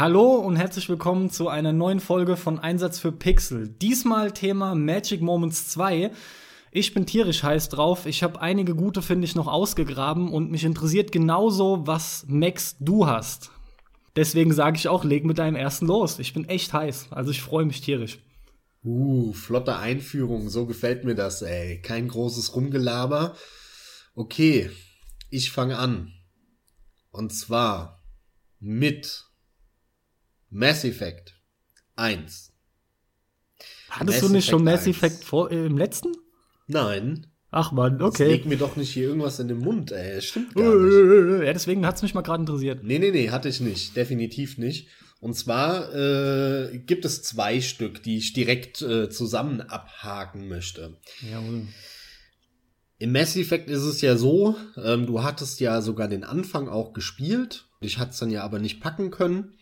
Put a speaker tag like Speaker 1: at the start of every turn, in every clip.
Speaker 1: Hallo und herzlich willkommen zu einer neuen Folge von Einsatz für Pixel. Diesmal Thema Magic Moments 2. Ich bin tierisch heiß drauf. Ich habe einige gute, finde ich, noch ausgegraben und mich interessiert genauso, was Max du hast. Deswegen sage ich auch, leg mit deinem ersten los. Ich bin echt heiß. Also ich freue mich tierisch.
Speaker 2: Uh, flotte Einführung. So gefällt mir das, ey. Kein großes Rumgelaber. Okay, ich fange an. Und zwar mit Mass Effect 1.
Speaker 1: Hattest Mass du nicht Effect schon Mass Effect vor, äh, im letzten?
Speaker 2: Nein.
Speaker 1: Ach man, okay. Jetzt
Speaker 2: leg mir doch nicht hier irgendwas in den Mund, ey. Das stimmt gar nicht.
Speaker 1: Ja, deswegen hat's mich mal gerade interessiert.
Speaker 2: Nee, nee, nee, hatte ich nicht. Definitiv nicht. Und zwar äh, gibt es zwei Stück, die ich direkt äh, zusammen abhaken möchte.
Speaker 1: Jawohl.
Speaker 2: Im Mass Effect ist es ja so, ähm, du hattest ja sogar den Anfang auch gespielt. Ich hatte es dann ja aber nicht packen können,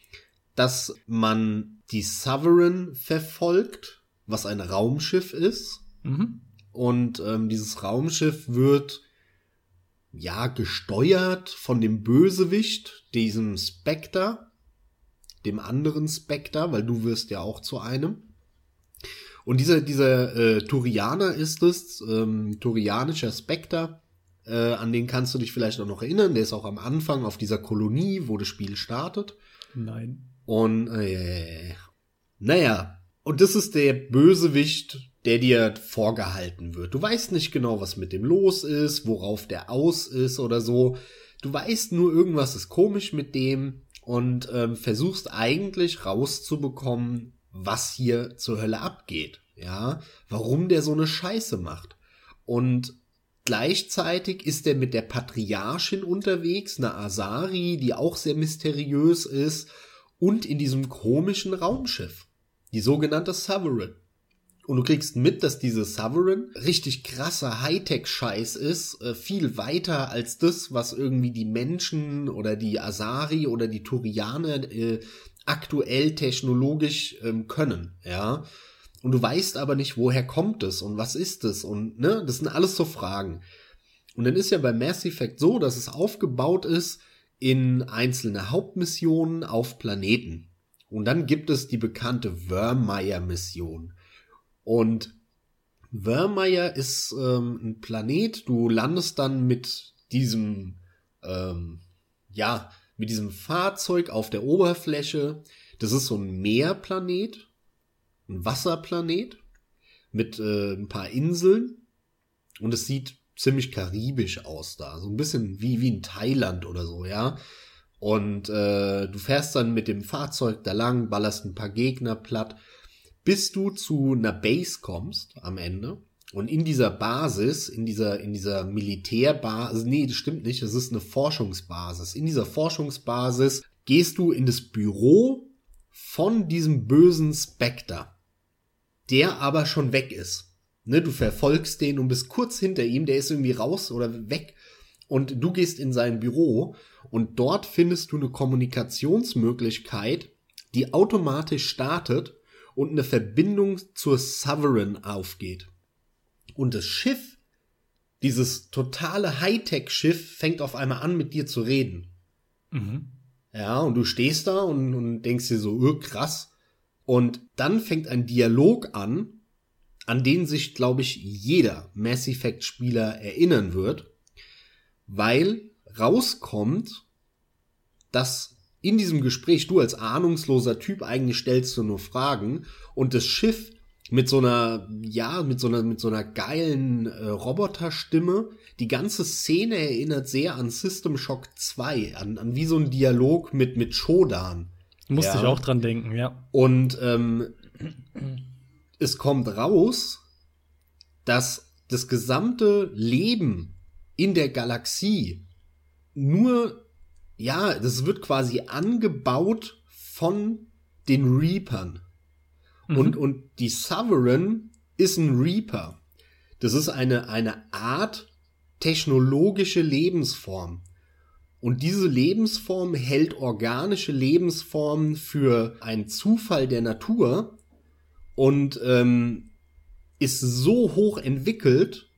Speaker 2: dass man die Sovereign verfolgt, was ein Raumschiff ist.
Speaker 1: Mhm.
Speaker 2: Und ähm, dieses Raumschiff wird ja gesteuert von dem Bösewicht, diesem Spectre, dem anderen Spectre, weil du wirst ja auch zu einem. Und dieser, dieser äh, Turianer ist es, ähm, Turianischer Spectre, äh, an den kannst du dich vielleicht auch noch erinnern. Der ist auch am Anfang auf dieser Kolonie, wo das Spiel startet.
Speaker 1: Nein.
Speaker 2: Und äh, naja, und das ist der Bösewicht der dir vorgehalten wird. Du weißt nicht genau, was mit dem los ist, worauf der aus ist oder so. Du weißt nur, irgendwas ist komisch mit dem und ähm, versuchst eigentlich rauszubekommen, was hier zur Hölle abgeht. Ja, warum der so eine Scheiße macht. Und gleichzeitig ist er mit der Patriarchin unterwegs, eine Asari, die auch sehr mysteriös ist, und in diesem komischen Raumschiff, die sogenannte Sovereign. Und du kriegst mit, dass diese Sovereign richtig krasser Hightech-Scheiß ist, äh, viel weiter als das, was irgendwie die Menschen oder die Asari oder die Turianer äh, aktuell technologisch ähm, können, ja. Und du weißt aber nicht, woher kommt es und was ist es und ne, das sind alles so Fragen. Und dann ist ja bei Mass Effect so, dass es aufgebaut ist in einzelne Hauptmissionen auf Planeten. Und dann gibt es die bekannte Wormmeyer-Mission. Und Vermeer ist ähm, ein Planet. Du landest dann mit diesem, ähm, ja, mit diesem Fahrzeug auf der Oberfläche. Das ist so ein Meerplanet, ein Wasserplanet mit äh, ein paar Inseln. Und es sieht ziemlich karibisch aus da. So ein bisschen wie, wie in Thailand oder so, ja. Und äh, du fährst dann mit dem Fahrzeug da lang, ballerst ein paar Gegner platt bis du zu einer Base kommst am Ende. Und in dieser Basis, in dieser, in dieser Militärbasis, nee, das stimmt nicht, es ist eine Forschungsbasis. In dieser Forschungsbasis gehst du in das Büro von diesem bösen Spectre, der aber schon weg ist. Ne, du verfolgst den und bist kurz hinter ihm, der ist irgendwie raus oder weg. Und du gehst in sein Büro und dort findest du eine Kommunikationsmöglichkeit, die automatisch startet und eine Verbindung zur Sovereign aufgeht. Und das Schiff, dieses totale Hightech-Schiff, fängt auf einmal an, mit dir zu reden.
Speaker 1: Mhm.
Speaker 2: Ja, und du stehst da und, und denkst dir so, öh, krass. Und dann fängt ein Dialog an, an den sich, glaube ich, jeder Mass Effect-Spieler erinnern wird, weil rauskommt, dass in diesem Gespräch, du als ahnungsloser Typ, eigentlich stellst du nur Fragen und das Schiff mit so einer, ja, mit so einer, mit so einer geilen äh, Roboterstimme. Die ganze Szene erinnert sehr an System Shock 2, an, an wie so ein Dialog mit, mit Shodan.
Speaker 1: Musste ja. ich auch dran denken, ja.
Speaker 2: Und ähm, es kommt raus, dass das gesamte Leben in der Galaxie nur ja, das wird quasi angebaut von den Reapern. Mhm. Und, und die Sovereign ist ein Reaper. Das ist eine, eine Art technologische Lebensform. Und diese Lebensform hält organische Lebensformen für einen Zufall der Natur und ähm, ist so hoch entwickelt,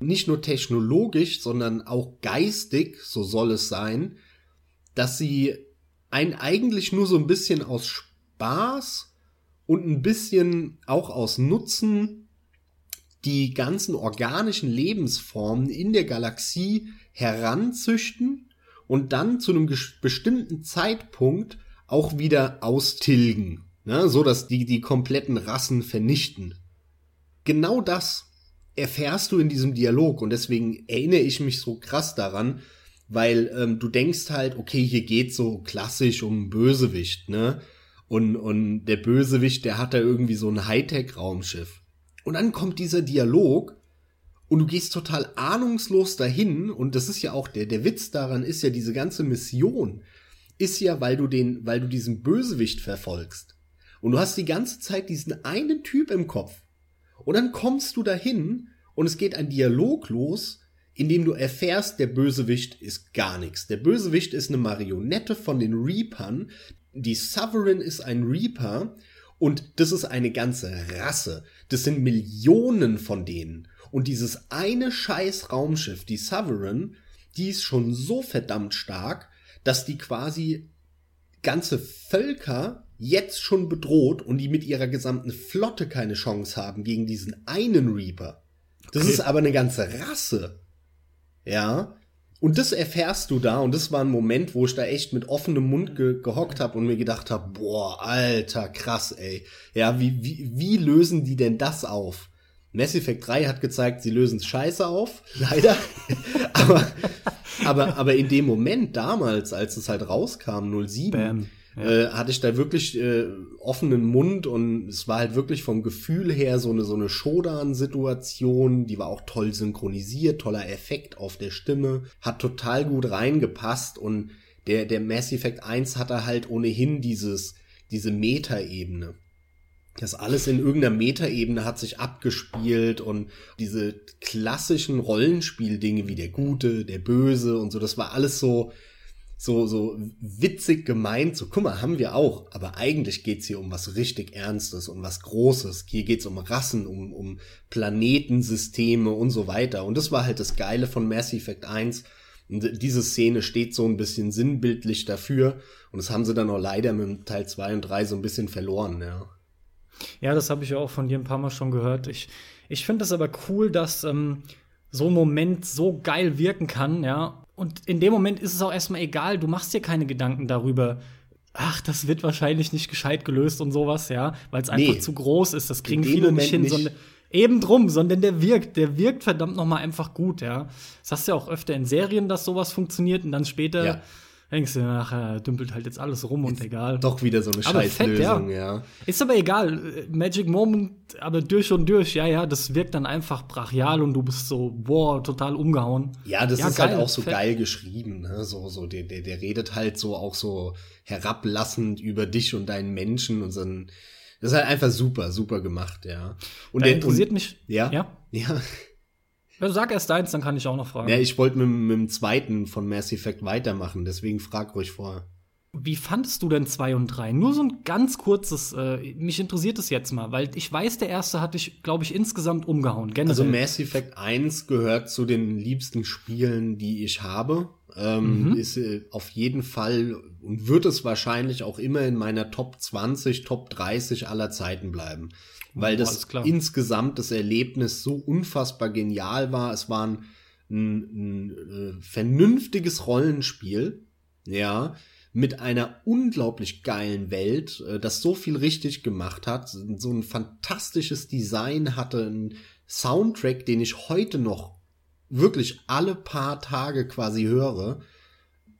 Speaker 2: nicht nur technologisch, sondern auch geistig, so soll es sein, dass sie ein eigentlich nur so ein bisschen aus Spaß und ein bisschen auch aus Nutzen die ganzen organischen Lebensformen in der Galaxie heranzüchten und dann zu einem bestimmten Zeitpunkt auch wieder austilgen, ne, so dass die die kompletten Rassen vernichten. Genau das erfährst du in diesem Dialog und deswegen erinnere ich mich so krass daran, weil ähm, du denkst halt, okay, hier geht so klassisch um Bösewicht, ne? Und, und der Bösewicht, der hat da irgendwie so ein Hightech-Raumschiff. Und dann kommt dieser Dialog und du gehst total ahnungslos dahin und das ist ja auch der, der Witz daran ist ja diese ganze Mission ist ja, weil du den, weil du diesen Bösewicht verfolgst. Und du hast die ganze Zeit diesen einen Typ im Kopf. Und dann kommst du dahin und es geht ein Dialog los, in dem du erfährst, der Bösewicht ist gar nichts. Der Bösewicht ist eine Marionette von den Reapern. Die Sovereign ist ein Reaper und das ist eine ganze Rasse. Das sind Millionen von denen. Und dieses eine scheiß Raumschiff, die Sovereign, die ist schon so verdammt stark, dass die quasi ganze Völker jetzt schon bedroht und die mit ihrer gesamten Flotte keine Chance haben gegen diesen einen Reaper. Das okay. ist aber eine ganze Rasse. Ja. Und das erfährst du da und das war ein Moment, wo ich da echt mit offenem Mund ge gehockt habe und mir gedacht habe, boah, alter, krass, ey. Ja, wie, wie, wie lösen die denn das auf? Mass Effect 3 hat gezeigt, sie lösen es scheiße auf, leider. aber, aber, aber in dem Moment damals, als es halt rauskam, 07, Bam äh, hatte ich da wirklich äh, offenen Mund und es war halt wirklich vom Gefühl her so eine so eine Shodan-Situation, die war auch toll synchronisiert, toller Effekt auf der Stimme, hat total gut reingepasst und der der Mass Effect 1 hatte halt ohnehin dieses diese Meta-Ebene. Das alles in irgendeiner Metaebene hat sich abgespielt und diese klassischen Rollenspieldinge wie der Gute, der Böse und so, das war alles so so, so witzig gemeint, so, guck mal, haben wir auch, aber eigentlich geht's hier um was richtig Ernstes, um was Großes. Hier geht's um Rassen, um, um Planetensysteme und so weiter. Und das war halt das Geile von Mass Effect 1. Und diese Szene steht so ein bisschen sinnbildlich dafür. Und das haben sie dann auch leider mit Teil 2 und 3 so ein bisschen verloren, ja.
Speaker 1: Ja, das habe ich ja auch von dir ein paar Mal schon gehört. Ich, ich finde es aber cool, dass ähm, so ein Moment so geil wirken kann, ja, und in dem Moment ist es auch erstmal egal, du machst dir keine Gedanken darüber, ach, das wird wahrscheinlich nicht gescheit gelöst und sowas, ja, weil es einfach nee, zu groß ist. Das kriegen viele Moment nicht hin, nicht. sondern eben drum, sondern der wirkt, der wirkt verdammt noch mal einfach gut, ja. Das hast du ja auch öfter in Serien, dass sowas funktioniert und dann später ja denkst du, nachher dümpelt halt jetzt alles rum und egal.
Speaker 2: Doch wieder so eine Scheißlösung, ja. ja.
Speaker 1: Ist aber egal. Magic Moment, aber durch und durch, ja, ja, das wirkt dann einfach brachial und du bist so, boah, total umgehauen.
Speaker 2: Ja, das ja, ist halt geil, halt auch so fett. geil geschrieben, ne? So, so, der, der, der redet halt so auch so herablassend über dich und deinen Menschen und so ein, das ist halt einfach super, super gemacht, ja.
Speaker 1: Und
Speaker 2: da
Speaker 1: der interessiert und, mich.
Speaker 2: Ja. Ja. ja.
Speaker 1: Ja, sag erst eins, dann kann ich auch noch fragen.
Speaker 2: Ja, ich wollte mit, mit dem zweiten von Mass Effect weitermachen, deswegen frag ruhig vorher.
Speaker 1: Wie fandest du denn zwei und drei? Nur so ein ganz kurzes, äh, mich interessiert es jetzt mal, weil ich weiß, der erste hat dich, glaube ich, insgesamt umgehauen.
Speaker 2: Generell. Also Mass Effect 1 gehört zu den liebsten Spielen, die ich habe. Ähm, mhm. Ist äh, auf jeden Fall und wird es wahrscheinlich auch immer in meiner Top 20, Top 30 aller Zeiten bleiben weil das insgesamt das Erlebnis so unfassbar genial war. Es war ein, ein, ein äh, vernünftiges Rollenspiel, ja, mit einer unglaublich geilen Welt, äh, das so viel richtig gemacht hat, so ein fantastisches Design hatte, ein Soundtrack, den ich heute noch wirklich alle paar Tage quasi höre.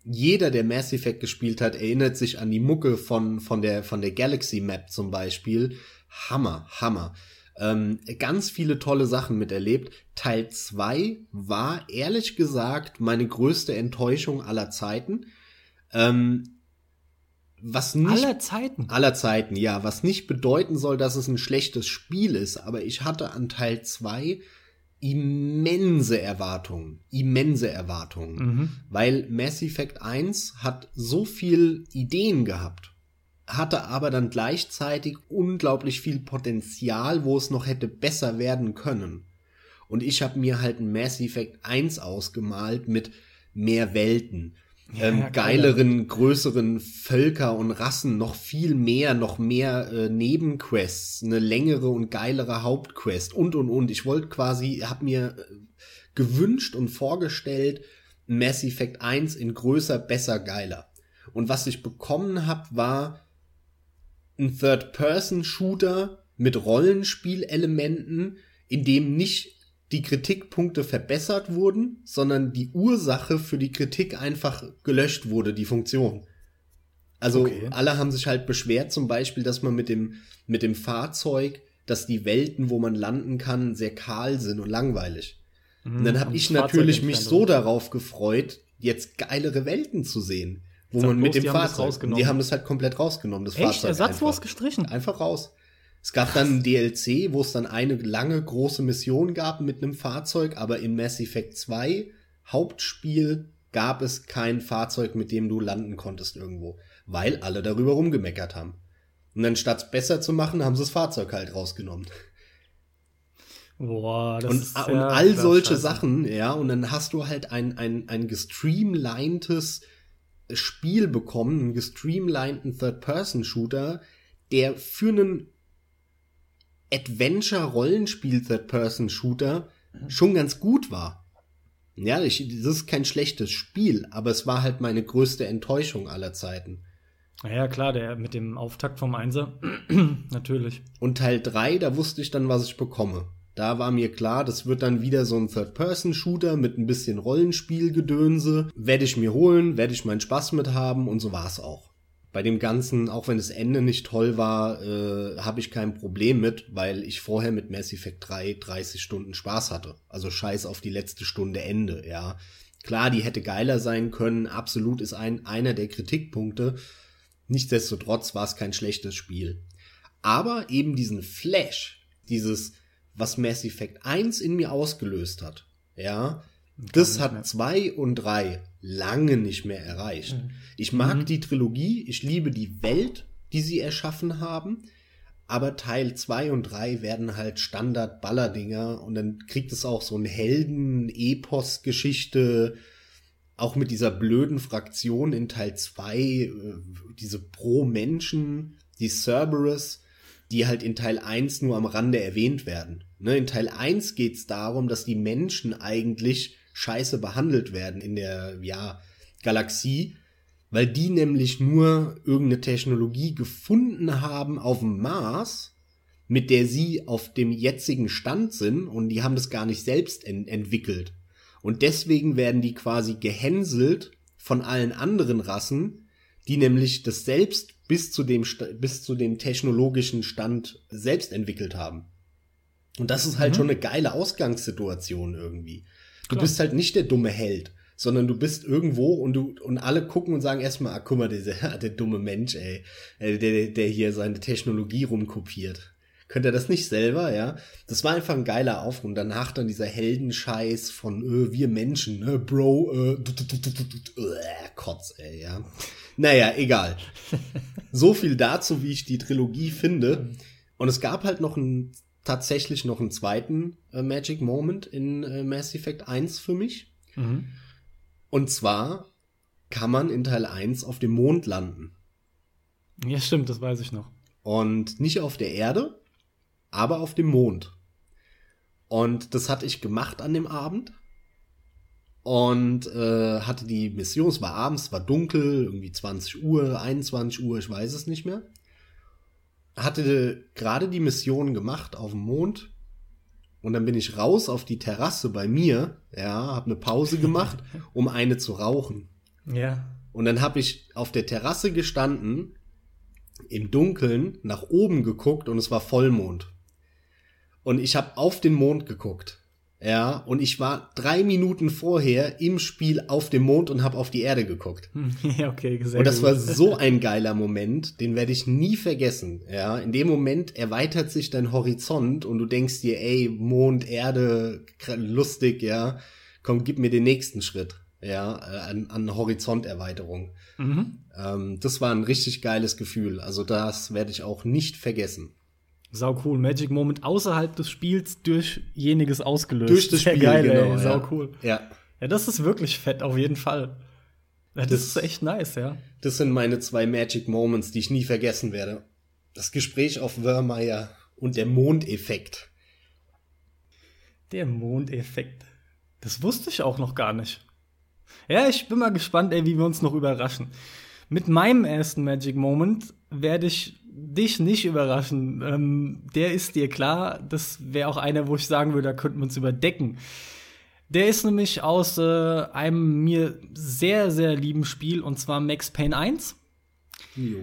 Speaker 2: Jeder, der Mass Effect gespielt hat, erinnert sich an die Mucke von, von der, von der Galaxy Map zum Beispiel Hammer, Hammer. Ähm, ganz viele tolle Sachen miterlebt. Teil 2 war ehrlich gesagt meine größte Enttäuschung aller Zeiten. Ähm, was nicht,
Speaker 1: aller Zeiten?
Speaker 2: Aller Zeiten, ja. Was nicht bedeuten soll, dass es ein schlechtes Spiel ist. Aber ich hatte an Teil 2 immense Erwartungen. Immense Erwartungen. Mhm. Weil Mass Effect 1 hat so viel Ideen gehabt hatte aber dann gleichzeitig unglaublich viel Potenzial, wo es noch hätte besser werden können. Und ich habe mir halt ein Mass Effect 1 ausgemalt mit mehr Welten, ähm, ja, geileren, größeren Völker und Rassen, noch viel mehr, noch mehr äh, Nebenquests, eine längere und geilere Hauptquest und und und. Ich wollte quasi, hab mir äh, gewünscht und vorgestellt, Mass Effect 1 in größer, besser, geiler. Und was ich bekommen habe, war ein Third-Person-Shooter mit Rollenspielelementen, in dem nicht die Kritikpunkte verbessert wurden, sondern die Ursache für die Kritik einfach gelöscht wurde, die Funktion. Also okay. alle haben sich halt beschwert, zum Beispiel, dass man mit dem, mit dem Fahrzeug, dass die Welten, wo man landen kann, sehr kahl sind und langweilig. Mhm, und dann habe ich natürlich mich so darauf gefreut, jetzt geilere Welten zu sehen, wo man mit dem Fahrzeug, die haben das halt komplett rausgenommen, das
Speaker 1: Echt? Fahrzeug ersatzlos einfach. gestrichen,
Speaker 2: einfach raus. Es gab dann ein DLC, wo es dann eine lange große Mission gab mit einem Fahrzeug, aber in Mass Effect 2 Hauptspiel gab es kein Fahrzeug, mit dem du landen konntest irgendwo, weil alle darüber rumgemeckert haben. Und dann statt besser zu machen, haben sie das Fahrzeug halt rausgenommen.
Speaker 1: Boah, das
Speaker 2: und,
Speaker 1: ist
Speaker 2: und all solche. Sachen, ja, und dann hast du halt ein, ein, ein gestreamlinedes Spiel bekommen, einen gestreamlineden Third-Person-Shooter, der für einen Adventure-Rollenspiel Third-Person-Shooter schon ganz gut war. Ja, ich, das ist kein schlechtes Spiel, aber es war halt meine größte Enttäuschung aller Zeiten.
Speaker 1: Ja, klar, der mit dem Auftakt vom Einser, natürlich.
Speaker 2: Und Teil 3, da wusste ich dann, was ich bekomme. Da war mir klar, das wird dann wieder so ein Third-Person-Shooter mit ein bisschen Rollenspielgedönse. Werde ich mir holen, werde ich meinen Spaß mit haben und so war es auch bei dem Ganzen, auch wenn das Ende nicht toll war, äh, habe ich kein Problem mit, weil ich vorher mit Mass Effect 3 30 Stunden Spaß hatte. Also scheiß auf die letzte Stunde Ende, ja. Klar, die hätte geiler sein können, absolut ist ein, einer der Kritikpunkte. Nichtsdestotrotz war es kein schlechtes Spiel. Aber eben diesen Flash, dieses, was Mass Effect 1 in mir ausgelöst hat, ja, das hat 2 und 3 lange nicht mehr erreicht. Mhm. Ich mag mhm. die Trilogie, ich liebe die Welt, die sie erschaffen haben, aber Teil 2 und 3 werden halt Standard-Ballerdinger und dann kriegt es auch so ein Helden-Epos-Geschichte, auch mit dieser blöden Fraktion in Teil 2, äh, diese Pro-Menschen, die Cerberus, die halt in Teil 1 nur am Rande erwähnt werden. Ne, in Teil 1 geht es darum, dass die Menschen eigentlich scheiße behandelt werden in der, ja, Galaxie, weil die nämlich nur irgendeine Technologie gefunden haben auf dem Mars, mit der sie auf dem jetzigen Stand sind und die haben das gar nicht selbst ent entwickelt. Und deswegen werden die quasi gehänselt von allen anderen Rassen, die nämlich das selbst bis zu dem, bis zu dem technologischen Stand selbst entwickelt haben. Und das ist halt mhm. schon eine geile Ausgangssituation irgendwie. Du Klar. bist halt nicht der dumme Held, sondern du bist irgendwo und du und alle gucken und sagen erstmal, ah, guck mal, dieser, der dumme Mensch, ey, äh, der, der hier seine Technologie rumkopiert. Könnte er das nicht selber, ja? Das war einfach ein geiler Aufruf. Und danach dann dieser Heldenscheiß von äh, wir Menschen, ne, Bro, äh, äh, Kotz, ey, ja. Naja, egal. So viel dazu, wie ich die Trilogie finde. Und es gab halt noch ein tatsächlich noch einen zweiten äh, Magic Moment in äh, Mass Effect 1 für mich. Mhm. Und zwar kann man in Teil 1 auf dem Mond landen.
Speaker 1: Ja, stimmt, das weiß ich noch.
Speaker 2: Und nicht auf der Erde, aber auf dem Mond. Und das hatte ich gemacht an dem Abend. Und äh, hatte die Mission, es war abends, es war dunkel, irgendwie 20 Uhr, 21 Uhr, ich weiß es nicht mehr hatte gerade die Mission gemacht auf dem Mond und dann bin ich raus auf die Terrasse bei mir, ja, habe eine Pause gemacht, um eine zu rauchen.
Speaker 1: Ja.
Speaker 2: Und dann habe ich auf der Terrasse gestanden, im Dunkeln nach oben geguckt und es war Vollmond. Und ich habe auf den Mond geguckt. Ja, und ich war drei Minuten vorher im Spiel auf dem Mond und habe auf die Erde geguckt.
Speaker 1: Ja, okay, sehr
Speaker 2: Und das gut. war so ein geiler Moment, den werde ich nie vergessen. Ja, in dem Moment erweitert sich dein Horizont und du denkst dir, ey, Mond, Erde, lustig, ja, komm, gib mir den nächsten Schritt, ja, äh, an, an Horizonterweiterung. Mhm. Ähm, das war ein richtig geiles Gefühl. Also das werde ich auch nicht vergessen.
Speaker 1: Sau cool. Magic Moment außerhalb des Spiels durch jeniges ausgelöst.
Speaker 2: Durch das Spiel,
Speaker 1: geil,
Speaker 2: genau.
Speaker 1: Ey. Sau cool.
Speaker 2: Ja.
Speaker 1: Ja, das ist wirklich fett, auf jeden Fall. das, das ist echt nice, ja.
Speaker 2: Das sind meine zwei Magic Moments, die ich nie vergessen werde. Das Gespräch auf Wörmeier und der Mondeffekt.
Speaker 1: Der Mondeffekt. Das wusste ich auch noch gar nicht. Ja, ich bin mal gespannt, ey, wie wir uns noch überraschen. Mit meinem ersten Magic Moment werde ich dich nicht überraschen. Ähm, der ist dir klar. Das wäre auch einer, wo ich sagen würde, da könnten wir uns überdecken. Der ist nämlich aus äh, einem mir sehr, sehr lieben Spiel, und zwar Max Payne 1. Jo.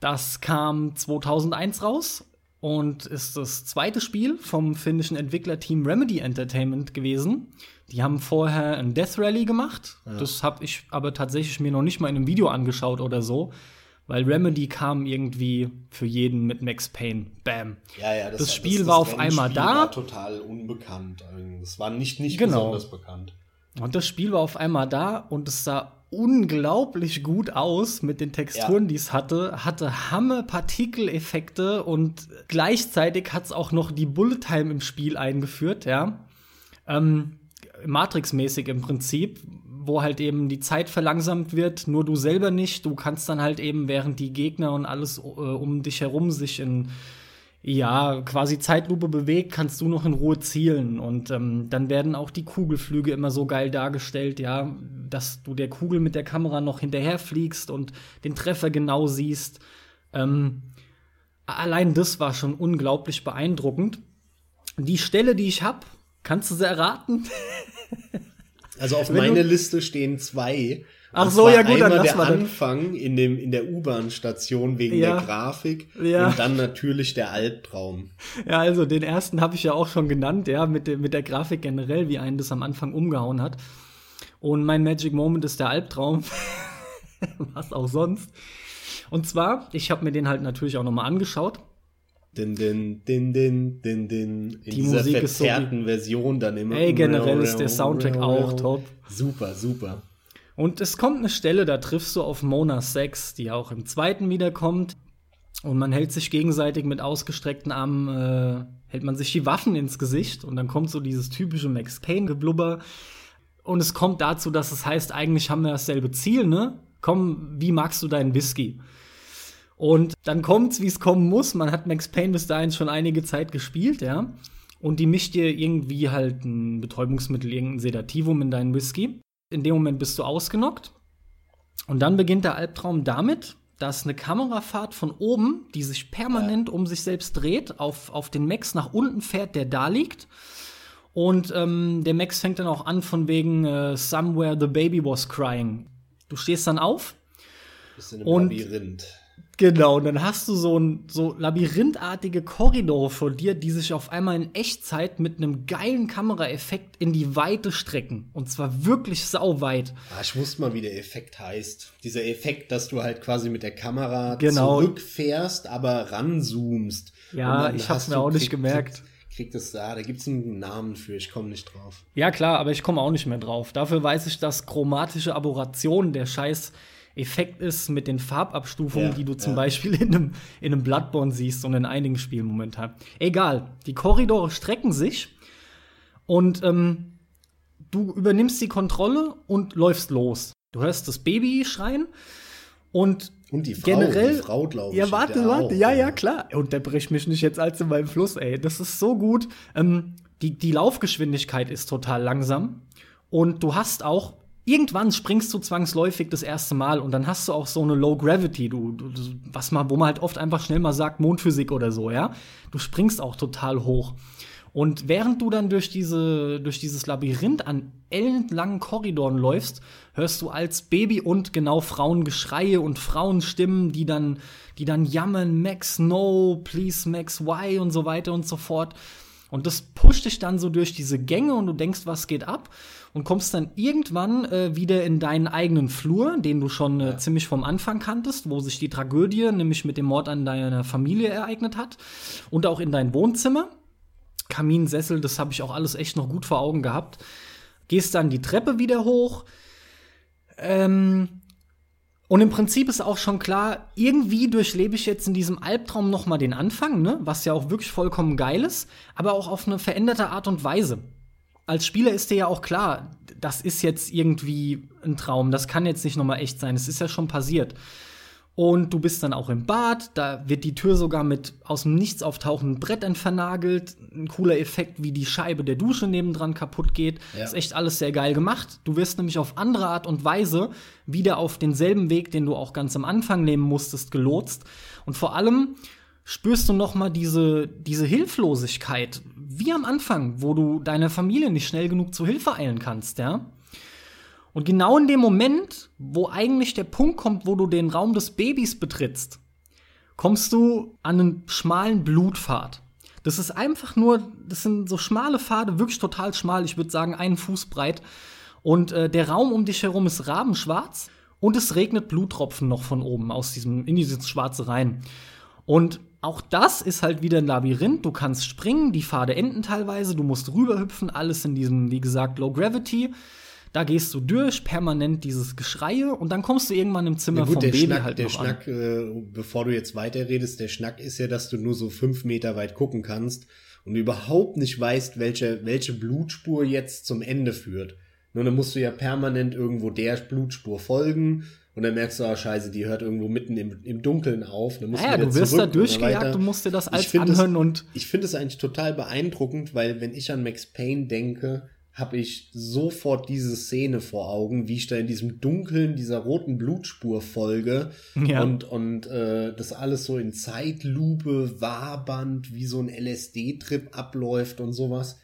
Speaker 1: Das kam 2001 raus und ist das zweite Spiel vom finnischen Entwicklerteam Remedy Entertainment gewesen. Die haben vorher ein Death Rally gemacht. Ja. Das habe ich aber tatsächlich mir noch nicht mal in einem Video angeschaut oder so weil Remedy kam irgendwie für jeden mit Max Payne. Bam.
Speaker 2: Ja, ja,
Speaker 1: das, das Spiel das, das war auf einmal da.
Speaker 2: War total unbekannt. Es war nicht, nicht genau. besonders bekannt.
Speaker 1: Und das Spiel war auf einmal da und es sah unglaublich gut aus mit den Texturen, ja. die es hatte, hatte Hammer Partikeleffekte und gleichzeitig hat es auch noch die Bullet Time im Spiel eingeführt, ja. Ähm, Matrix-mäßig im Prinzip, wo halt eben die Zeit verlangsamt wird, nur du selber nicht. Du kannst dann halt eben, während die Gegner und alles äh, um dich herum sich in ja, quasi Zeitlupe bewegt, kannst du noch in Ruhe zielen. Und ähm, dann werden auch die Kugelflüge immer so geil dargestellt, ja, dass du der Kugel mit der Kamera noch hinterherfliegst und den Treffer genau siehst. Ähm, allein das war schon unglaublich beeindruckend. Die Stelle, die ich hab, kannst du sie erraten?
Speaker 2: Also auf meiner Liste stehen zwei.
Speaker 1: Ach so, ja gut,
Speaker 2: dann lass der mal Anfang in dem in der U-Bahn-Station wegen ja. der Grafik ja. und dann natürlich der Albtraum.
Speaker 1: Ja, also den ersten habe ich ja auch schon genannt, ja, mit der mit der Grafik generell, wie einen das am Anfang umgehauen hat. Und mein Magic Moment ist der Albtraum. Was auch sonst. Und zwar, ich habe mir den halt natürlich auch noch mal angeschaut
Speaker 2: Din, din, din, din, din, din. In
Speaker 1: die dieser Musik
Speaker 2: verzerrten so Version dann immer.
Speaker 1: Ey, generell ist der Soundtrack auch top.
Speaker 2: Super, super.
Speaker 1: Und es kommt eine Stelle, da triffst du auf Mona 6, die auch im zweiten wiederkommt. Und man hält sich gegenseitig mit ausgestreckten Armen, äh, hält man sich die Waffen ins Gesicht. Und dann kommt so dieses typische Max Payne-Geblubber. Und es kommt dazu, dass es heißt, eigentlich haben wir dasselbe Ziel, ne? Komm, wie magst du deinen Whisky? Und dann kommt's, wie es kommen muss. Man hat Max Payne bis dahin schon einige Zeit gespielt, ja. Und die mischt dir irgendwie halt ein Betäubungsmittel, irgendein Sedativum in deinen Whisky. In dem Moment bist du ausgenockt. Und dann beginnt der Albtraum damit, dass eine Kamerafahrt von oben, die sich permanent um sich selbst dreht, auf, auf den Max nach unten fährt, der da liegt. Und ähm, der Max fängt dann auch an von wegen äh, Somewhere the baby was crying. Du stehst dann auf.
Speaker 2: Bist in einem und Labyrinth.
Speaker 1: Genau, und dann hast du so ein so labyrinthartige Korridore vor dir, die sich auf einmal in Echtzeit mit einem geilen Kameraeffekt in die Weite strecken. Und zwar wirklich sauweit.
Speaker 2: Ah, ich wusste mal, wie der Effekt heißt. Dieser Effekt, dass du halt quasi mit der Kamera genau. zurückfährst, aber ranzoomst.
Speaker 1: Ja, ich hab's mir auch nicht gemerkt.
Speaker 2: Kriegt es da, da gibt's einen Namen für, ich komme nicht drauf.
Speaker 1: Ja, klar, aber ich komme auch nicht mehr drauf. Dafür weiß ich, dass chromatische Aberration der Scheiß Effekt ist mit den Farbabstufungen, ja, die du zum ja. Beispiel in einem, in einem Bloodborne siehst und in einigen Spielen momentan. Egal, die Korridore strecken sich und ähm, du übernimmst die Kontrolle und läufst los. Du hörst das Baby schreien und
Speaker 2: und die Frau,
Speaker 1: generell,
Speaker 2: die Frau, glaube ich.
Speaker 1: Ja, warte, warte, auch, ja, ja, klar. Unterbrech mich nicht jetzt als in meinem Fluss, ey. Das ist so gut. Ähm, die, die Laufgeschwindigkeit ist total langsam. Und du hast auch irgendwann springst du zwangsläufig das erste Mal und dann hast du auch so eine Low Gravity, du, du, was man, wo man halt oft einfach schnell mal sagt Mondphysik oder so, ja. Du springst auch total hoch. Und während du dann durch diese, durch dieses Labyrinth an ellenlangen Korridoren läufst, hörst du als Baby und genau Frauengeschreie und Frauenstimmen, die dann, die dann jammern, Max, no, please, Max, why und so weiter und so fort. Und das pusht dich dann so durch diese Gänge und du denkst, was geht ab? Und kommst dann irgendwann äh, wieder in deinen eigenen Flur, den du schon äh, ziemlich vom Anfang kanntest, wo sich die Tragödie nämlich mit dem Mord an deiner Familie ereignet hat. Und auch in dein Wohnzimmer. Kaminsessel, das habe ich auch alles echt noch gut vor Augen gehabt. Gehst dann die Treppe wieder hoch. Ähm, und im Prinzip ist auch schon klar, irgendwie durchlebe ich jetzt in diesem Albtraum noch mal den Anfang, ne? was ja auch wirklich vollkommen geil ist, aber auch auf eine veränderte Art und Weise. Als Spieler ist dir ja auch klar, das ist jetzt irgendwie ein Traum, das kann jetzt nicht nochmal echt sein, es ist ja schon passiert. Und du bist dann auch im Bad, da wird die Tür sogar mit aus dem Nichts auftauchenden Brettern vernagelt. Ein cooler Effekt, wie die Scheibe der Dusche nebendran kaputt geht. Ja. Ist echt alles sehr geil gemacht. Du wirst nämlich auf andere Art und Weise wieder auf denselben Weg, den du auch ganz am Anfang nehmen musstest, gelotst. Und vor allem spürst du noch mal diese, diese Hilflosigkeit, wie am Anfang, wo du deiner Familie nicht schnell genug zu Hilfe eilen kannst, ja. Und genau in dem Moment, wo eigentlich der Punkt kommt, wo du den Raum des Babys betrittst, kommst du an einen schmalen Blutpfad. Das ist einfach nur, das sind so schmale Pfade, wirklich total schmal, ich würde sagen einen Fuß breit. Und äh, der Raum um dich herum ist rabenschwarz und es regnet Bluttropfen noch von oben aus diesem, in dieses Schwarze rein. Und auch das ist halt wieder ein Labyrinth. Du kannst springen, die Pfade enden teilweise, du musst rüberhüpfen, alles in diesem, wie gesagt, Low Gravity. Da gehst du durch, permanent dieses Geschreie und dann kommst du irgendwann im Zimmer ja, gut, vom
Speaker 2: der
Speaker 1: Baby
Speaker 2: Schnack,
Speaker 1: halt
Speaker 2: Der
Speaker 1: noch
Speaker 2: Schnack, an. Äh, bevor du jetzt weiterredest, der Schnack ist ja, dass du nur so fünf Meter weit gucken kannst und überhaupt nicht weißt, welche, welche Blutspur jetzt zum Ende führt. Nur dann musst du ja permanent irgendwo der Blutspur folgen und dann merkst du, ah, scheiße, die hört irgendwo mitten im, im Dunkeln auf. Dann musst
Speaker 1: ja,
Speaker 2: du,
Speaker 1: du wirst da durchgejagt, du musst dir das alles anhören
Speaker 2: es,
Speaker 1: und.
Speaker 2: Ich finde es eigentlich total beeindruckend, weil wenn ich an Max Payne denke, habe ich sofort diese Szene vor Augen, wie ich da in diesem Dunkeln dieser roten Blutspur folge ja. und, und äh, das alles so in Zeitlupe wabernd, wie so ein LSD-Trip abläuft und sowas.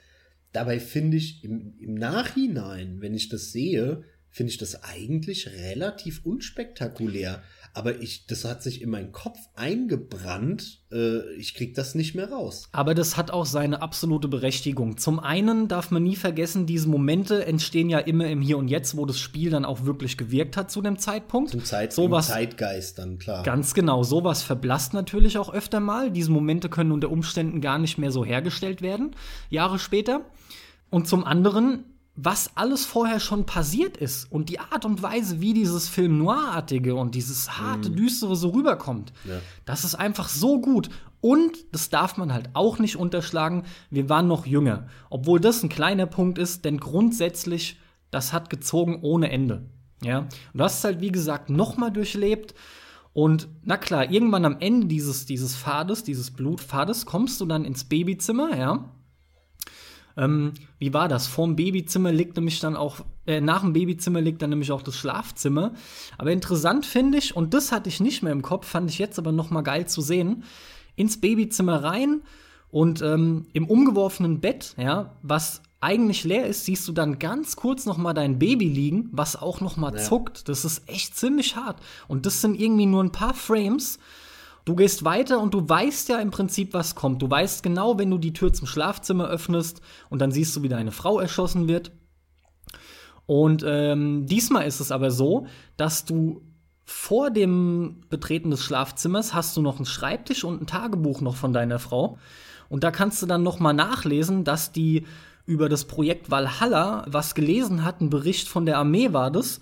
Speaker 2: Dabei finde ich im, im Nachhinein, wenn ich das sehe, finde ich das eigentlich relativ unspektakulär aber ich, das hat sich in meinen Kopf eingebrannt. Äh, ich krieg das nicht mehr raus.
Speaker 1: Aber das hat auch seine absolute Berechtigung. Zum einen darf man nie vergessen, diese Momente entstehen ja immer im Hier und Jetzt, wo das Spiel dann auch wirklich gewirkt hat zu dem Zeitpunkt.
Speaker 2: Zum Zeit, sowas, Zeitgeist dann, klar.
Speaker 1: Ganz genau. Sowas verblasst natürlich auch öfter mal. Diese Momente können unter Umständen gar nicht mehr so hergestellt werden, Jahre später. Und zum anderen was alles vorher schon passiert ist und die Art und Weise, wie dieses Film Noirartige und dieses harte, mhm. düstere so rüberkommt, ja. das ist einfach so gut. Und das darf man halt auch nicht unterschlagen, wir waren noch jünger. Obwohl das ein kleiner Punkt ist, denn grundsätzlich, das hat gezogen ohne Ende. Ja, und du hast es halt, wie gesagt, nochmal durchlebt. Und na klar, irgendwann am Ende dieses, dieses Pfades, dieses Blutpfades, kommst du dann ins Babyzimmer, ja. Ähm, wie war das? Vorm Babyzimmer liegt nämlich dann auch, äh, nach dem Babyzimmer liegt dann nämlich auch das Schlafzimmer. Aber interessant finde ich, und das hatte ich nicht mehr im Kopf, fand ich jetzt aber noch mal geil zu sehen, ins Babyzimmer rein und ähm, im umgeworfenen Bett, ja, was eigentlich leer ist, siehst du dann ganz kurz noch mal dein Baby liegen, was auch noch mal ja. zuckt. Das ist echt ziemlich hart. Und das sind irgendwie nur ein paar Frames. Du gehst weiter und du weißt ja im Prinzip, was kommt. Du weißt genau, wenn du die Tür zum Schlafzimmer öffnest und dann siehst du, wie deine Frau erschossen wird. Und ähm, diesmal ist es aber so, dass du vor dem Betreten des Schlafzimmers hast du noch einen Schreibtisch und ein Tagebuch noch von deiner Frau. Und da kannst du dann noch mal nachlesen, dass die über das Projekt Valhalla was gelesen hat, ein Bericht von der Armee war das,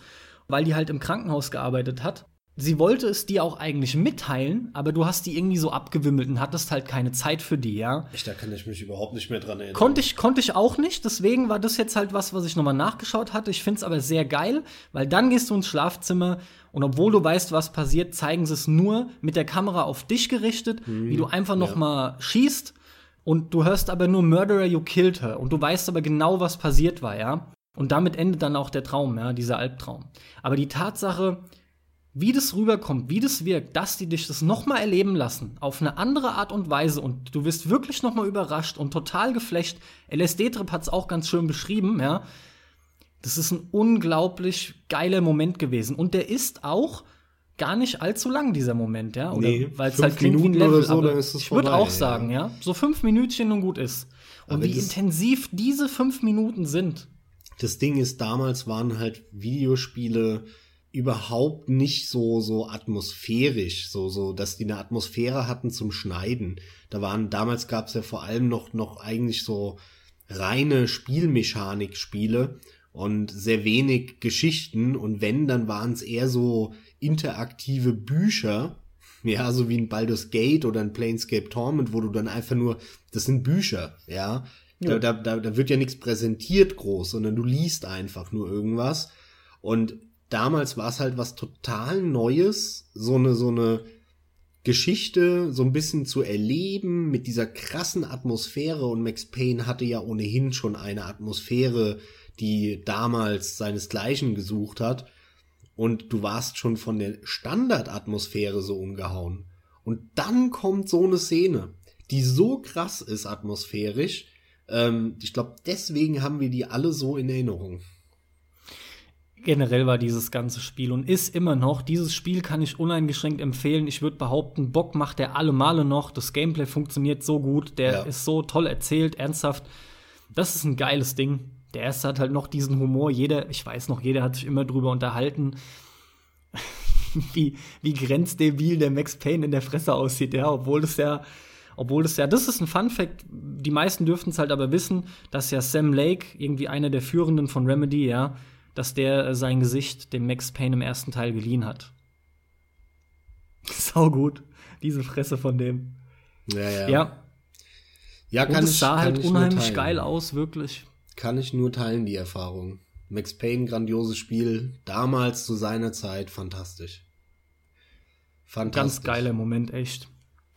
Speaker 1: weil die halt im Krankenhaus gearbeitet hat sie wollte es dir auch eigentlich mitteilen, aber du hast die irgendwie so abgewimmelt und hattest halt keine Zeit für die, ja.
Speaker 2: Ich, da kann ich mich überhaupt nicht mehr dran erinnern.
Speaker 1: Konnte ich, konnte ich auch nicht, deswegen war das jetzt halt was, was ich nochmal nachgeschaut hatte. Ich find's aber sehr geil, weil dann gehst du ins Schlafzimmer und obwohl du weißt, was passiert, zeigen sie es nur mit der Kamera auf dich gerichtet, hm, wie du einfach noch ja. schießt und du hörst aber nur Murderer, you killed her und du weißt aber genau, was passiert war, ja. Und damit endet dann auch der Traum, ja, dieser Albtraum. Aber die Tatsache, wie das rüberkommt, wie das wirkt, dass die dich das nochmal erleben lassen, auf eine andere Art und Weise und du wirst wirklich nochmal überrascht und total geflecht. LSD-Trip hat es auch ganz schön beschrieben, ja. Das ist ein unglaublich geiler Moment gewesen und der ist auch gar nicht allzu lang, dieser Moment, ja. Oder
Speaker 2: nee, weil es halt klingt Minuten wie ein Level, so, aber
Speaker 1: ich würde auch sagen, ja. So fünf Minütchen und gut ist. Und aber wie intensiv diese fünf Minuten sind.
Speaker 2: Das Ding ist, damals waren halt Videospiele überhaupt nicht so so atmosphärisch, so so, dass die eine Atmosphäre hatten zum Schneiden. Da waren damals gab es ja vor allem noch noch eigentlich so reine Spielmechanik-Spiele und sehr wenig Geschichten und wenn dann waren es eher so interaktive Bücher, ja, so wie ein Baldur's Gate oder ein Planescape Torment, wo du dann einfach nur das sind Bücher, ja, Da, da, da, da wird ja nichts präsentiert groß, sondern du liest einfach nur irgendwas. Und damals war es halt was total Neues, so eine, so eine Geschichte so ein bisschen zu erleben mit dieser krassen Atmosphäre. Und Max Payne hatte ja ohnehin schon eine Atmosphäre, die damals seinesgleichen gesucht hat. Und du warst schon von der Standardatmosphäre so umgehauen. Und dann kommt so eine Szene, die so krass ist atmosphärisch. Ähm, ich glaube, deswegen haben wir die alle so in Erinnerung.
Speaker 1: Generell war dieses ganze Spiel und ist immer noch. Dieses Spiel kann ich uneingeschränkt empfehlen. Ich würde behaupten, Bock macht er alle Male noch. Das Gameplay funktioniert so gut. Der ja. ist so toll erzählt, ernsthaft. Das ist ein geiles Ding. Der erste hat halt noch diesen Humor. Jeder, ich weiß noch, jeder hat sich immer drüber unterhalten, wie, wie grenzdebil der Max Payne in der Fresse aussieht, ja, obwohl das ja, obwohl das ja, das ist ein Fun Fact, die meisten dürften es halt aber wissen, dass ja Sam Lake, irgendwie einer der Führenden von Remedy, ja, dass der äh, sein Gesicht dem Max Payne im ersten Teil geliehen hat. Sau gut, diese Fresse von dem.
Speaker 2: Ja, ja.
Speaker 1: Ja,
Speaker 2: ja kann
Speaker 1: Und es sah halt
Speaker 2: ich nur
Speaker 1: unheimlich geil aus, wirklich.
Speaker 2: Kann ich nur teilen, die Erfahrung. Max Payne, grandioses Spiel. Damals zu seiner Zeit fantastisch. Fantastisch.
Speaker 1: Ganz geiler Moment, echt.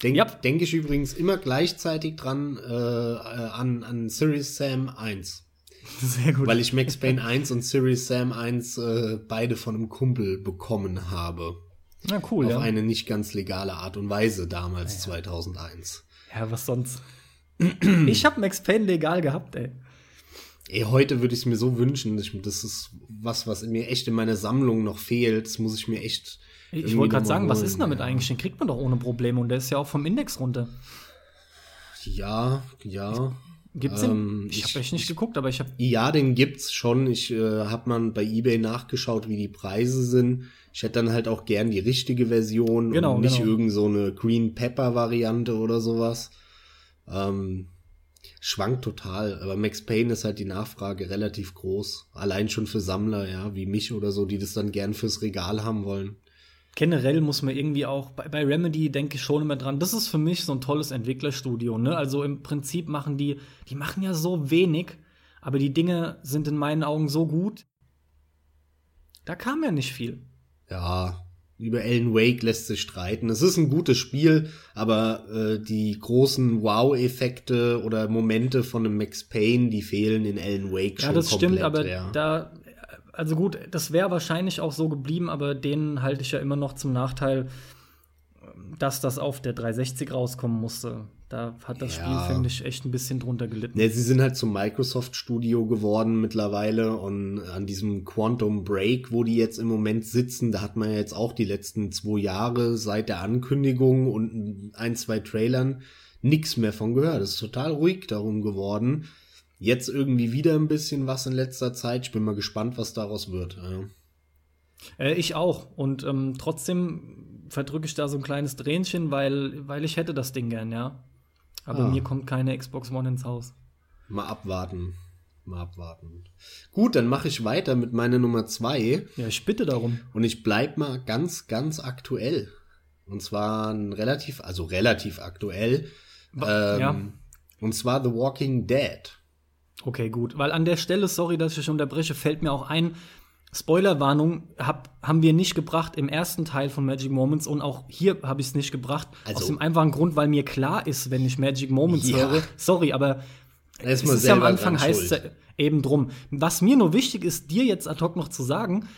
Speaker 2: Denke
Speaker 1: Ja.
Speaker 2: denk ich übrigens immer gleichzeitig dran äh, äh, an, an Series Sam 1.
Speaker 1: Sehr gut.
Speaker 2: Weil ich Max Payne 1 und Series Sam 1 äh, beide von einem Kumpel bekommen habe.
Speaker 1: Na cool,
Speaker 2: auf
Speaker 1: ja.
Speaker 2: eine nicht ganz legale Art und Weise damals, 2001.
Speaker 1: Ja, was sonst? ich hab Max Payne legal gehabt, ey.
Speaker 2: Ey, heute würde ich es mir so wünschen. Ich, das ist was, was mir echt in meiner Sammlung noch fehlt. Das muss ich mir echt.
Speaker 1: Ich wollte gerade sagen, was
Speaker 2: holen,
Speaker 1: ist denn damit
Speaker 2: ja.
Speaker 1: eigentlich? Den kriegt man doch ohne Probleme und der ist ja auch vom Index runter.
Speaker 2: Ja, ja.
Speaker 1: Gibt's
Speaker 2: Ähm,
Speaker 1: den? Ich
Speaker 2: ich-
Speaker 1: habe echt nicht geguckt, aber ich habe
Speaker 2: Ja, den gibt's schon. Ich äh, habe mal bei eBay nachgeschaut, wie die Preise sind. Ich hätte dann halt auch gern die richtige Version
Speaker 1: Genau,
Speaker 2: und nicht
Speaker 1: genau.
Speaker 2: irgend so eine Green Pepper Variante oder sowas. Ähm, schwankt total, aber Max Payne ist halt die Nachfrage relativ groß. Allein schon für Sammler, ja, wie mich oder so, die das dann gern fürs Regal haben wollen.
Speaker 1: Generell muss man irgendwie auch bei, bei Remedy denke ich schon immer dran. Das ist für mich so ein tolles Entwicklerstudio, ne? Also im Prinzip machen die, die machen ja so wenig, aber die Dinge sind in meinen Augen so gut. Da kam ja nicht viel.
Speaker 2: Ja, über Alan Wake lässt sich streiten. Es ist ein gutes Spiel, aber äh, die großen Wow-Effekte oder Momente von einem Max Payne, die fehlen in Alan Wake
Speaker 1: Ja,
Speaker 2: schon
Speaker 1: das
Speaker 2: komplett.
Speaker 1: stimmt, aber
Speaker 2: ja.
Speaker 1: da, also gut, das wäre wahrscheinlich auch so geblieben, aber den halte ich ja immer noch zum Nachteil, dass das auf der 360 rauskommen musste. Da hat das
Speaker 2: Ja.
Speaker 1: Spiel, finde ich, echt ein bisschen drunter gelitten.
Speaker 2: Ne, sie sind halt zum Microsoft-Studio geworden mittlerweile und an diesem Quantum Break, wo die jetzt im Moment sitzen, da hat man ja jetzt auch die letzten zwei Jahre seit der Ankündigung und ein, zwei Trailern nix mehr von gehört. Es ist total ruhig darum geworden. Jetzt irgendwie wieder ein bisschen was in letzter Zeit. Ich bin mal gespannt, was daraus wird. Ja.
Speaker 1: Äh, ich auch. Und ähm, trotzdem verdrücke ich da so ein kleines Tränchen, weil, weil ich hätte das Ding gern, ja. Aber
Speaker 2: Ah.
Speaker 1: mir kommt keine Xbox One ins Haus.
Speaker 2: Mal abwarten. Mal abwarten. Gut, dann mache ich weiter mit meiner Nummer zwei.
Speaker 1: Ja, ich bitte darum.
Speaker 2: Und ich bleib mal ganz, ganz aktuell. Und zwar relativ, also relativ aktuell.
Speaker 1: Wa-
Speaker 2: Ähm,
Speaker 1: ja.
Speaker 2: Und zwar The Walking Dead.
Speaker 1: Okay, gut. Weil an der Stelle, sorry, dass ich unterbreche, fällt mir auch ein, Spoilerwarnung hab, haben wir nicht gebracht im ersten Teil von Magic Moments und auch hier habe ich es nicht gebracht.
Speaker 2: Also-
Speaker 1: aus dem einfachen Grund, weil mir klar ist, wenn ich Magic Moments
Speaker 2: Ja.
Speaker 1: höre, sorry, aber es ist ja am Anfang heißt es ja eben drum. Was mir nur wichtig ist, dir jetzt ad hoc noch zu sagen,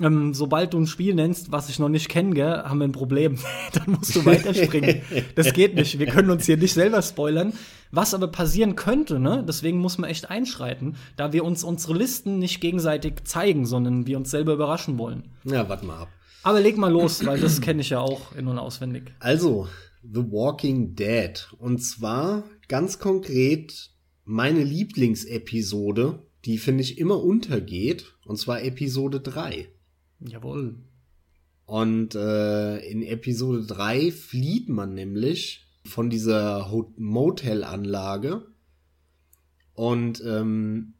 Speaker 1: ähm, sobald du ein Spiel nennst, was ich noch nicht kenne, gell, haben wir ein Problem. Dann musst du weiterspringen. das geht nicht. Wir können uns hier nicht selber spoilern. Was aber passieren könnte, ne? Deswegen muss man echt einschreiten, da wir uns unsere Listen nicht gegenseitig zeigen, sondern wir uns selber überraschen wollen.
Speaker 2: Ja, warte mal ab.
Speaker 1: Aber leg mal los, weil das kenne ich ja auch in- und auswendig.
Speaker 2: Also, The Walking Dead. Und zwar ganz konkret meine Lieblingsepisode, die finde ich immer untergeht. Und zwar Episode 3.
Speaker 1: Jawohl.
Speaker 2: Und äh, in Episode 3 flieht man nämlich von dieser Motel-Anlage. Und ähm,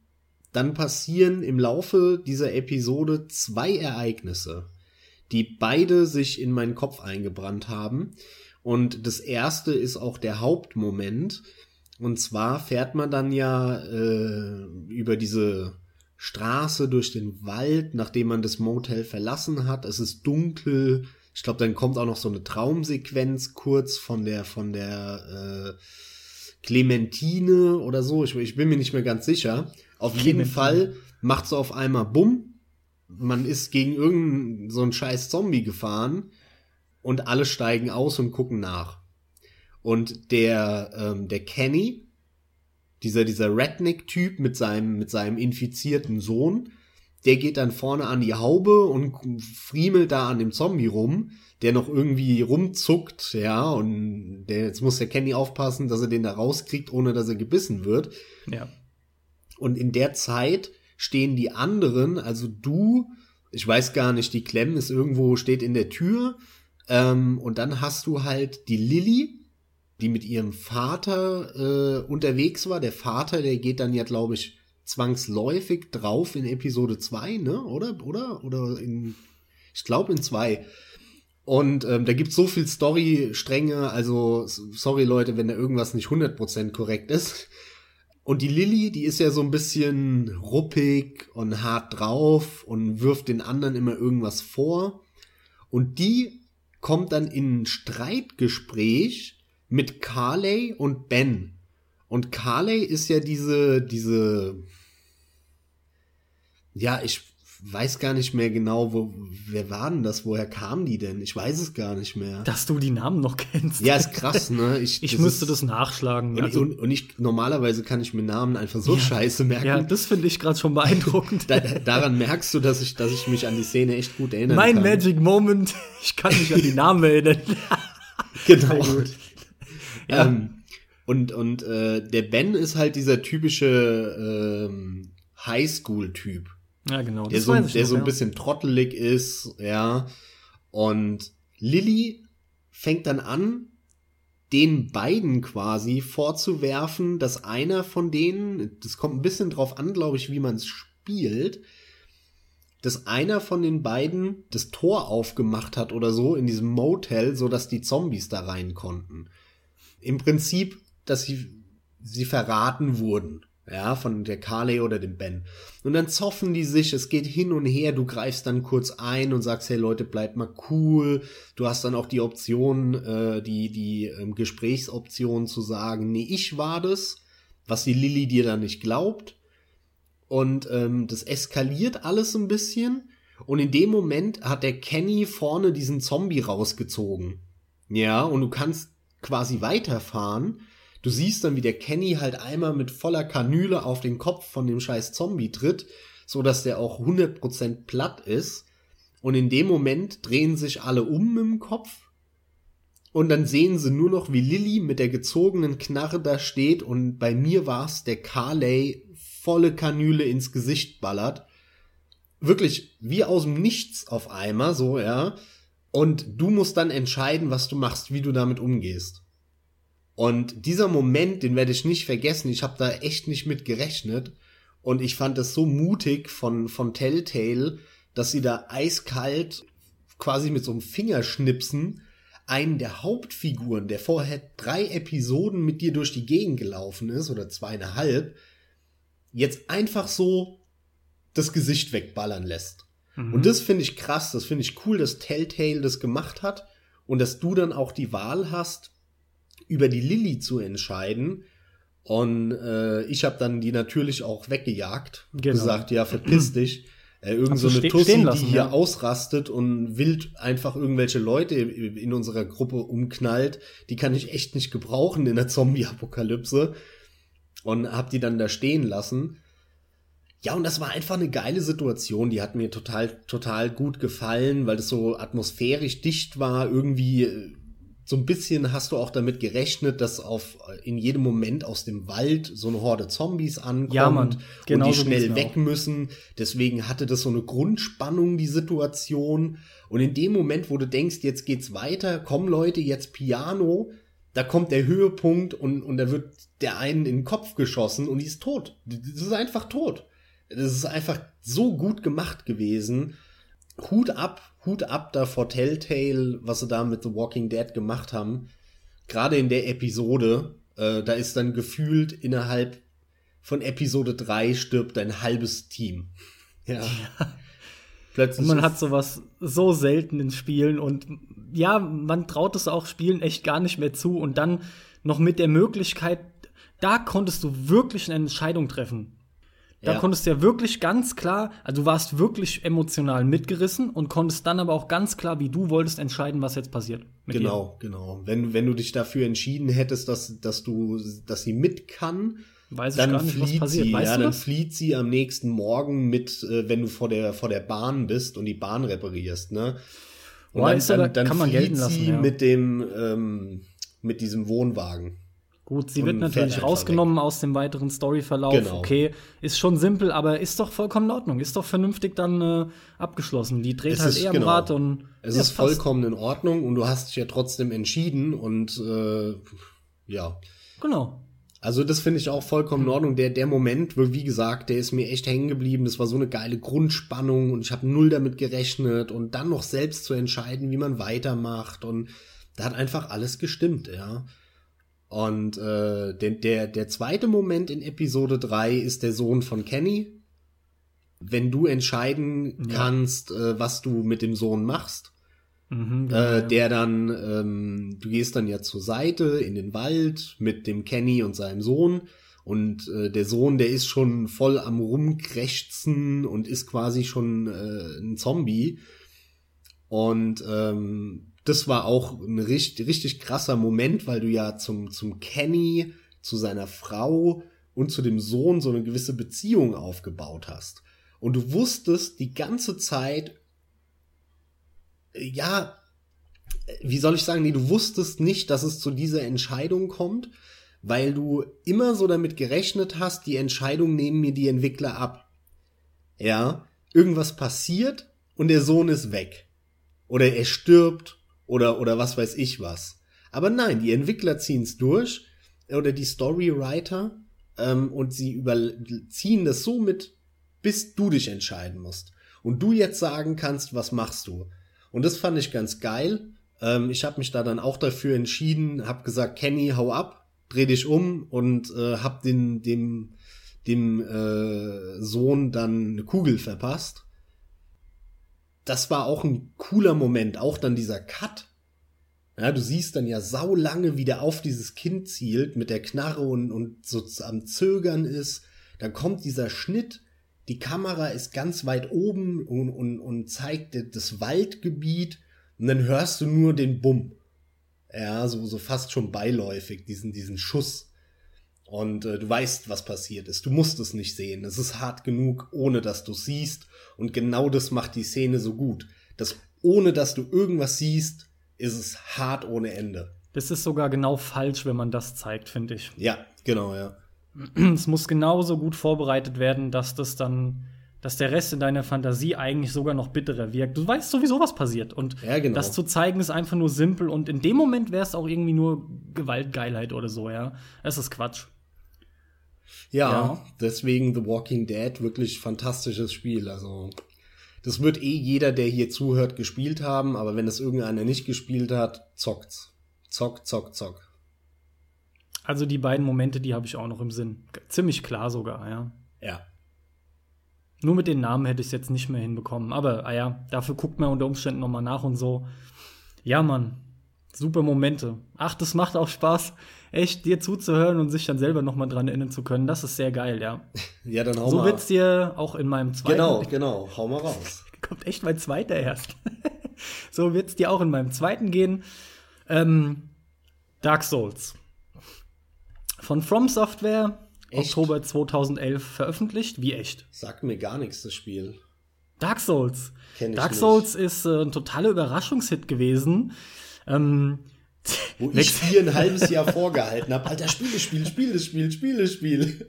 Speaker 2: dann passieren im Laufe dieser Episode zwei Ereignisse, die beide sich in meinen Kopf eingebrannt haben. Und das erste ist auch der Hauptmoment. Und zwar fährt man dann ja äh, über diese Straße durch den Wald, nachdem man das Motel verlassen hat. Es ist dunkel. Ich glaube, dann kommt auch noch so eine Traumsequenz kurz von der von der äh, Clementine oder so. Ich, ich bin mir nicht mehr ganz sicher. Auf jeden Fall macht es auf einmal Bumm. Man ist gegen irgendeinen so einen scheiß Zombie gefahren und alle steigen aus und gucken nach. Und der, ähm, der Kenny, dieser, dieser Redneck-Typ mit seinem, mit seinem infizierten Sohn, der geht dann vorne an die Haube und friemelt da an dem Zombie rum, der noch irgendwie rumzuckt, ja, und der, jetzt muss der Kenny aufpassen, dass er den da rauskriegt, ohne dass er gebissen wird.
Speaker 1: Ja.
Speaker 2: Und in der Zeit stehen die anderen, also du, ich weiß gar nicht, die Clem ist irgendwo, steht in der Tür, ähm, und dann hast du halt die Lilly, die mit ihrem Vater äh, unterwegs war. Der Vater, der geht dann ja, glaube ich, zwangsläufig drauf in Episode 2, ne? Oder? Oder? Oder in. Ich glaube in 2. Und ähm, da gibt's so viel Story-Stränge, also sorry Leute, wenn da irgendwas nicht 100% korrekt ist. Und die Lilly, die ist ja so ein bisschen ruppig und hart drauf und wirft den anderen immer irgendwas vor. Und die kommt dann in ein Streitgespräch mit Carley und Ben. Und Carley ist ja diese, diese, ja, ich weiß gar nicht mehr genau, wo, wer war denn das? Woher kamen die denn? Ich weiß es gar nicht mehr.
Speaker 1: Dass du die Namen noch kennst.
Speaker 2: Ja, ist krass, ne?
Speaker 1: Ich, ich das müsste ist, das nachschlagen.
Speaker 2: Und, also, und, und, ich, normalerweise kann ich mir Namen einfach so ja, scheiße merken. Ja,
Speaker 1: das finde ich gerade schon beeindruckend.
Speaker 2: da, daran merkst du, dass ich, dass ich mich an die Szene echt gut erinnere.
Speaker 1: mein kann. Mein Magic Moment, ich kann mich an die Namen erinnern.
Speaker 2: genau. Ja. Ähm, und und äh, der Ben ist halt dieser typische ähm, Highschool-Typ.
Speaker 1: Ja, genau.
Speaker 2: Der, so, der noch, so ein ja. bisschen trottelig ist, ja. Und Lilly fängt dann an, den beiden quasi vorzuwerfen, dass einer von denen, das kommt ein bisschen drauf an, glaube ich, wie man es spielt, dass einer von den beiden das Tor aufgemacht hat oder so in diesem Motel, so dass die Zombies da rein konnten. Im Prinzip, dass sie, sie verraten wurden ja, von der Carly oder dem Ben. Und dann zoffen die sich, es geht hin und her, du greifst dann kurz ein und sagst, hey Leute, bleibt mal cool. Du hast dann auch die Option, äh, die, die ähm, Gesprächsoption zu sagen, nee, ich war das, was die Lilly dir dann nicht glaubt. Und ähm, das eskaliert alles ein bisschen. Und in dem Moment hat der Kenny vorne diesen Zombie rausgezogen. Ja, und du kannst quasi weiterfahren Du siehst dann, wie der Kenny halt einmal mit voller Kanüle auf den Kopf von dem scheiß Zombie tritt, so dass der auch 100% platt ist. Und in dem Moment drehen sich alle um im Kopf. Und dann sehen sie nur noch, wie Lilly mit der gezogenen Knarre da steht und bei mir war's der Carley volle Kanüle ins Gesicht ballert. Wirklich wie aus dem Nichts auf einmal, so, ja. Und du musst dann entscheiden, was du machst, wie du damit umgehst. Und dieser Moment, den werde ich nicht vergessen. Ich habe da echt nicht mit gerechnet. Und ich fand es so mutig von, von Telltale, dass sie da eiskalt quasi mit so einem Fingerschnipsen einen der Hauptfiguren, der vorher drei Episoden mit dir durch die Gegend gelaufen ist, oder zweieinhalb, jetzt einfach so das Gesicht wegballern lässt. Mhm. Und das finde ich krass, das finde ich cool, dass Telltale das gemacht hat und dass du dann auch die Wahl hast, über die Lilly zu entscheiden. Und äh, ich habe dann die natürlich auch weggejagt. Genau. Gesagt, ja, verpiss dich. Äh, irgend so eine Tussi, lassen, die hier ja. ausrastet und wild einfach irgendwelche Leute in unserer Gruppe umknallt, die kann ich echt nicht gebrauchen in der Zombie-Apokalypse. Und hab die dann da stehen lassen. Ja, und das war einfach eine geile Situation. Die hat mir total, total gut gefallen, weil das so atmosphärisch dicht war. Irgendwie äh, so ein bisschen hast du auch damit gerechnet, dass auf in jedem Moment aus dem Wald so eine Horde Zombies ankommt ja, Mann, genau und die schnell weg auch. müssen. Deswegen hatte das so eine Grundspannung, die Situation. Und in dem Moment, wo du denkst, jetzt geht's weiter, kommen Leute, jetzt Piano, da kommt der Höhepunkt und, und da wird der einen in den Kopf geschossen und die ist tot. Das ist einfach tot. Das ist einfach so gut gemacht gewesen. Hut ab, Hut ab da vor Telltale, was sie da mit The Walking Dead gemacht haben. Gerade in der Episode. Äh, da ist dann gefühlt innerhalb von Episode 3 stirbt ein halbes Team. Ja. ja.
Speaker 1: Plötzlich und man hat sowas so selten in Spielen und ja, man traut es auch Spielen echt gar nicht mehr zu und dann noch mit der Möglichkeit, da konntest du wirklich eine Entscheidung treffen. Da ja. konntest du ja wirklich ganz klar, also du warst wirklich emotional mitgerissen und konntest dann aber auch ganz klar, wie du wolltest, entscheiden, was jetzt passiert.
Speaker 2: genau, ihr. genau. Wenn, wenn du dich dafür entschieden hättest, dass, dass du, dass sie mit kann,
Speaker 1: Weiß dann nicht, passiert.
Speaker 2: Sie,
Speaker 1: weißt
Speaker 2: ja, dann das? flieht sie am nächsten Morgen mit, äh, wenn du vor der, vor der Bahn bist und die Bahn reparierst, ne? Und Boah, dann, dann, dann, kann man flieht lassen, sie ja. mit dem, ähm, mit diesem Wohnwagen.
Speaker 1: Gut, sie wird natürlich rausgenommen weg. aus dem weiteren Storyverlauf. Genau. Okay, ist schon simpel, aber ist doch vollkommen in Ordnung. Ist doch vernünftig dann äh, abgeschlossen. Die dreht es halt ist, eher genau. am Rad und.
Speaker 2: Es ja, ist vollkommen in Ordnung und du hast dich ja trotzdem entschieden und äh, ja.
Speaker 1: Genau.
Speaker 2: Also das finde ich auch vollkommen in Ordnung. Der, der Moment, wie gesagt, der ist mir echt hängen geblieben. Das war so eine geile Grundspannung und ich habe null damit gerechnet und dann noch selbst zu entscheiden, wie man weitermacht und da hat einfach alles gestimmt, ja. Und äh, der, der, der zweite Moment in Episode 3 ist der Sohn von Kenny. Wenn du entscheiden ja. kannst, äh, was du mit dem Sohn machst. Mhm, äh, der dann, ähm, du gehst dann ja zur Seite in den Wald mit dem Kenny und seinem Sohn. Und äh, der Sohn, der ist schon voll am Rumkrächzen und ist quasi schon äh, ein Zombie. Und ähm, das war auch ein richtig, richtig krasser Moment, weil du ja zum, zum Kenny, zu seiner Frau und zu dem Sohn so eine gewisse Beziehung aufgebaut hast. Und du wusstest die ganze Zeit, ja, wie soll ich sagen, nee, du wusstest nicht, dass es zu dieser Entscheidung kommt, weil du immer so damit gerechnet hast, die Entscheidung nehmen mir die Entwickler ab. Ja, irgendwas passiert und der Sohn ist weg. Oder er stirbt oder, oder was weiß ich was. Aber nein, die Entwickler ziehen es durch oder die Storywriter ähm, und sie überziehen das so mit, bis du dich entscheiden musst. Und du jetzt sagen kannst, was machst du. Und das fand ich ganz geil. Ähm, ich habe mich da dann auch dafür entschieden, habe gesagt, Kenny, hau ab, dreh dich um und äh, hab den, dem, dem äh, Sohn dann eine Kugel verpasst das war auch ein cooler Moment, auch dann dieser Cut. Ja, du siehst dann ja sau lange, wie der auf dieses Kind zielt mit der Knarre und, und so am Zögern ist. Dann kommt dieser Schnitt, die Kamera ist ganz weit oben und, und, und zeigt das Waldgebiet und dann hörst du nur den Bumm. Ja, so, so fast schon beiläufig, diesen, diesen Schuss. Und äh, du weißt, was passiert ist. Du musst es nicht sehen. Es ist hart genug, ohne dass du siehst. Und genau das macht die Szene so gut. Dass ohne dass du irgendwas siehst, ist es hart ohne Ende.
Speaker 1: Das ist sogar genau falsch, wenn man das zeigt, finde ich.
Speaker 2: Ja, genau, ja.
Speaker 1: Es muss genauso gut vorbereitet werden, dass das dann, dass der Rest in deiner Fantasie eigentlich sogar noch bitterer wirkt. Du weißt sowieso, was passiert. Und ja, genau. das zu zeigen ist einfach nur simpel. Und in dem Moment wäre es auch irgendwie nur Gewaltgeilheit oder so, ja. Es ist Quatsch.
Speaker 2: Ja, ja, deswegen The Walking Dead wirklich fantastisches Spiel. Also das wird eh jeder, der hier zuhört, gespielt haben, aber wenn es irgendeiner nicht gespielt hat, zockt's. Zock, zock, zock.
Speaker 1: Also die beiden Momente, die habe ich auch noch im Sinn. Ziemlich klar sogar, ja.
Speaker 2: Ja.
Speaker 1: Nur mit den Namen hätte ich es jetzt nicht mehr hinbekommen. Aber, ah ja, dafür guckt man unter Umständen noch mal nach und so. Ja, Mann. Super Momente. Ach, das macht auch Spaß echt dir zuzuhören und sich dann selber noch mal dran erinnern zu können, das ist sehr geil, ja.
Speaker 2: ja, dann hau
Speaker 1: so
Speaker 2: mal.
Speaker 1: So wird's dir auch in meinem zweiten.
Speaker 2: Genau, genau, hau mal raus.
Speaker 1: Kommt echt mein zweiter erst. so wird's dir auch in meinem zweiten gehen. Ähm, Dark Souls. Von From Software, echt? Oktober 2011 veröffentlicht. Wie echt?
Speaker 2: Sagt mir gar nichts, das Spiel.
Speaker 1: Dark Souls. Dark nicht. Souls ist äh, ein totaler Überraschungshit gewesen. Ähm,
Speaker 2: wo ich dir ein halbes Jahr vorgehalten habe, Alter, spiel das Spiel, spiel das Spiel, spiel das Spiel.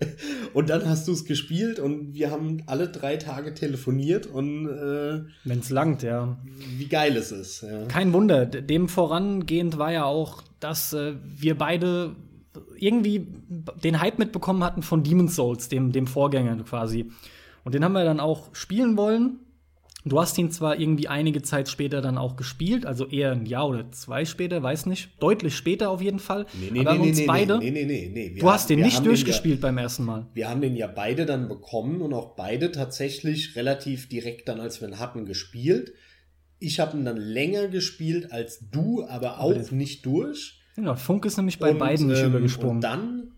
Speaker 2: Und dann hast du es gespielt und wir haben alle drei Tage telefoniert und äh,
Speaker 1: wenn's langt, ja.
Speaker 2: Wie geil es ist. Ja.
Speaker 1: Kein Wunder. Dem vorangehend war ja auch, dass äh, wir beide irgendwie den Hype mitbekommen hatten von Demon's Souls, dem, dem Vorgänger quasi. Und den haben wir dann auch spielen wollen. Du hast ihn zwar irgendwie einige Zeit später dann auch gespielt, also eher ein Jahr oder zwei später, weiß nicht. Deutlich später auf jeden Fall.
Speaker 2: Nee, nee,
Speaker 1: aber
Speaker 2: nee,
Speaker 1: uns
Speaker 2: nee,
Speaker 1: beide.
Speaker 2: nee, nee, nee, nee. Wir
Speaker 1: du hast den nicht durchgespielt
Speaker 2: ja,
Speaker 1: beim ersten Mal.
Speaker 2: Wir haben den ja beide dann bekommen und auch beide tatsächlich relativ direkt dann, als wir ihn hatten, gespielt. Ich habe ihn dann länger gespielt als du, aber auch
Speaker 1: das-
Speaker 2: nicht durch.
Speaker 1: Genau, Funk ist nämlich bei
Speaker 2: Und,
Speaker 1: beiden nicht
Speaker 2: ähm,
Speaker 1: übergesprungen.
Speaker 2: Und dann,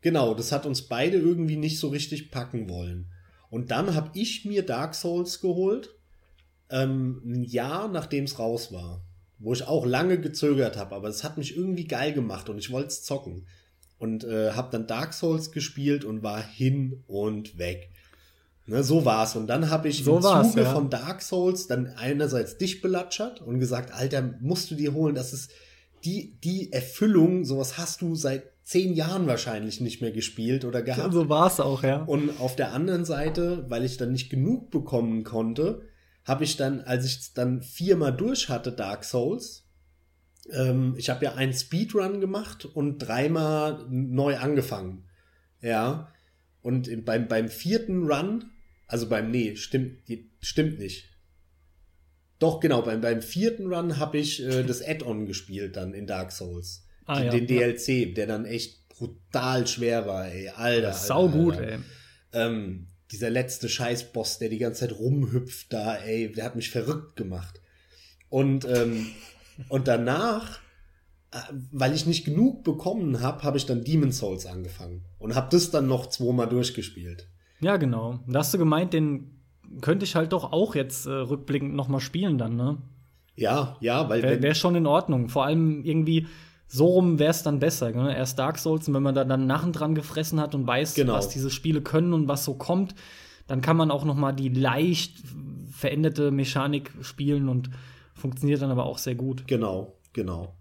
Speaker 2: genau, das hat uns beide irgendwie nicht so richtig packen wollen. Und dann habe ich mir Dark Souls geholt, ähm, ein Jahr nachdem es raus war. Wo ich auch lange gezögert habe, aber es hat mich irgendwie geil gemacht und ich wollte es zocken. Und äh, habe dann Dark Souls gespielt und war hin und weg. Ne, so war's. Und dann habe ich
Speaker 1: So
Speaker 2: im
Speaker 1: war's,
Speaker 2: Zuge
Speaker 1: ja.
Speaker 2: von Dark Souls dann einerseits dich belatschert und gesagt, Alter, musst du dir holen, das ist die, die Erfüllung, sowas hast du seit zehn Jahren wahrscheinlich nicht mehr gespielt oder gehabt.
Speaker 1: so war es auch, ja.
Speaker 2: Und auf der anderen Seite, weil ich dann nicht genug bekommen konnte, habe ich dann, als ich es dann viermal durch hatte, Dark Souls, ähm, ich habe ja einen Speedrun gemacht und dreimal neu angefangen. Ja. Und im- beim, beim vierten Run, also beim, nee, stimmt, stimmt nicht. Doch, genau, beim, beim vierten Run habe ich äh, das Add-on gespielt dann in Dark Souls.
Speaker 1: Ah,
Speaker 2: den,
Speaker 1: ja,
Speaker 2: den
Speaker 1: ja.
Speaker 2: DLC, der dann echt brutal schwer war, ey. Alter.
Speaker 1: Sau gut, ey.
Speaker 2: Ähm, dieser letzte Scheißboss, der die ganze Zeit rumhüpft da, ey, der hat mich verrückt gemacht. Und, ähm, und danach, äh, weil ich nicht genug bekommen habe, habe ich dann Demon Souls angefangen. Und habe das dann noch zweimal durchgespielt.
Speaker 1: Ja, genau. Da hast du gemeint, den könnte ich halt doch auch jetzt äh, rückblickend noch mal spielen dann, ne?
Speaker 2: Ja, ja, weil
Speaker 1: Wäre wär schon in Ordnung. Vor allem irgendwie so rum wäre es dann besser. Ne? Erst Dark Souls und wenn man da dann Narren dran gefressen hat und weiß,
Speaker 2: Genau.
Speaker 1: was diese Spiele können und was so kommt, dann kann man auch noch mal die leicht veränderte Mechanik spielen und funktioniert dann aber auch sehr gut.
Speaker 2: genau, genau.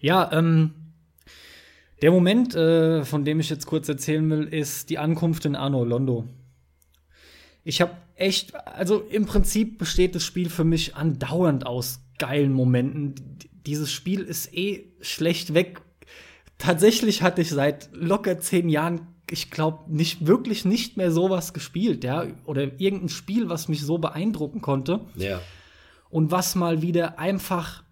Speaker 1: Ja, ähm, der Moment, äh, von dem ich jetzt kurz erzählen will, ist die Ankunft in Arno Londo. Ich habe echt, also im Prinzip besteht das Spiel für mich andauernd aus geilen Momenten. Dieses Spiel ist eh schlecht weg. Tatsächlich hatte ich seit locker zehn Jahren, ich glaube, nicht wirklich nicht mehr sowas gespielt, ja, oder irgendein Spiel, was mich so beeindrucken konnte
Speaker 2: Ja.
Speaker 1: und was mal wieder einfach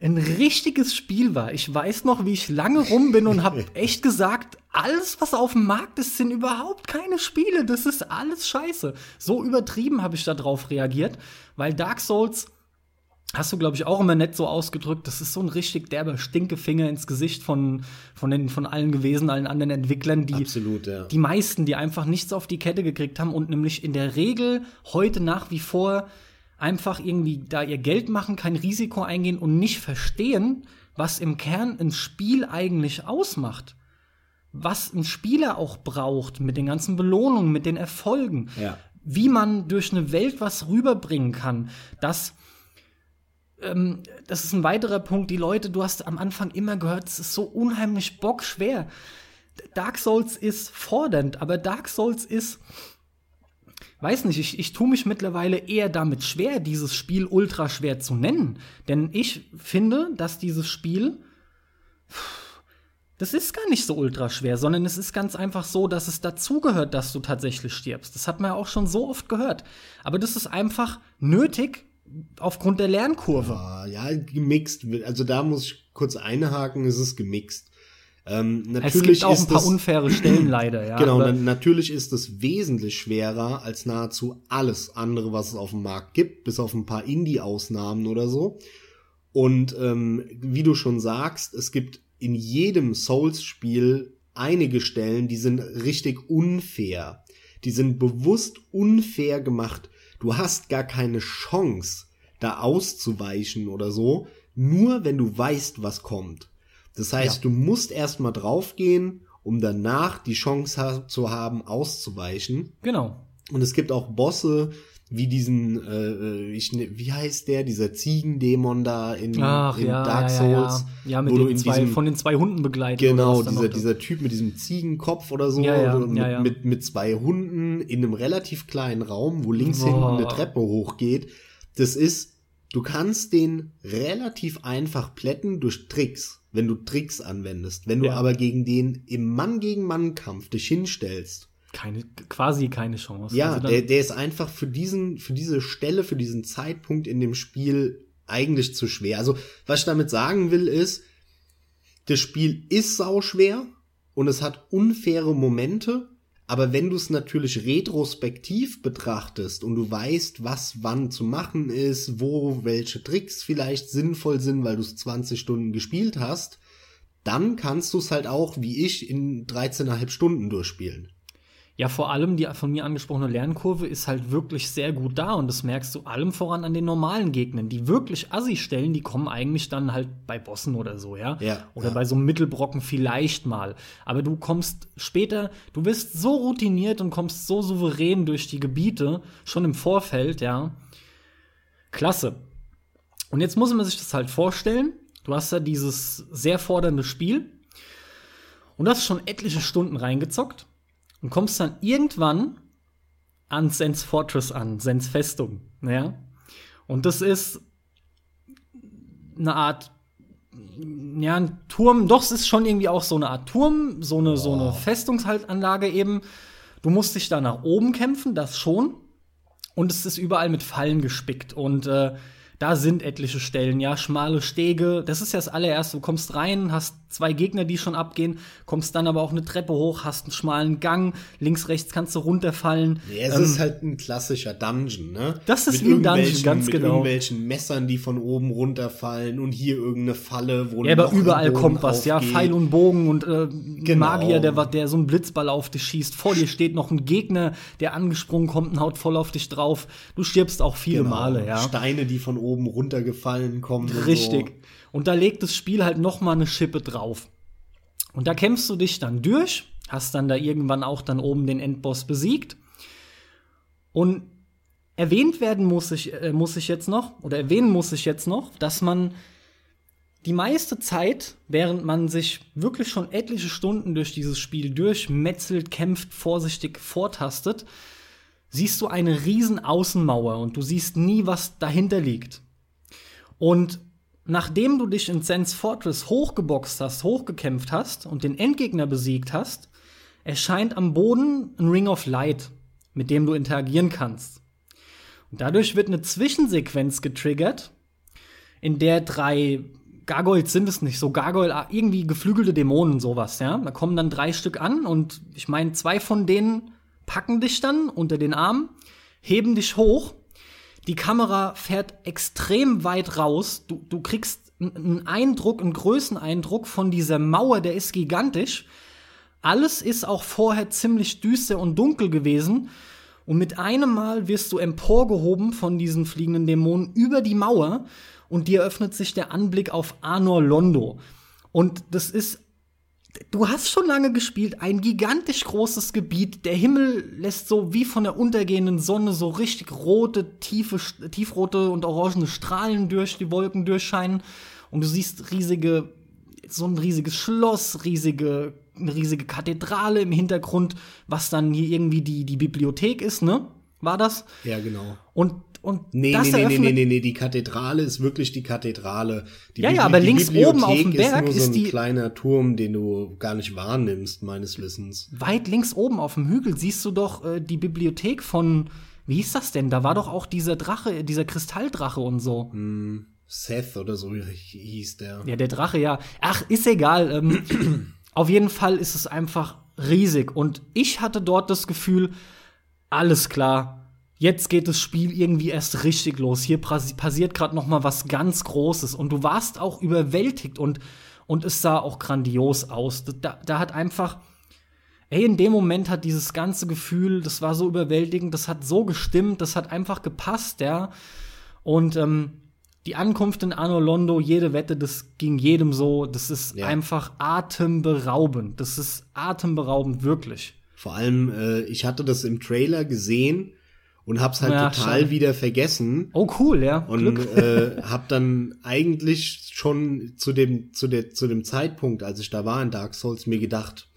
Speaker 1: ein richtiges Spiel war. Ich weiß noch, wie ich lange rum bin und habe echt gesagt, alles, was auf dem Markt ist, sind überhaupt keine Spiele. Das ist alles scheiße. So übertrieben habe ich da drauf reagiert, weil Dark Souls hast du, glaube ich, auch immer nett so ausgedrückt. Das ist so ein richtig derber Stinkefinger ins Gesicht von, von, den, von allen gewesen, allen anderen Entwicklern, die
Speaker 2: Absolut, ja.
Speaker 1: die meisten, die einfach nichts auf die Kette gekriegt haben und nämlich in der Regel heute nach wie vor einfach irgendwie da ihr Geld machen, kein Risiko eingehen und nicht verstehen, was im Kern ein Spiel eigentlich ausmacht. Was ein Spieler auch braucht mit den ganzen Belohnungen, mit den Erfolgen.
Speaker 2: Ja.
Speaker 1: Wie man durch eine Welt was rüberbringen kann. Das, ähm, das ist ein weiterer Punkt. Die Leute, du hast am Anfang immer gehört, es ist so unheimlich bockschwer. Dark Souls ist fordernd, aber Dark Souls ist, weiß nicht, ich, ich tue mich mittlerweile eher damit schwer, dieses Spiel ultra schwer zu nennen. Denn ich finde, dass dieses Spiel, das ist gar nicht so ultra schwer, sondern es ist ganz einfach so, dass es dazugehört, dass du tatsächlich stirbst. Das hat man ja auch schon so oft gehört. Aber das ist einfach nötig aufgrund der Lernkurve.
Speaker 2: Ah, ja, gemixt. Also da muss ich kurz einhaken, es ist gemixt. Ähm,
Speaker 1: Es
Speaker 2: natürlich
Speaker 1: gibt auch ein
Speaker 2: ist
Speaker 1: paar
Speaker 2: das,
Speaker 1: unfaire Stellen leider, ja.
Speaker 2: Genau, na, natürlich ist es wesentlich schwerer als nahezu alles andere, was es auf dem Markt gibt, bis auf ein paar Indie-Ausnahmen oder so. Und ähm, wie du schon sagst, es gibt in jedem Souls-Spiel einige Stellen, die sind richtig unfair. Die sind bewusst unfair gemacht. Du hast gar keine Chance, da auszuweichen oder so, nur wenn du weißt, was kommt. Das heißt,
Speaker 1: Ja.
Speaker 2: du musst erstmal draufgehen, um danach die Chance ha zu haben, auszuweichen.
Speaker 1: Genau.
Speaker 2: Und es gibt auch Bosse, wie diesen, äh, ich, ne- wie heißt der, dieser Ziegendämon da in,
Speaker 1: Ach
Speaker 2: in
Speaker 1: ja,
Speaker 2: Dark Souls.
Speaker 1: ja, ja. ja mit
Speaker 2: wo du
Speaker 1: den
Speaker 2: in
Speaker 1: zwei,
Speaker 2: diesem-
Speaker 1: von den zwei Hunden begleitet.
Speaker 2: Genau, dieser, dieser Typ mit diesem Ziegenkopf oder so, oder mit,
Speaker 1: ja, ja.
Speaker 2: Mit, mit zwei Hunden in einem relativ kleinen Raum, wo links
Speaker 1: Boah.
Speaker 2: hinten eine Treppe hochgeht. Das ist, du kannst den relativ einfach plätten durch Tricks, wenn du Tricks anwendest. Wenn du
Speaker 1: Ja.
Speaker 2: aber gegen den im Mann gegen Mann Kampf dich hinstellst
Speaker 1: keine, quasi keine Chance.
Speaker 2: Ja,
Speaker 1: Also
Speaker 2: der, der ist einfach für diesen, für diese Stelle, für diesen Zeitpunkt in dem Spiel eigentlich zu schwer. Also, was ich damit sagen will, ist, das Spiel ist sauschwer und es hat unfaire Momente, aber wenn du es natürlich retrospektiv betrachtest und du weißt, was wann zu machen ist, wo welche Tricks vielleicht sinnvoll sind, weil du es 20 Stunden gespielt hast, dann kannst du es halt auch, wie ich, in 13,5 Stunden durchspielen.
Speaker 1: Ja, vor allem die von mir angesprochene Lernkurve ist halt wirklich sehr gut da und das merkst du allem voran an den normalen Gegnern. Die wirklich Assi-Stellen, die kommen eigentlich dann halt bei Bossen oder so, ja?
Speaker 2: Ja,
Speaker 1: Oder
Speaker 2: ja.
Speaker 1: bei so einem Mittelbrocken vielleicht mal. Aber du kommst später, du bist so routiniert und kommst so souverän durch die Gebiete, schon im Vorfeld, ja. Klasse. Und jetzt muss man sich das halt vorstellen. Du hast ja dieses sehr fordernde Spiel und hast schon etliche Stunden reingezockt und kommst dann irgendwann an Sens Fortress an, Sens Festung, ja. Und das ist eine Art, ja, ein Turm, doch, es ist schon irgendwie auch so eine Art Turm, so eine, so eine Festungshaltanlage eben. Du musst dich da nach oben kämpfen, das schon. Und es ist überall mit Fallen gespickt. Und äh, da sind etliche Stellen, ja, schmale Stege. Das ist ja das allererste. Du kommst rein, hast zwei Gegner, die schon abgehen, kommst dann aber auch eine Treppe hoch, hast einen schmalen Gang, links, rechts kannst du runterfallen.
Speaker 2: Ja, es ist halt ein klassischer Dungeon, ne?
Speaker 1: Ähm, Das ist
Speaker 2: Mit
Speaker 1: wie ein Dungeon, ganz
Speaker 2: mit
Speaker 1: genau.
Speaker 2: irgendwelchen Messern, die von oben runterfallen und hier irgendeine Falle, wo
Speaker 1: Ja, aber überall kommt was, ja. Pfeil und Bogen und äh,
Speaker 2: Genau.
Speaker 1: Magier, der, der so einen Blitzball auf dich schießt. Vor dir steht noch ein Gegner, der angesprungen kommt und haut voll auf dich drauf. Du stirbst auch viele
Speaker 2: Genau.
Speaker 1: Male, ja.
Speaker 2: Steine, die von oben runtergefallen kommen.
Speaker 1: Richtig.
Speaker 2: So.
Speaker 1: Und da legt das Spiel halt noch mal eine Schippe drauf. Und da kämpfst du dich dann durch, hast dann da irgendwann auch dann oben den Endboss besiegt. Und erwähnt werden muss ich, äh, muss ich jetzt noch, oder erwähnen muss ich jetzt noch, dass man die meiste Zeit, während man sich wirklich schon etliche Stunden durch dieses Spiel durchmetzelt, kämpft, vorsichtig vortastet, siehst du eine riesen Außenmauer und du siehst nie, was dahinter liegt. Und nachdem du dich in Sense Fortress hochgeboxt hast, hochgekämpft hast und den Endgegner besiegt hast, erscheint am Boden ein Ring of Light, mit dem du interagieren kannst. Und dadurch wird eine Zwischensequenz getriggert, in der drei Gargoyles sind es nicht, so Gargoyle, irgendwie geflügelte Dämonen, sowas, ja. Da kommen dann drei Stück an und ich meine, zwei von denen packen dich dann unter den Arm, heben dich hoch. Die Kamera fährt extrem weit raus. Du, du kriegst einen Eindruck, einen Größeneindruck von dieser Mauer, der ist gigantisch. Alles ist auch vorher ziemlich düster und dunkel gewesen. Und mit einem Mal wirst du emporgehoben von diesen fliegenden Dämonen über die Mauer und dir öffnet sich der Anblick auf Anor Londo. Und das ist, du hast schon lange gespielt, ein gigantisch großes Gebiet. Der Himmel lässt so wie von der untergehenden Sonne so richtig rote, tiefe, tiefrote und orangene Strahlen durch die Wolken durchscheinen. Und du siehst riesige, so ein riesiges Schloss, riesige, eine riesige Kathedrale im Hintergrund, was dann hier irgendwie die, die Bibliothek ist, ne? War das?
Speaker 2: Ja, genau.
Speaker 1: Und, und
Speaker 2: Nee,
Speaker 1: das
Speaker 2: nee, nee, nee, nee, nee, nee, die Kathedrale ist wirklich die Kathedrale. Die
Speaker 1: Ja, ja, aber links oben auf dem Berg
Speaker 2: ist nur
Speaker 1: ist
Speaker 2: so ein
Speaker 1: die-
Speaker 2: kleiner Turm, den du gar nicht wahrnimmst, meines Wissens.
Speaker 1: weit links oben auf dem Hügel siehst du doch äh, die Bibliothek von, wie hieß das denn? Da war doch auch dieser Drache, dieser Kristalldrache und so.
Speaker 2: Seth oder so hieß der.
Speaker 1: Ja, der Drache, ja. Ach, ist egal. Ähm, auf jeden Fall ist es einfach riesig. Und ich hatte dort das Gefühl, alles klar. Jetzt geht das Spiel irgendwie erst richtig los. Hier passiert gerade noch mal was ganz Großes. Und du warst auch überwältigt und, und es sah auch grandios aus. Da, da hat einfach, ey, in dem Moment hat dieses ganze Gefühl, das war so überwältigend, das hat so gestimmt, das hat einfach gepasst, ja. Und ähm, die Ankunft in Anno Londo, jede Wette, das ging jedem so. Das ist
Speaker 2: Ja.
Speaker 1: einfach atemberaubend. Das ist atemberaubend, wirklich.
Speaker 2: Vor allem, äh, ich hatte das im Trailer gesehen und hab's halt
Speaker 1: Ja,
Speaker 2: total
Speaker 1: schade.
Speaker 2: wieder vergessen.
Speaker 1: Oh, cool, ja.
Speaker 2: Und
Speaker 1: Glück.
Speaker 2: äh, hab dann eigentlich schon zu dem, zu, der, zu dem Zeitpunkt, als ich da war in Dark Souls, mir gedacht,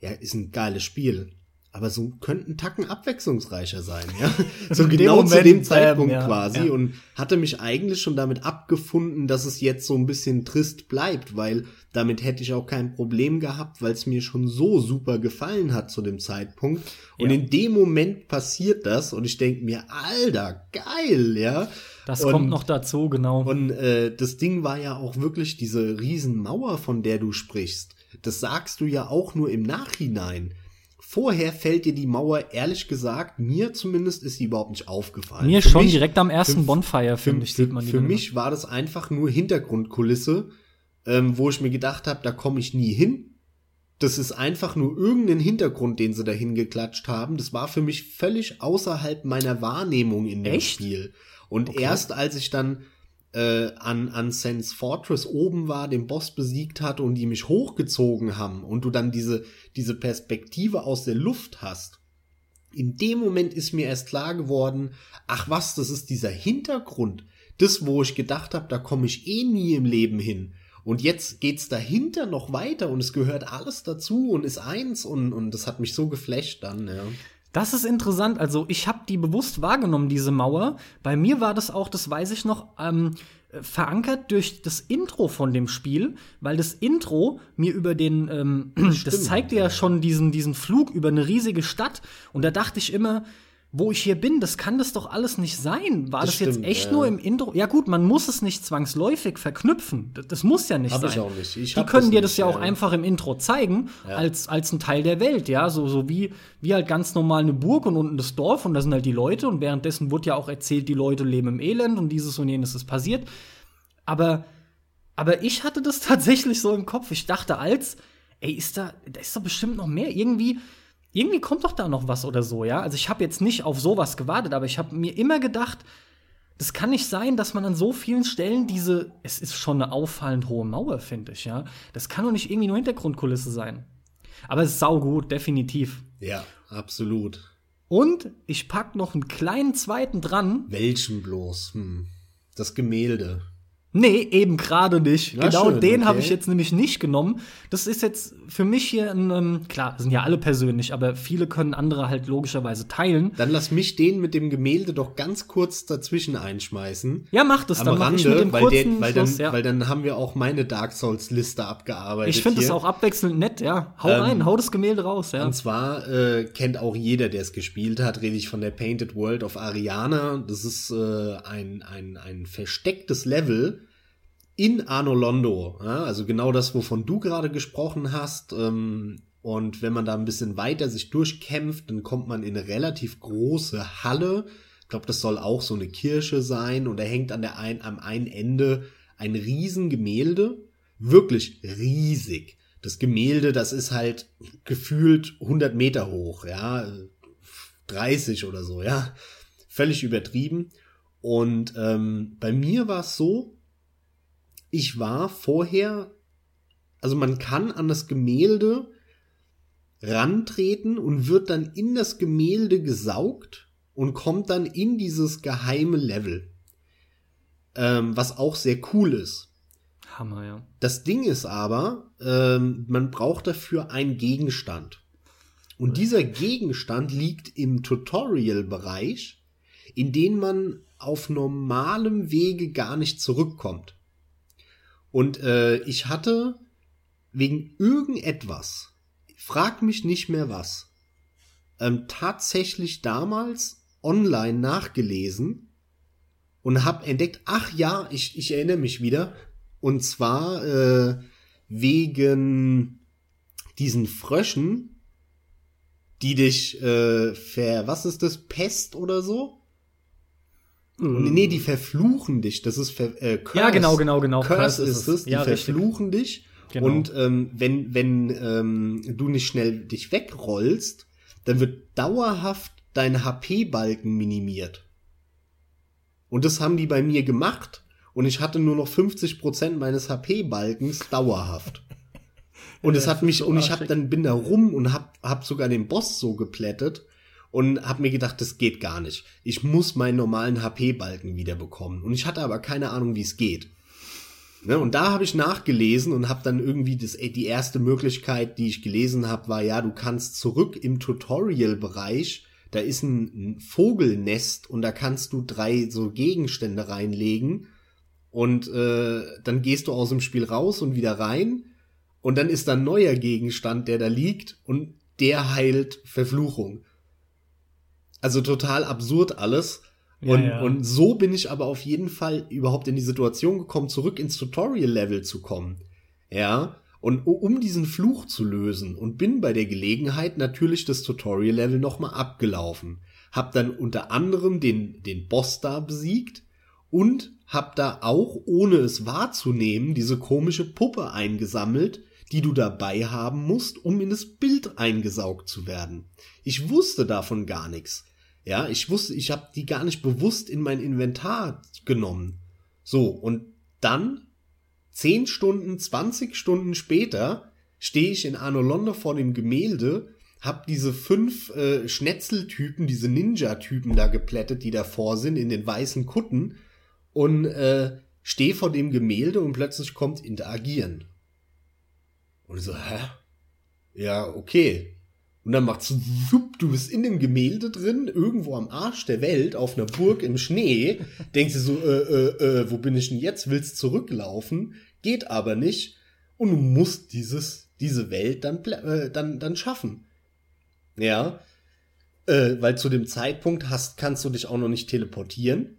Speaker 2: ja, ist ein geiles Spiel. Aber so könnten Tacken abwechslungsreicher sein, ja. So genau zu
Speaker 1: Moment,
Speaker 2: dem Zeitpunkt
Speaker 1: ähm, ja,
Speaker 2: quasi
Speaker 1: ja.
Speaker 2: und hatte mich eigentlich schon damit abgefunden, dass es jetzt so ein bisschen trist bleibt, weil damit hätte ich auch kein Problem gehabt, weil es mir schon so super gefallen hat zu dem Zeitpunkt. Und
Speaker 1: Ja.
Speaker 2: in dem Moment passiert das und ich denke mir, Alter, geil, ja.
Speaker 1: Das
Speaker 2: und,
Speaker 1: kommt noch dazu, genau.
Speaker 2: Und äh, das Ding war ja auch wirklich diese Riesenmauer, von der du sprichst. Das sagst du ja auch nur im Nachhinein. Vorher fällt dir die Mauer, ehrlich gesagt, mir zumindest ist sie überhaupt nicht aufgefallen.
Speaker 1: Mir
Speaker 2: Für
Speaker 1: schon
Speaker 2: mich-
Speaker 1: direkt am ersten
Speaker 2: für-
Speaker 1: Bonfire, finde ich,
Speaker 2: für,
Speaker 1: sieht man die
Speaker 2: für mich war das einfach nur Hintergrundkulisse, ähm, wo ich mir gedacht habe, da komme ich nie hin. Das ist einfach nur irgendein Hintergrund, den sie da hingeklatscht haben. Das war für mich völlig außerhalb meiner Wahrnehmung in dem
Speaker 1: Echt?
Speaker 2: Spiel. Und
Speaker 1: Okay.
Speaker 2: erst als ich dann äh, an, an Sans Fortress oben war, den Boss besiegt hatte und die mich hochgezogen haben und du dann diese, diese Perspektive aus der Luft hast, in dem Moment ist mir erst klar geworden, ach was, das ist dieser Hintergrund. Das, wo ich gedacht habe, da komme ich eh nie im Leben hin. Und jetzt geht's dahinter noch weiter und es gehört alles dazu und ist eins und, und das hat mich so geflasht dann, ja.
Speaker 1: Das ist interessant. Also ich habe die bewusst wahrgenommen, diese Mauer. Bei mir war das auch, das weiß ich noch, ähm, äh, verankert durch das Intro von dem Spiel, weil das Intro mir über den, ähm, das zeigte ja schon diesen, diesen Flug über eine riesige Stadt. Und da dachte ich immer, wo ich hier bin, das kann das doch alles nicht sein. War das,
Speaker 2: Das
Speaker 1: jetzt
Speaker 2: stimmt,
Speaker 1: echt
Speaker 2: ja.
Speaker 1: nur im Intro? Ja gut, man muss es nicht zwangsläufig verknüpfen. Das, das muss ja nicht
Speaker 2: Hab
Speaker 1: sein.
Speaker 2: ich auch nicht. Ich
Speaker 1: Die können
Speaker 2: das
Speaker 1: dir das
Speaker 2: nicht,
Speaker 1: ja auch
Speaker 2: ja.
Speaker 1: einfach im Intro zeigen, als, als ein Teil der Welt, ja. So, so wie, wie halt ganz normal eine Burg und unten das Dorf und da sind halt die Leute und währenddessen wird ja auch erzählt, die Leute leben im Elend und dieses und jenes ist passiert. Aber, aber ich hatte das tatsächlich so im Kopf. Ich dachte als, ey, ist da, da ist doch bestimmt noch mehr. Irgendwie, irgendwie kommt doch da noch was oder so, ja. Also ich habe jetzt nicht auf sowas gewartet, aber ich habe mir immer gedacht, das kann nicht sein, dass man an so vielen Stellen diese, es ist schon eine auffallend hohe Mauer, finde ich, ja. Das kann doch nicht irgendwie nur Hintergrundkulisse sein. Aber es ist saugut, definitiv.
Speaker 2: Ja, absolut.
Speaker 1: Und ich pack noch einen kleinen zweiten dran.
Speaker 2: Welchen bloß? Hm. Das Gemälde.
Speaker 1: Nee, eben gerade nicht.
Speaker 2: Na
Speaker 1: genau
Speaker 2: schön,
Speaker 1: den habe
Speaker 2: okay.
Speaker 1: ich jetzt nämlich nicht genommen. Das ist jetzt für mich hier ein, ähm, klar, sind ja alle persönlich, aber viele können andere halt logischerweise teilen.
Speaker 2: Dann lass mich den mit dem Gemälde doch ganz kurz dazwischen einschmeißen.
Speaker 1: Ja, mach das,
Speaker 2: Am
Speaker 1: dann mach ich
Speaker 2: Rande,
Speaker 1: mit dem
Speaker 2: weil,
Speaker 1: kurzen
Speaker 2: der, weil, dann,
Speaker 1: Schluss, ja.
Speaker 2: weil dann haben wir auch meine Dark Souls Liste abgearbeitet.
Speaker 1: Ich finde das auch abwechselnd nett, ja. Hau
Speaker 2: Ähm,
Speaker 1: rein, hau das Gemälde raus, ja.
Speaker 2: Und zwar äh, kennt auch jeder, der es gespielt hat, rede ich von der Painted World of Ariana. Das ist äh, ein, ein, ein verstecktes Level in Arno Londo. Ja? Also genau das, wovon du gerade gesprochen hast. Ähm, und wenn man da ein bisschen weiter sich durchkämpft, dann kommt man in eine relativ große Halle. Ich glaube, das soll auch so eine Kirche sein. Und da hängt an der ein, am einen Ende ein Riesengemälde. Wirklich riesig. Das Gemälde, das ist halt gefühlt 100 Meter hoch, ja, 30 oder so, ja, völlig übertrieben. Und ähm, bei mir war es so, ich war vorher, also man kann an das Gemälde rantreten und wird dann in das Gemälde gesaugt und kommt dann in dieses geheime Level, ähm, was auch sehr cool ist.
Speaker 1: Hammer, ja.
Speaker 2: Das Ding ist aber, ähm, man braucht dafür einen Gegenstand. Und dieser Gegenstand liegt im Tutorial-Bereich, in den man auf normalem Wege gar nicht zurückkommt. Und äh, ich hatte wegen irgendetwas, frag mich nicht mehr was, ähm, tatsächlich damals online nachgelesen und habe entdeckt, ach ja, ich, ich erinnere mich wieder, und zwar äh, wegen diesen Fröschen, die dich äh, ver, was ist das, Pest oder so? Nee, die verfluchen dich. Das ist ver, äh, Curse.
Speaker 1: Ja, genau, genau, genau.
Speaker 2: Curse,
Speaker 1: Curse ist es.
Speaker 2: es. Die
Speaker 1: Ja, richtig.
Speaker 2: verfluchen dich.
Speaker 1: Genau.
Speaker 2: Und ähm, wenn, wenn ähm, du nicht schnell dich wegrollst, dann wird dauerhaft dein HP-Balken minimiert. Und das haben die bei mir gemacht. Und ich hatte nur noch 50% meines HP-Balkens dauerhaft. Und es
Speaker 1: Ja,
Speaker 2: hat mich, und ich hab dann bin da rum und hab, hab sogar den Boss so geplättet und hab mir gedacht, das geht gar nicht. Ich muss meinen normalen HP-Balken wieder bekommen. Und ich hatte aber keine Ahnung, wie es geht. Ne, und da habe ich nachgelesen und habe dann irgendwie das, die erste Möglichkeit, die ich gelesen habe, war ja, du kannst zurück im Tutorial-Bereich, da ist ein Vogelnest und da kannst du drei so Gegenstände reinlegen und äh, dann gehst du aus dem Spiel raus und wieder rein und dann ist da ein neuer Gegenstand, der da liegt und der heilt Verfluchung. Also total absurd alles. Und, ja, ja. und so bin ich aber auf jeden Fall überhaupt in die Situation gekommen, zurück ins Tutorial-Level zu kommen. Ja, und um diesen Fluch zu lösen und bin bei der Gelegenheit natürlich das Tutorial-Level nochmal abgelaufen. Hab dann unter anderem den, den Boss da besiegt und hab da auch, ohne es wahrzunehmen, diese komische Puppe eingesammelt, die du dabei haben musst, um in das Bild eingesaugt zu werden. Ich wusste davon gar nichts. Ja, ich wusste, ich habe die gar nicht bewusst in mein Inventar genommen. So, und dann, zehn Stunden, 20 Stunden später, stehe ich in Arno Londo vor dem Gemälde, hab diese fünf äh, Schnetzeltypen, diese Ninja-Typen da geplättet, die davor sind, in den weißen Kutten, und äh, stehe vor dem Gemälde und plötzlich kommt Interagieren. Und so, hä? Ja, okay. Und dann macht's wupp, du bist in dem Gemälde drin, irgendwo am Arsch der Welt, auf einer Burg im Schnee. Denkst du so, äh, äh, äh, wo bin ich denn jetzt? Willst zurücklaufen? Geht aber nicht. Und du musst dieses, diese Welt dann, äh, dann, dann schaffen. Ja. Äh, weil zu dem Zeitpunkt hast, kannst du dich auch noch nicht teleportieren.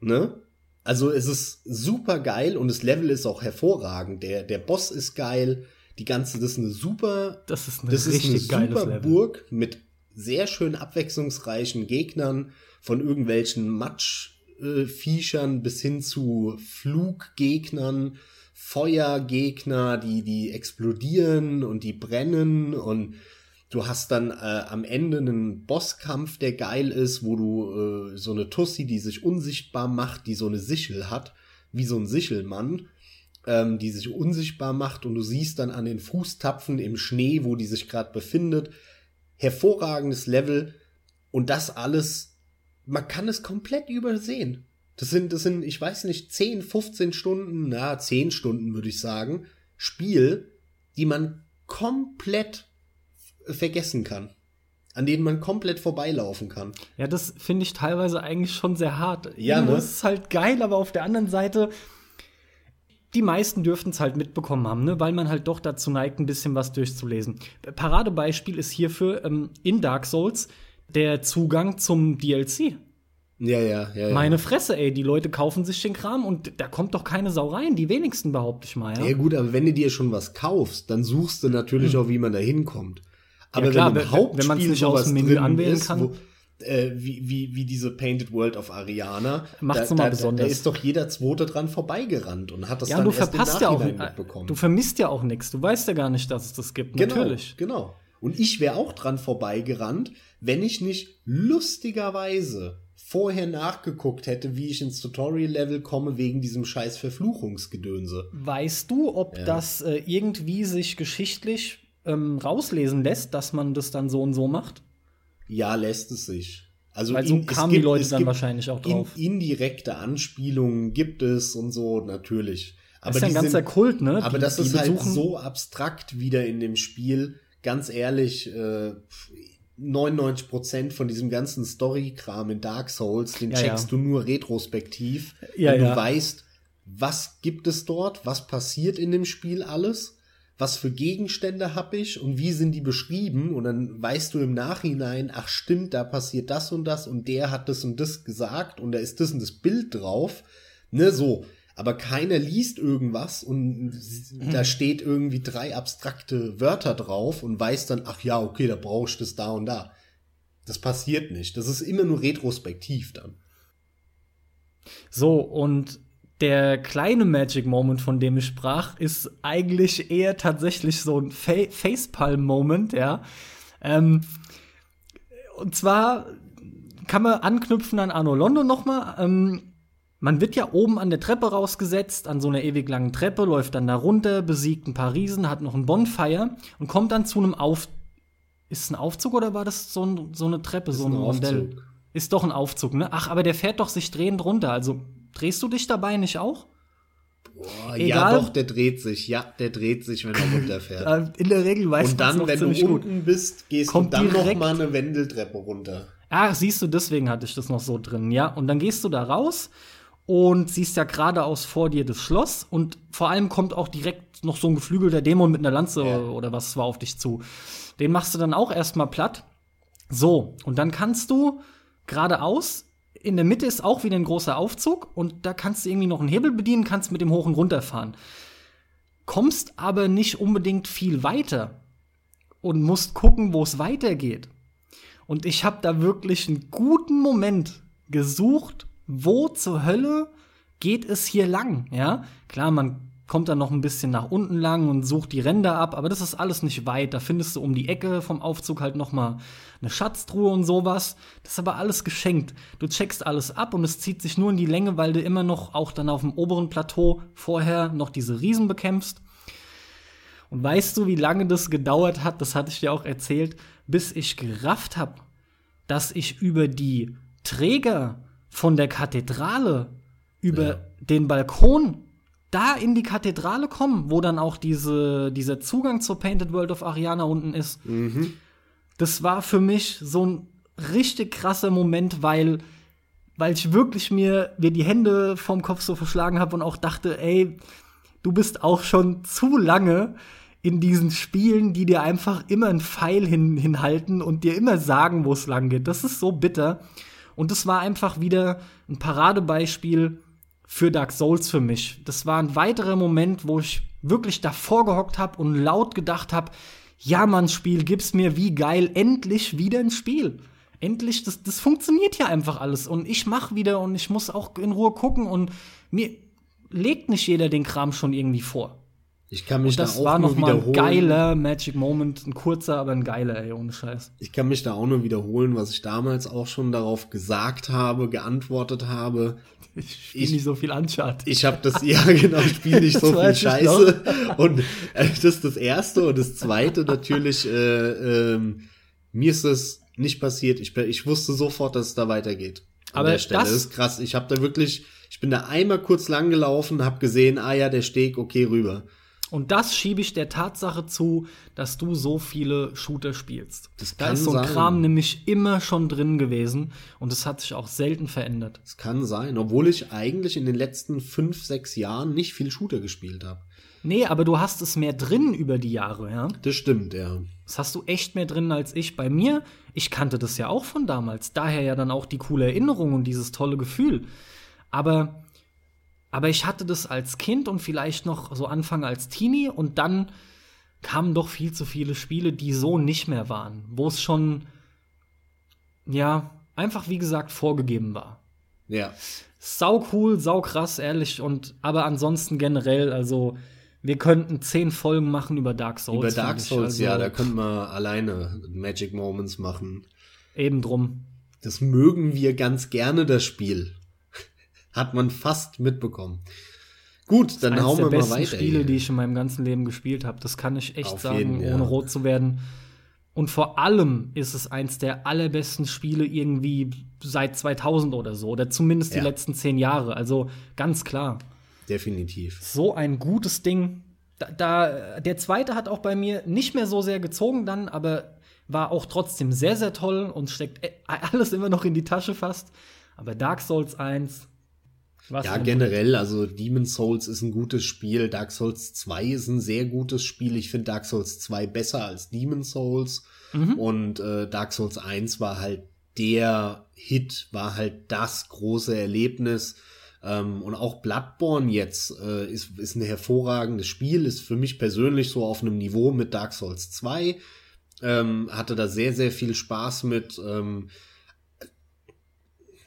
Speaker 2: Ne? Also es ist super geil und das Level ist auch hervorragend. Der, der Boss ist geil die ganze, das ist eine super,
Speaker 1: das ist eine, das ist eine super Level.
Speaker 2: Burg mit sehr schön abwechslungsreichen Gegnern, von irgendwelchen Matschviechern bis hin zu Fluggegnern, Feuergegner, die, die explodieren und die brennen und du hast dann äh, am Ende einen Bosskampf, der geil ist, wo du äh, so eine Tussi, die sich unsichtbar macht, die so eine Sichel hat, wie so ein Sichelmann ähm, die sich unsichtbar macht und du siehst dann an den Fußtapfen im Schnee, wo die sich gerade befindet. Hervorragendes Level und das alles, man kann es komplett übersehen. Das sind, das sind, ich weiß nicht, 10, 15 Stunden, na, 10 Stunden würde ich sagen, Spiel, die man komplett vergessen kann. An denen man komplett vorbeilaufen kann.
Speaker 1: Ja, das finde ich teilweise eigentlich schon sehr hart. Ja, ne? Das ist halt geil, aber auf der anderen Seite, die meisten dürften es halt mitbekommen haben, ne? weil man halt doch dazu neigt, ein bisschen was durchzulesen. Paradebeispiel ist hierfür ähm, in Dark Souls der Zugang zum DLC.
Speaker 2: Ja, ja, ja, ja.
Speaker 1: Meine Fresse, ey, die Leute kaufen sich den Kram und da kommt doch keine Sau rein. Die wenigsten behaupte ich mal. Ja?
Speaker 2: ja, gut, aber wenn du dir schon was kaufst, dann suchst du natürlich hm. auch, wie man da hinkommt.
Speaker 1: Aber ja, klar, wenn, im Hauptspiel wenn man es nicht aus dem Menü anwählen ist, kann. Wo,
Speaker 2: äh, wie, wie, wie diese Painted World of Ariana.
Speaker 1: Macht's nochmal besonders.
Speaker 2: Da ist doch jeder Zweite dran vorbeigerannt und hat das
Speaker 1: ja,
Speaker 2: dann
Speaker 1: du erst verpasst ja auch, mitbekommen. Du vermisst ja auch nichts. Du weißt ja gar nicht, dass es das gibt.
Speaker 2: Genau,
Speaker 1: Natürlich.
Speaker 2: Genau. Und ich wäre auch dran vorbeigerannt, wenn ich nicht lustigerweise vorher nachgeguckt hätte, wie ich ins Tutorial-Level komme wegen diesem scheiß Verfluchungsgedönse.
Speaker 1: Weißt du, ob ja. das äh, irgendwie sich geschichtlich ähm, rauslesen lässt, dass man das dann so und so macht?
Speaker 2: Ja, lässt es sich.
Speaker 1: Also Weil so in, kamen gibt, die Leute dann wahrscheinlich auch drauf.
Speaker 2: In, indirekte Anspielungen gibt es und so, natürlich.
Speaker 1: Aber das ist ja ein ganzer sind, Kult, ne?
Speaker 2: Aber die, das ist halt so abstrakt wieder in dem Spiel. Ganz ehrlich, äh, 99% von diesem ganzen Story-Kram in Dark Souls, den ja, checkst ja. du nur retrospektiv. Ja, wenn du weißt, was gibt es dort, was passiert in dem Spiel alles was für Gegenstände habe ich und wie sind die beschrieben und dann weißt du im Nachhinein, ach stimmt, da passiert das und das und der hat das und das gesagt und da ist das und das Bild drauf, ne, so. Aber keiner liest irgendwas und mhm. da steht irgendwie drei abstrakte Wörter drauf und weiß dann, ach ja, okay, da brauchst du das da und da. Das passiert nicht. Das ist immer nur retrospektiv dann.
Speaker 1: So, und der kleine Magic Moment, von dem ich sprach, ist eigentlich eher tatsächlich so ein Fa Facepalm-Moment, ja. Ähm, und zwar kann man anknüpfen an Arno London nochmal. Ähm, man wird ja oben an der Treppe rausgesetzt, an so einer ewig langen Treppe, läuft dann da runter, besiegt ein paar Riesen, hat noch ein Bonfire und kommt dann zu einem Auf. Ist es ein Aufzug oder war das so, ein, so eine Treppe, ist so ein, ein Rondell? Ist doch ein Aufzug, ne? Ach, aber der fährt doch sich drehend runter. Also Drehst du dich dabei nicht auch?
Speaker 2: Boah, ja, doch, der dreht sich. Ja, der dreht sich, wenn er runterfährt.
Speaker 1: In der Regel weiß
Speaker 2: Und dann, wenn du unten
Speaker 1: gut.
Speaker 2: bist, gehst
Speaker 1: Kommt
Speaker 2: du dann noch
Speaker 1: direkt-
Speaker 2: mal eine Wendeltreppe runter.
Speaker 1: Ah, siehst du, deswegen hatte ich das noch so drin, ja. Und dann gehst du da raus und siehst ja geradeaus vor dir das Schloss und vor allem kommt auch direkt noch so ein geflügelter Dämon mit einer Lanze
Speaker 2: Ja.
Speaker 1: oder was war auf dich zu. Den machst du dann auch erstmal platt. So, und dann kannst du geradeaus, in der Mitte ist auch wieder ein großer Aufzug und da kannst du irgendwie noch einen Hebel bedienen, kannst mit dem hoch und runter fahren. Kommst aber nicht unbedingt viel weiter und musst gucken, wo es weitergeht. Und ich habe da wirklich einen guten Moment gesucht, wo zur Hölle geht es hier lang, ja? Klar, man kommt dann noch ein bisschen nach unten lang und sucht die Ränder ab, aber das ist alles nicht weit. Da findest du um die Ecke vom Aufzug halt noch mal eine Schatztruhe und sowas. Das ist aber alles geschenkt. Du checkst alles ab und es zieht sich nur in die Länge, weil du immer noch auch dann auf dem oberen Plateau vorher noch diese Riesen bekämpfst. Und weißt du, wie lange das gedauert hat, das hatte ich dir auch erzählt, bis ich gerafft habe, dass ich über die Träger von der Kathedrale, über
Speaker 2: Ja.
Speaker 1: den Balkon, da in die Kathedrale komme, wo dann auch diese, dieser Zugang zur Painted World of Ariana unten ist. Das war für mich so ein richtig krasser Moment, weil, weil ich wirklich mir, mir die Hände vom Kopf so verschlagen habe und auch dachte, ey, du bist auch schon zu lange in diesen Spielen, die dir einfach immer einen Pfeil hin, hinhalten und dir immer sagen, wo es lang geht. Das ist so bitter. Und das war einfach wieder ein Paradebeispiel für Dark Souls für mich. Das war ein weiterer Moment, wo ich wirklich davor gehockt habe und laut gedacht habe, ja, Mann, Spiel, gib's mir wie geil, endlich wieder ein Spiel. Endlich, das, das funktioniert ja einfach alles. Und ich mach wieder und ich muss auch in Ruhe gucken und mir legt nicht jeder den Kram schon irgendwie vor.
Speaker 2: Ich kann mich
Speaker 1: Und das
Speaker 2: da auch
Speaker 1: war
Speaker 2: nur
Speaker 1: noch mal ein geiler Magic Moment, ein kurzer, aber ein geiler, ey, ohne Scheiß.
Speaker 2: Ich kann mich da auch nur wiederholen, was ich damals auch schon darauf gesagt habe, geantwortet habe.
Speaker 1: Ich spiele
Speaker 2: Ich-
Speaker 1: nicht so viel Uncharted.
Speaker 2: Ich habe das, ja genau, ich spiele nicht so viel Scheiße. Und äh, das ist das Erste. Und das Zweite natürlich, äh, ähm, mir ist das nicht passiert. Ich, ich wusste sofort, dass es da weitergeht.
Speaker 1: Aber das-
Speaker 2: Das ist krass. Ich habe da wirklich, ich bin da einmal kurz lang gelaufen, habe gesehen, ah ja, der Steg, okay, rüber.
Speaker 1: Und das schiebe ich der Tatsache zu, dass du so viele Shooter spielst.
Speaker 2: Das
Speaker 1: da
Speaker 2: kann
Speaker 1: ist so ein
Speaker 2: sein.
Speaker 1: Kram nämlich immer schon drin gewesen und es hat sich auch selten verändert.
Speaker 2: Das kann sein, obwohl ich eigentlich in den letzten fünf, sechs Jahren nicht viel Shooter gespielt habe.
Speaker 1: Nee, aber du hast es mehr drin über die Jahre, ja.
Speaker 2: Das stimmt, ja.
Speaker 1: Das hast du echt mehr drin als ich. Bei mir, ich kannte das ja auch von damals. Daher ja dann auch die coole Erinnerung und dieses tolle Gefühl. Aber, aber ich hatte das als Kind und vielleicht noch so Anfang als Teenie und dann kamen doch viel zu viele Spiele, die so nicht mehr waren. Wo es schon, ja, einfach wie gesagt vorgegeben war.
Speaker 2: Ja.
Speaker 1: Sau cool, sau krass, ehrlich. Und aber ansonsten generell, also wir könnten zehn Folgen machen über Dark Souls.
Speaker 2: Über Dark. Souls,
Speaker 1: also,
Speaker 2: ja, da könnte man alleine Magic Moments machen.
Speaker 1: Eben drum.
Speaker 2: Das mögen wir ganz gerne, das Spiel. Hat man fast mitbekommen. Gut, dann hauen wir mal
Speaker 1: besten
Speaker 2: weiter.
Speaker 1: Spiele,
Speaker 2: hier.
Speaker 1: die ich in meinem ganzen Leben gespielt habe. Das kann ich echt
Speaker 2: Auf
Speaker 1: sagen,
Speaker 2: jeden, ja.
Speaker 1: ohne rot zu werden. Und vor allem ist es eins der allerbesten Spiele irgendwie seit 2000 oder so. Oder zumindest
Speaker 2: Ja.
Speaker 1: die letzten zehn Jahre. Also ganz klar.
Speaker 2: Definitiv.
Speaker 1: So ein gutes Ding. Da, da, der zweite hat auch bei mir nicht mehr so sehr gezogen dann, aber war auch trotzdem sehr, sehr toll und steckt e- alles immer noch in die Tasche fast. Aber Dark Souls 1. Was
Speaker 2: Ja, generell, also Demon's Souls ist ein gutes Spiel. Dark Souls 2 ist ein sehr gutes Spiel. Ich finde Dark Souls 2 besser als Demon's Souls.
Speaker 1: Mhm.
Speaker 2: Und äh, Dark Souls 1 war halt der Hit, war halt das große Erlebnis. Ähm, und auch Bloodborne jetzt äh, ist, ist ein hervorragendes Spiel, ist für mich persönlich so auf einem Niveau mit Dark Souls 2. Ähm, hatte da sehr, sehr viel Spaß mit. Ähm,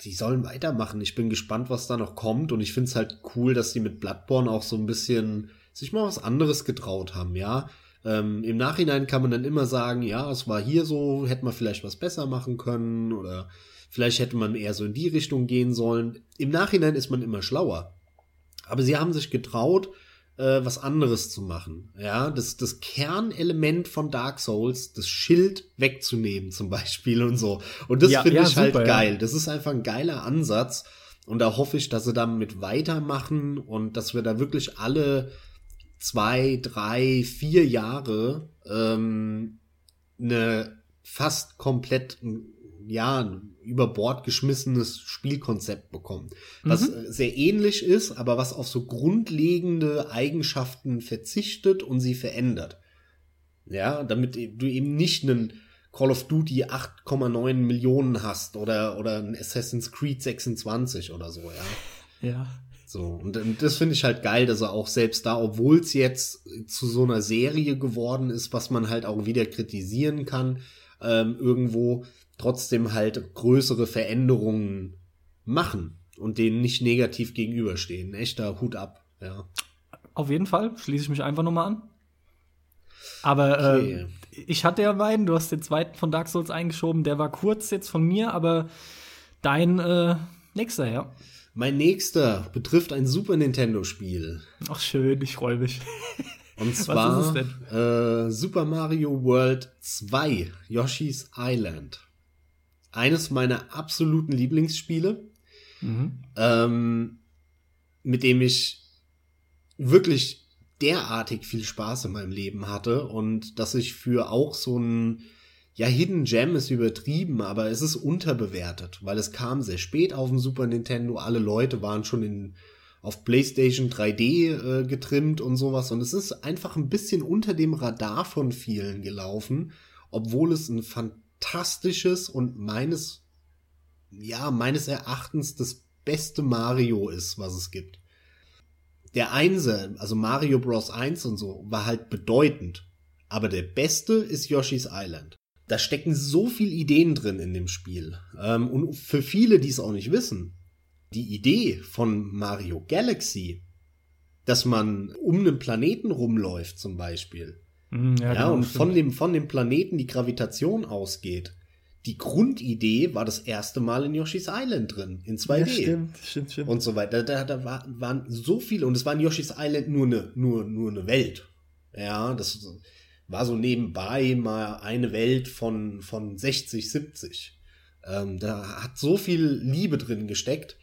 Speaker 2: die sollen weitermachen. Ich bin gespannt, was da noch kommt. Und ich finde es halt cool, dass die mit Bloodborne auch so ein bisschen sich mal was anderes getraut haben, ja. Ähm, Im Nachhinein kann man dann immer sagen, ja, es war hier so, hätte man vielleicht was besser machen können oder vielleicht hätte man eher so in die Richtung gehen sollen. Im Nachhinein ist man immer schlauer. Aber sie haben sich getraut, äh, was anderes zu machen. Ja, das, das Kernelement von Dark Souls, das Schild wegzunehmen zum Beispiel und so. Und das
Speaker 1: Ja,
Speaker 2: finde
Speaker 1: ja,
Speaker 2: ich halt
Speaker 1: super, ja.
Speaker 2: geil. Das ist einfach ein geiler Ansatz. Und da hoffe ich, dass sie damit weitermachen und dass wir da wirklich alle zwei, drei, vier Jahre ähm, eine fast komplett ja, über Bord geschmissenes Spielkonzept bekommen. Was mhm. sehr ähnlich ist, aber was auf so grundlegende Eigenschaften verzichtet und sie verändert. Ja, damit du eben nicht einen Call of Duty 8,9 Millionen hast oder, oder ein Assassin's Creed 26 oder so, ja.
Speaker 1: Ja.
Speaker 2: So, und, und das finde ich halt geil, dass er auch selbst da, obwohl es jetzt zu so einer Serie geworden ist, was man halt auch wieder kritisieren kann, ähm, irgendwo trotzdem halt größere Veränderungen machen und denen nicht negativ gegenüberstehen. Echter Hut ab, ja.
Speaker 1: Auf jeden Fall, schließe ich mich einfach nochmal an. Aber äh, okay. äh, ich hatte ja meinen, du hast den zweiten von Dark Souls eingeschoben, der war kurz jetzt von mir, aber dein äh, nächster, ja.
Speaker 2: Mein nächster betrifft ein Super Nintendo-Spiel.
Speaker 1: Ach schön, ich freue mich.
Speaker 2: Und zwar äh, Super Mario World 2, Yoshi's Island. Eines meiner absoluten Lieblingsspiele, mhm. ähm, mit dem ich wirklich derartig viel Spaß in meinem Leben hatte und dass ich für auch so ein ja, Hidden Gem ist übertrieben, aber es ist unterbewertet, weil es kam sehr spät auf dem Super Nintendo. Alle Leute waren schon in, auf PlayStation 3D äh, getrimmt und sowas. Und es ist einfach ein bisschen unter dem Radar von vielen gelaufen, obwohl es ein fantastisches und meines, ja, meines Erachtens das beste Mario ist, was es gibt der Einser, also Mario Bros. 1 und so, war halt bedeutend. Aber der beste ist Yoshi's Island. Da stecken so viel Ideen drin in dem Spiel. Ähm, und für viele, die es auch nicht wissen, die Idee von Mario Galaxy, dass man um einen Planeten rumläuft zum Beispiel, ja, ja genau, und von dem, von dem Planeten die Gravitation ausgeht, die Grundidee war das erste Mal in Yoshi's Island drin, in 2D. Ja,
Speaker 1: stimmt, stimmt, stimmt.
Speaker 2: Und so weiter. Da, da war, waren so viele, und es war in Yoshi's Island nur eine, nur, nur eine Welt. Ja, das war so nebenbei mal eine Welt von, von 60, 70. Ähm, da hat so viel Liebe drin gesteckt.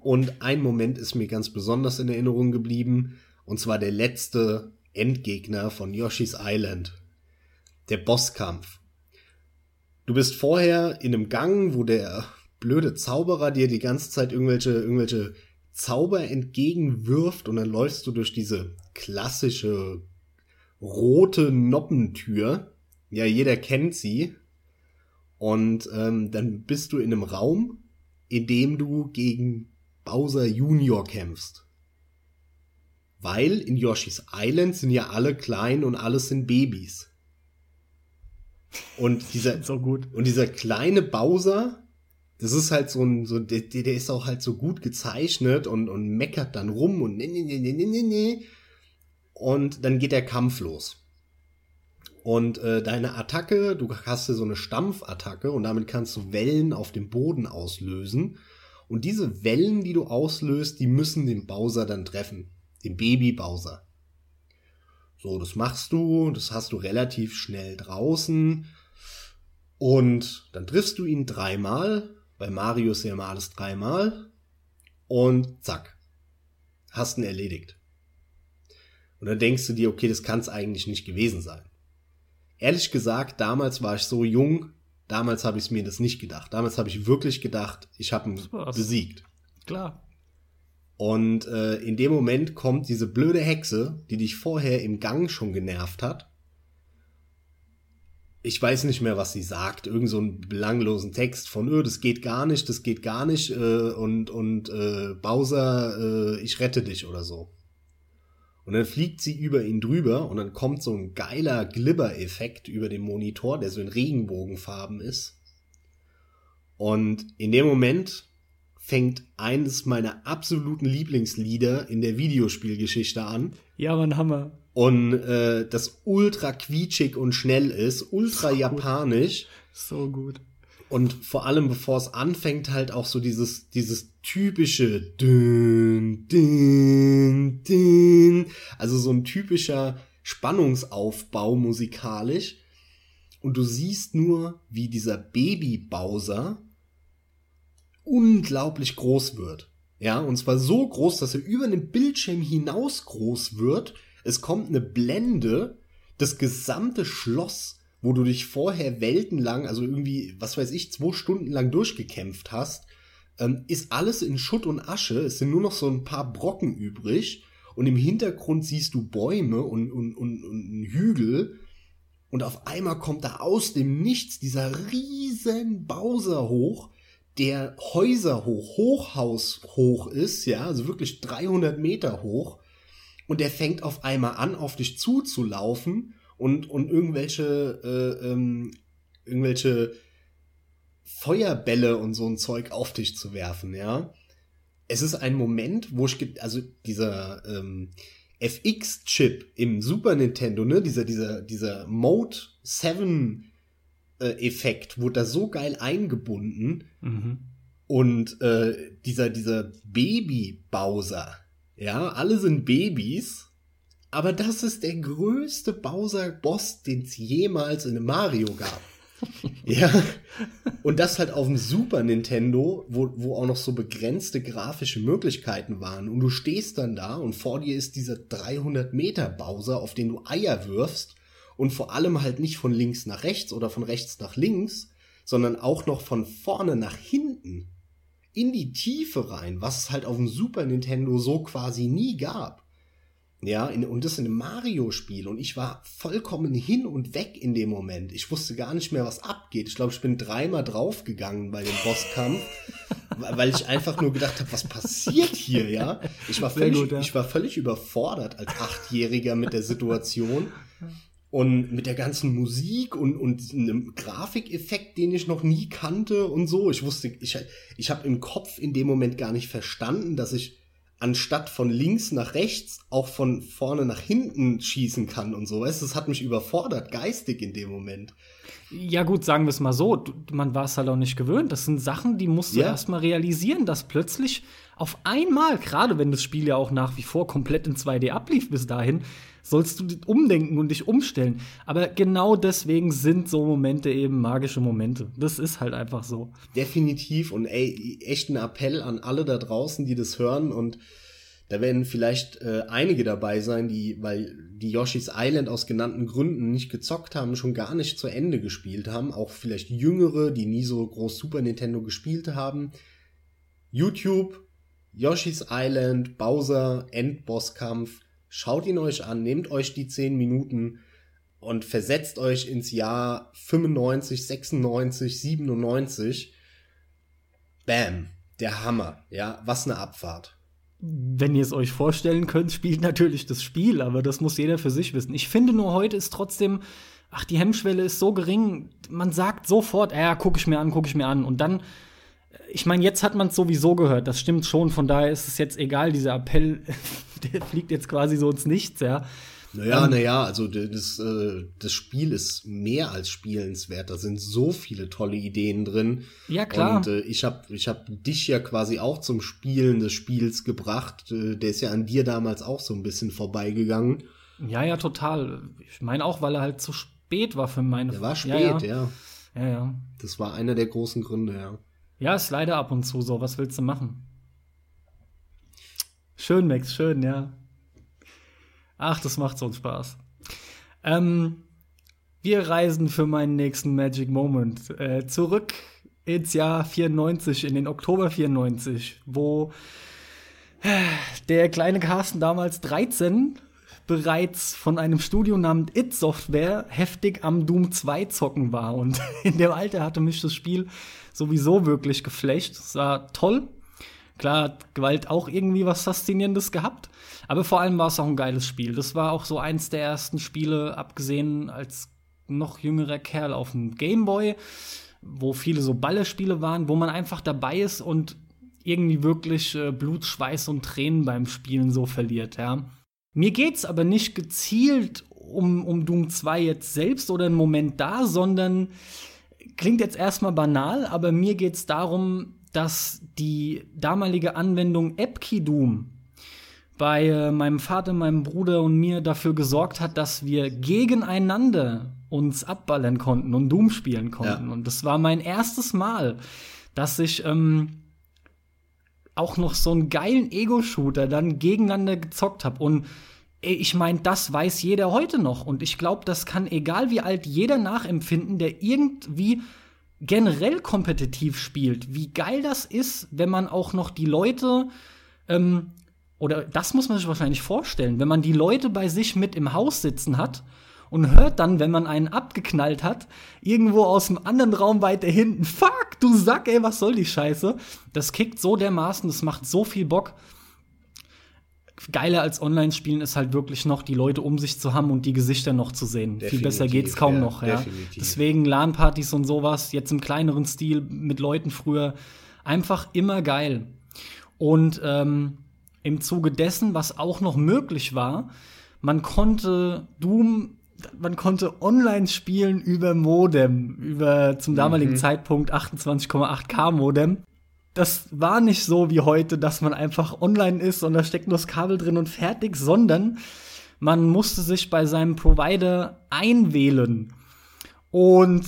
Speaker 2: Und ein Moment ist mir ganz besonders in Erinnerung geblieben, und zwar der letzte Endgegner von Yoshi's Island. Der Bosskampf Du bist vorher in einem Gang, wo der blöde Zauberer dir die ganze Zeit irgendwelche, irgendwelche Zauber entgegenwirft und dann läufst du durch diese klassische rote Noppentür. Ja, jeder kennt sie. Und ähm, dann bist du in einem Raum, in dem du gegen Bowser Junior kämpfst. Weil in Yoshi's Island sind ja alle klein und alles sind Babys. Und dieser,
Speaker 1: so gut.
Speaker 2: und dieser kleine Bowser, das ist halt so ein, so, der, der ist auch halt so gut gezeichnet und, und meckert dann rum und ne, ne, ne, ne, ne, ne. Und dann geht der Kampf los. Und äh, deine Attacke, du hast ja so eine Stampfattacke und damit kannst du Wellen auf dem Boden auslösen. Und diese Wellen, die du auslöst, die müssen den Bowser dann treffen. Den Baby Bowser. So, das machst du, das hast du relativ schnell draußen. Und dann triffst du ihn dreimal. Bei Mario ist ja immer alles dreimal. Und zack. Hast ihn erledigt. Und dann denkst du dir, okay, das kann es eigentlich nicht gewesen sein. Ehrlich gesagt, damals war ich so jung, damals habe ich mir das nicht gedacht. Damals habe ich wirklich gedacht, ich habe ihn besiegt.
Speaker 1: Klar.
Speaker 2: Und äh, in dem Moment kommt diese blöde Hexe, die dich vorher im Gang schon genervt hat. Ich weiß nicht mehr, was sie sagt. Irgend so einen belanglosen Text von, öh, das geht gar nicht, das geht gar nicht. Äh, und und äh, Bowser, äh, ich rette dich oder so. Und dann fliegt sie über ihn drüber und dann kommt so ein geiler Glibber-Effekt über den Monitor, der so in Regenbogenfarben ist. Und in dem Moment fängt eines meiner absoluten Lieblingslieder in der Videospielgeschichte an.
Speaker 1: Ja, man Hammer.
Speaker 2: Und äh, das ultra quietschig und schnell ist, ultra so japanisch.
Speaker 1: Gut. So gut.
Speaker 2: Und vor allem, bevor es anfängt, halt auch so dieses, dieses typische dün, dün, dün. Also so ein typischer Spannungsaufbau musikalisch. Und du siehst nur, wie dieser Baby Bowser unglaublich groß wird. Ja, und zwar so groß, dass er über den Bildschirm hinaus groß wird. Es kommt eine Blende, das gesamte Schloss, wo du dich vorher weltenlang, also irgendwie, was weiß ich, zwei Stunden lang durchgekämpft hast, ähm, ist alles in Schutt und Asche. Es sind nur noch so ein paar Brocken übrig. Und im Hintergrund siehst du Bäume und, und, und, und Hügel. Und auf einmal kommt da aus dem Nichts dieser riesen Bowser hoch, der Häuser hoch, Hochhaus hoch ist, ja, also wirklich 300 Meter hoch. Und der fängt auf einmal an, auf dich zuzulaufen und, und irgendwelche, äh, ähm, irgendwelche Feuerbälle und so ein Zeug auf dich zu werfen, ja. Es ist ein Moment, wo ich, also dieser ähm, FX-Chip im Super Nintendo, ne, dieser, dieser, dieser Mode 7 äh, Effekt wurde da so geil eingebunden. Mhm. Und äh, dieser, dieser Baby-Bowser, ja, alle sind Babys, aber das ist der größte Bowser-Boss, den es jemals in einem Mario gab. ja. Und das halt auf dem Super Nintendo, wo, wo auch noch so begrenzte grafische Möglichkeiten waren. Und du stehst dann da und vor dir ist dieser 300 Meter Bowser, auf den du Eier wirfst. Und vor allem halt nicht von links nach rechts oder von rechts nach links, sondern auch noch von vorne nach hinten. In die Tiefe rein, was es halt auf dem Super Nintendo so quasi nie gab. Ja, in, und das in einem Mario-Spiel. Und ich war vollkommen hin und weg in dem Moment. Ich wusste gar nicht mehr, was abgeht. Ich glaube, ich bin dreimal draufgegangen bei dem Bosskampf, weil ich einfach nur gedacht habe, was passiert hier, ja? Ich war völlig, gut, ja. ich war völlig überfordert als Achtjähriger mit der Situation. Und mit der ganzen Musik und, und einem Grafikeffekt, den ich noch nie kannte und so. Ich wusste, ich, ich habe im Kopf in dem Moment gar nicht verstanden, dass ich anstatt von links nach rechts auch von vorne nach hinten schießen kann und so. Weißt, das hat mich überfordert, geistig in dem Moment.
Speaker 1: Ja, gut, sagen wir es mal so. Man war es halt auch nicht gewöhnt. Das sind Sachen, die musst du ja. erst mal realisieren, dass plötzlich auf einmal, gerade wenn das Spiel ja auch nach wie vor komplett in 2D ablief bis dahin, sollst du umdenken und dich umstellen. Aber genau deswegen sind so Momente eben magische Momente. Das ist halt einfach so.
Speaker 2: Definitiv und ey, echt ein Appell an alle da draußen, die das hören und da werden vielleicht äh, einige dabei sein, die, weil die Yoshi's Island aus genannten Gründen nicht gezockt haben, schon gar nicht zu Ende gespielt haben. Auch vielleicht Jüngere, die nie so groß Super Nintendo gespielt haben. YouTube, Yoshi's Island, Bowser, Endbosskampf Schaut ihn euch an, nehmt euch die 10 Minuten und versetzt euch ins Jahr 95, 96, 97. Bam, der Hammer, ja, was eine Abfahrt.
Speaker 1: Wenn ihr es euch vorstellen könnt, spielt natürlich das Spiel, aber das muss jeder für sich wissen. Ich finde nur heute ist trotzdem, ach, die Hemmschwelle ist so gering, man sagt sofort, ja, gucke ich mir an, gucke ich mir an und dann ich meine, jetzt hat man es sowieso gehört, das stimmt schon, von daher ist es jetzt egal, dieser Appell, der fliegt jetzt quasi so ins Nichts, ja.
Speaker 2: Naja, ähm, naja, also das, äh, das Spiel ist mehr als spielenswert. Da sind so viele tolle Ideen drin.
Speaker 1: Ja, klar.
Speaker 2: Und äh, ich habe ich hab dich ja quasi auch zum Spielen des Spiels gebracht. Äh, der ist ja an dir damals auch so ein bisschen vorbeigegangen.
Speaker 1: Ja, ja, total. Ich meine auch, weil er halt zu spät war für meine.
Speaker 2: Der war spät, ja.
Speaker 1: Ja, ja. ja.
Speaker 2: Das war einer der großen Gründe, ja.
Speaker 1: Ja, ist leider ab und zu so. Was willst du machen? Schön, Max, schön, ja. Ach, das macht so einen Spaß. Ähm, wir reisen für meinen nächsten Magic Moment äh, zurück ins Jahr 94, in den Oktober 94, wo äh, der kleine Carsten damals 13 bereits von einem Studio namens It Software heftig am Doom 2 zocken war. Und in dem Alter hatte mich das Spiel sowieso wirklich geflecht. Es war toll. Klar hat Gewalt auch irgendwie was Faszinierendes gehabt. Aber vor allem war es auch ein geiles Spiel. Das war auch so eins der ersten Spiele, abgesehen als noch jüngerer Kerl auf dem Gameboy, wo viele so Ballerspiele waren, wo man einfach dabei ist und irgendwie wirklich äh, Blut, Schweiß und Tränen beim Spielen so verliert, ja. Mir geht's aber nicht gezielt um, um Doom 2 jetzt selbst oder einen Moment da, sondern klingt jetzt erstmal banal, aber mir geht es darum, dass die damalige Anwendung AppKeyDoom bei äh, meinem Vater, meinem Bruder und mir dafür gesorgt hat, dass wir gegeneinander uns abballern konnten und Doom spielen konnten. Ja. Und das war mein erstes Mal, dass ich ähm, auch noch so einen geilen Ego-Shooter dann gegeneinander gezockt habe. Und ich meine, das weiß jeder heute noch. Und ich glaube, das kann, egal wie alt, jeder nachempfinden, der irgendwie generell kompetitiv spielt. Wie geil das ist, wenn man auch noch die Leute, ähm, oder das muss man sich wahrscheinlich vorstellen, wenn man die Leute bei sich mit im Haus sitzen hat und hört dann, wenn man einen abgeknallt hat, irgendwo aus dem anderen Raum weiter hinten, fuck, du Sack, ey, was soll die Scheiße? Das kickt so dermaßen, das macht so viel Bock. Geiler als Online-Spielen ist halt wirklich noch, die Leute um sich zu haben und die Gesichter noch zu sehen. Definitiv, Viel besser geht's kaum ja, noch, ja. Definitiv. Deswegen LAN-Partys und sowas, jetzt im kleineren Stil mit Leuten früher, einfach immer geil. Und ähm, im Zuge dessen, was auch noch möglich war, man konnte Doom man konnte online spielen über Modem, über zum damaligen mhm. Zeitpunkt 28,8K Modem. Das war nicht so wie heute, dass man einfach online ist und da steckt nur das Kabel drin und fertig, sondern man musste sich bei seinem Provider einwählen. Und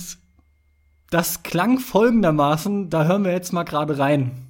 Speaker 1: das klang folgendermaßen, da hören wir jetzt mal gerade rein.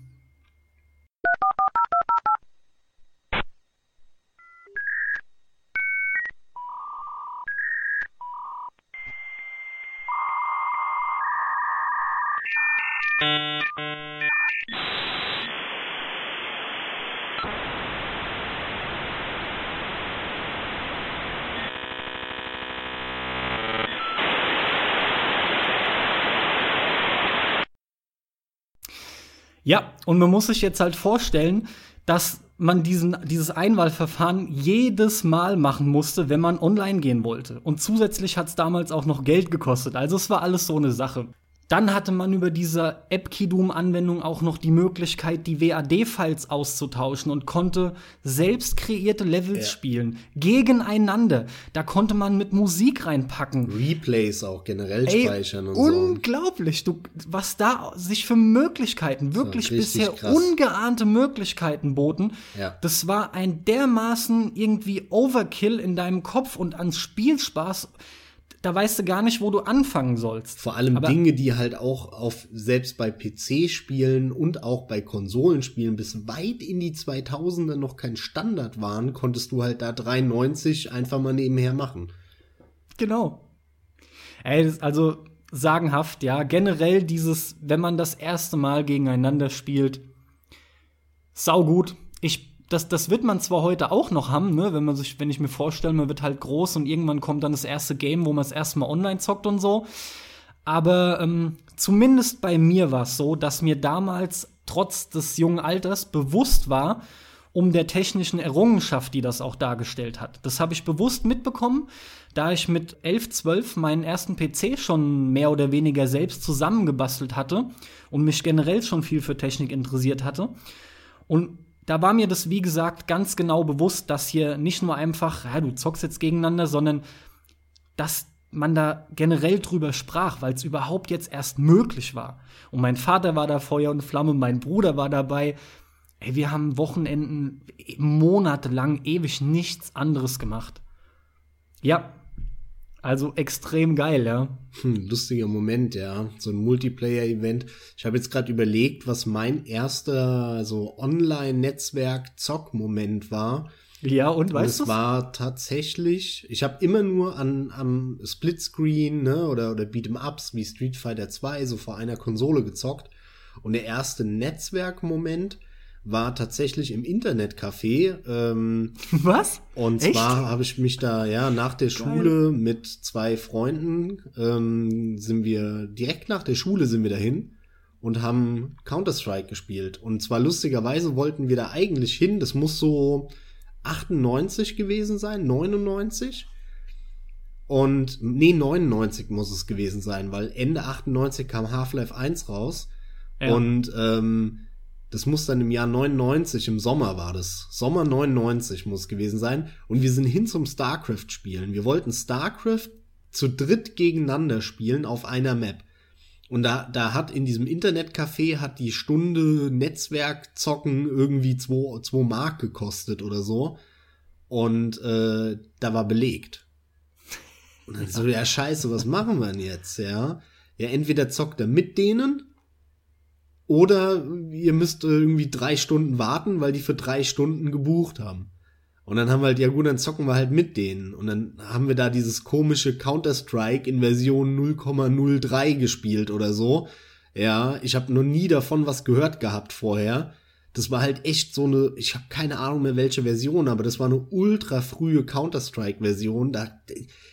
Speaker 1: Ja, und man muss sich jetzt halt vorstellen, dass man diesen, dieses Einwahlverfahren jedes Mal machen musste, wenn man online gehen wollte. Und zusätzlich hat es damals auch noch Geld gekostet. Also es war alles so eine Sache. Dann hatte man über diese AppKeyDoom-Anwendung auch noch die Möglichkeit, die WAD-Files auszutauschen und konnte selbst kreierte Levels ja. spielen. Gegeneinander. Da konnte man mit Musik reinpacken.
Speaker 2: Replays auch generell
Speaker 1: Ey,
Speaker 2: speichern und
Speaker 1: unglaublich, so. Du, was da sich für Möglichkeiten, wirklich bisher krass. ungeahnte Möglichkeiten boten. Ja. Das war ein dermaßen irgendwie Overkill in deinem Kopf und an Spielspaß da weißt du gar nicht, wo du anfangen sollst.
Speaker 2: Vor allem Aber Dinge, die halt auch auf selbst bei PC-Spielen und auch bei Konsolenspielen bis weit in die 2000er noch kein Standard waren, konntest du halt da 93 einfach mal nebenher machen.
Speaker 1: Genau. Ey, also sagenhaft, ja. Generell dieses, wenn man das erste Mal gegeneinander spielt, saugut. Ich das, das wird man zwar heute auch noch haben, ne, wenn man sich, wenn ich mir vorstelle, man wird halt groß und irgendwann kommt dann das erste Game, wo man es erstmal online zockt und so. Aber ähm, zumindest bei mir war es so, dass mir damals trotz des jungen Alters bewusst war, um der technischen Errungenschaft, die das auch dargestellt hat. Das habe ich bewusst mitbekommen, da ich mit 11, 12 meinen ersten PC schon mehr oder weniger selbst zusammengebastelt hatte und mich generell schon viel für Technik interessiert hatte. Und da war mir das, wie gesagt, ganz genau bewusst, dass hier nicht nur einfach, ja, du zockst jetzt gegeneinander, sondern dass man da generell drüber sprach, weil es überhaupt jetzt erst möglich war. Und mein Vater war da Feuer und Flamme, mein Bruder war dabei. Ey, wir haben Wochenenden monatelang ewig nichts anderes gemacht. Ja, also extrem geil, ja.
Speaker 2: Hm, lustiger Moment, ja. So ein Multiplayer-Event. Ich habe jetzt gerade überlegt, was mein erster so Online-Netzwerk-Zock-Moment war.
Speaker 1: Ja, und weißt du?
Speaker 2: Es war tatsächlich, ich habe immer nur an am Splitscreen, ne, oder oder Beat'em Ups wie Street Fighter 2 so vor einer Konsole gezockt und der erste Netzwerkmoment war tatsächlich im Internetcafé. Ähm,
Speaker 1: Was?
Speaker 2: Und Echt? zwar habe ich mich da ja nach der Geil. Schule mit zwei Freunden ähm, sind wir direkt nach der Schule sind wir dahin und haben Counter Strike gespielt. Und zwar lustigerweise wollten wir da eigentlich hin. Das muss so 98 gewesen sein, 99. Und nee, 99 muss es gewesen sein, weil Ende 98 kam Half-Life 1 raus. Ja. Und ähm, das muss dann im Jahr 99, im Sommer war das. Sommer 99 muss gewesen sein. Und wir sind hin zum StarCraft spielen. Wir wollten StarCraft zu dritt gegeneinander spielen auf einer Map. Und da, da hat in diesem Internetcafé hat die Stunde Netzwerkzocken irgendwie 2 Mark gekostet oder so. Und äh, da war belegt. Und dann so, ja scheiße, was machen wir denn jetzt, ja? Ja, entweder zockt er mit denen Oder ihr müsst irgendwie drei Stunden warten, weil die für drei Stunden gebucht haben. Und dann haben wir halt, ja gut, dann zocken wir halt mit denen. Und dann haben wir da dieses komische Counter-Strike in Version 0,03 gespielt oder so. Ja, ich habe noch nie davon was gehört gehabt vorher. Das war halt echt so eine, ich habe keine Ahnung mehr welche Version, aber das war eine ultra frühe Counter-Strike-Version. Da,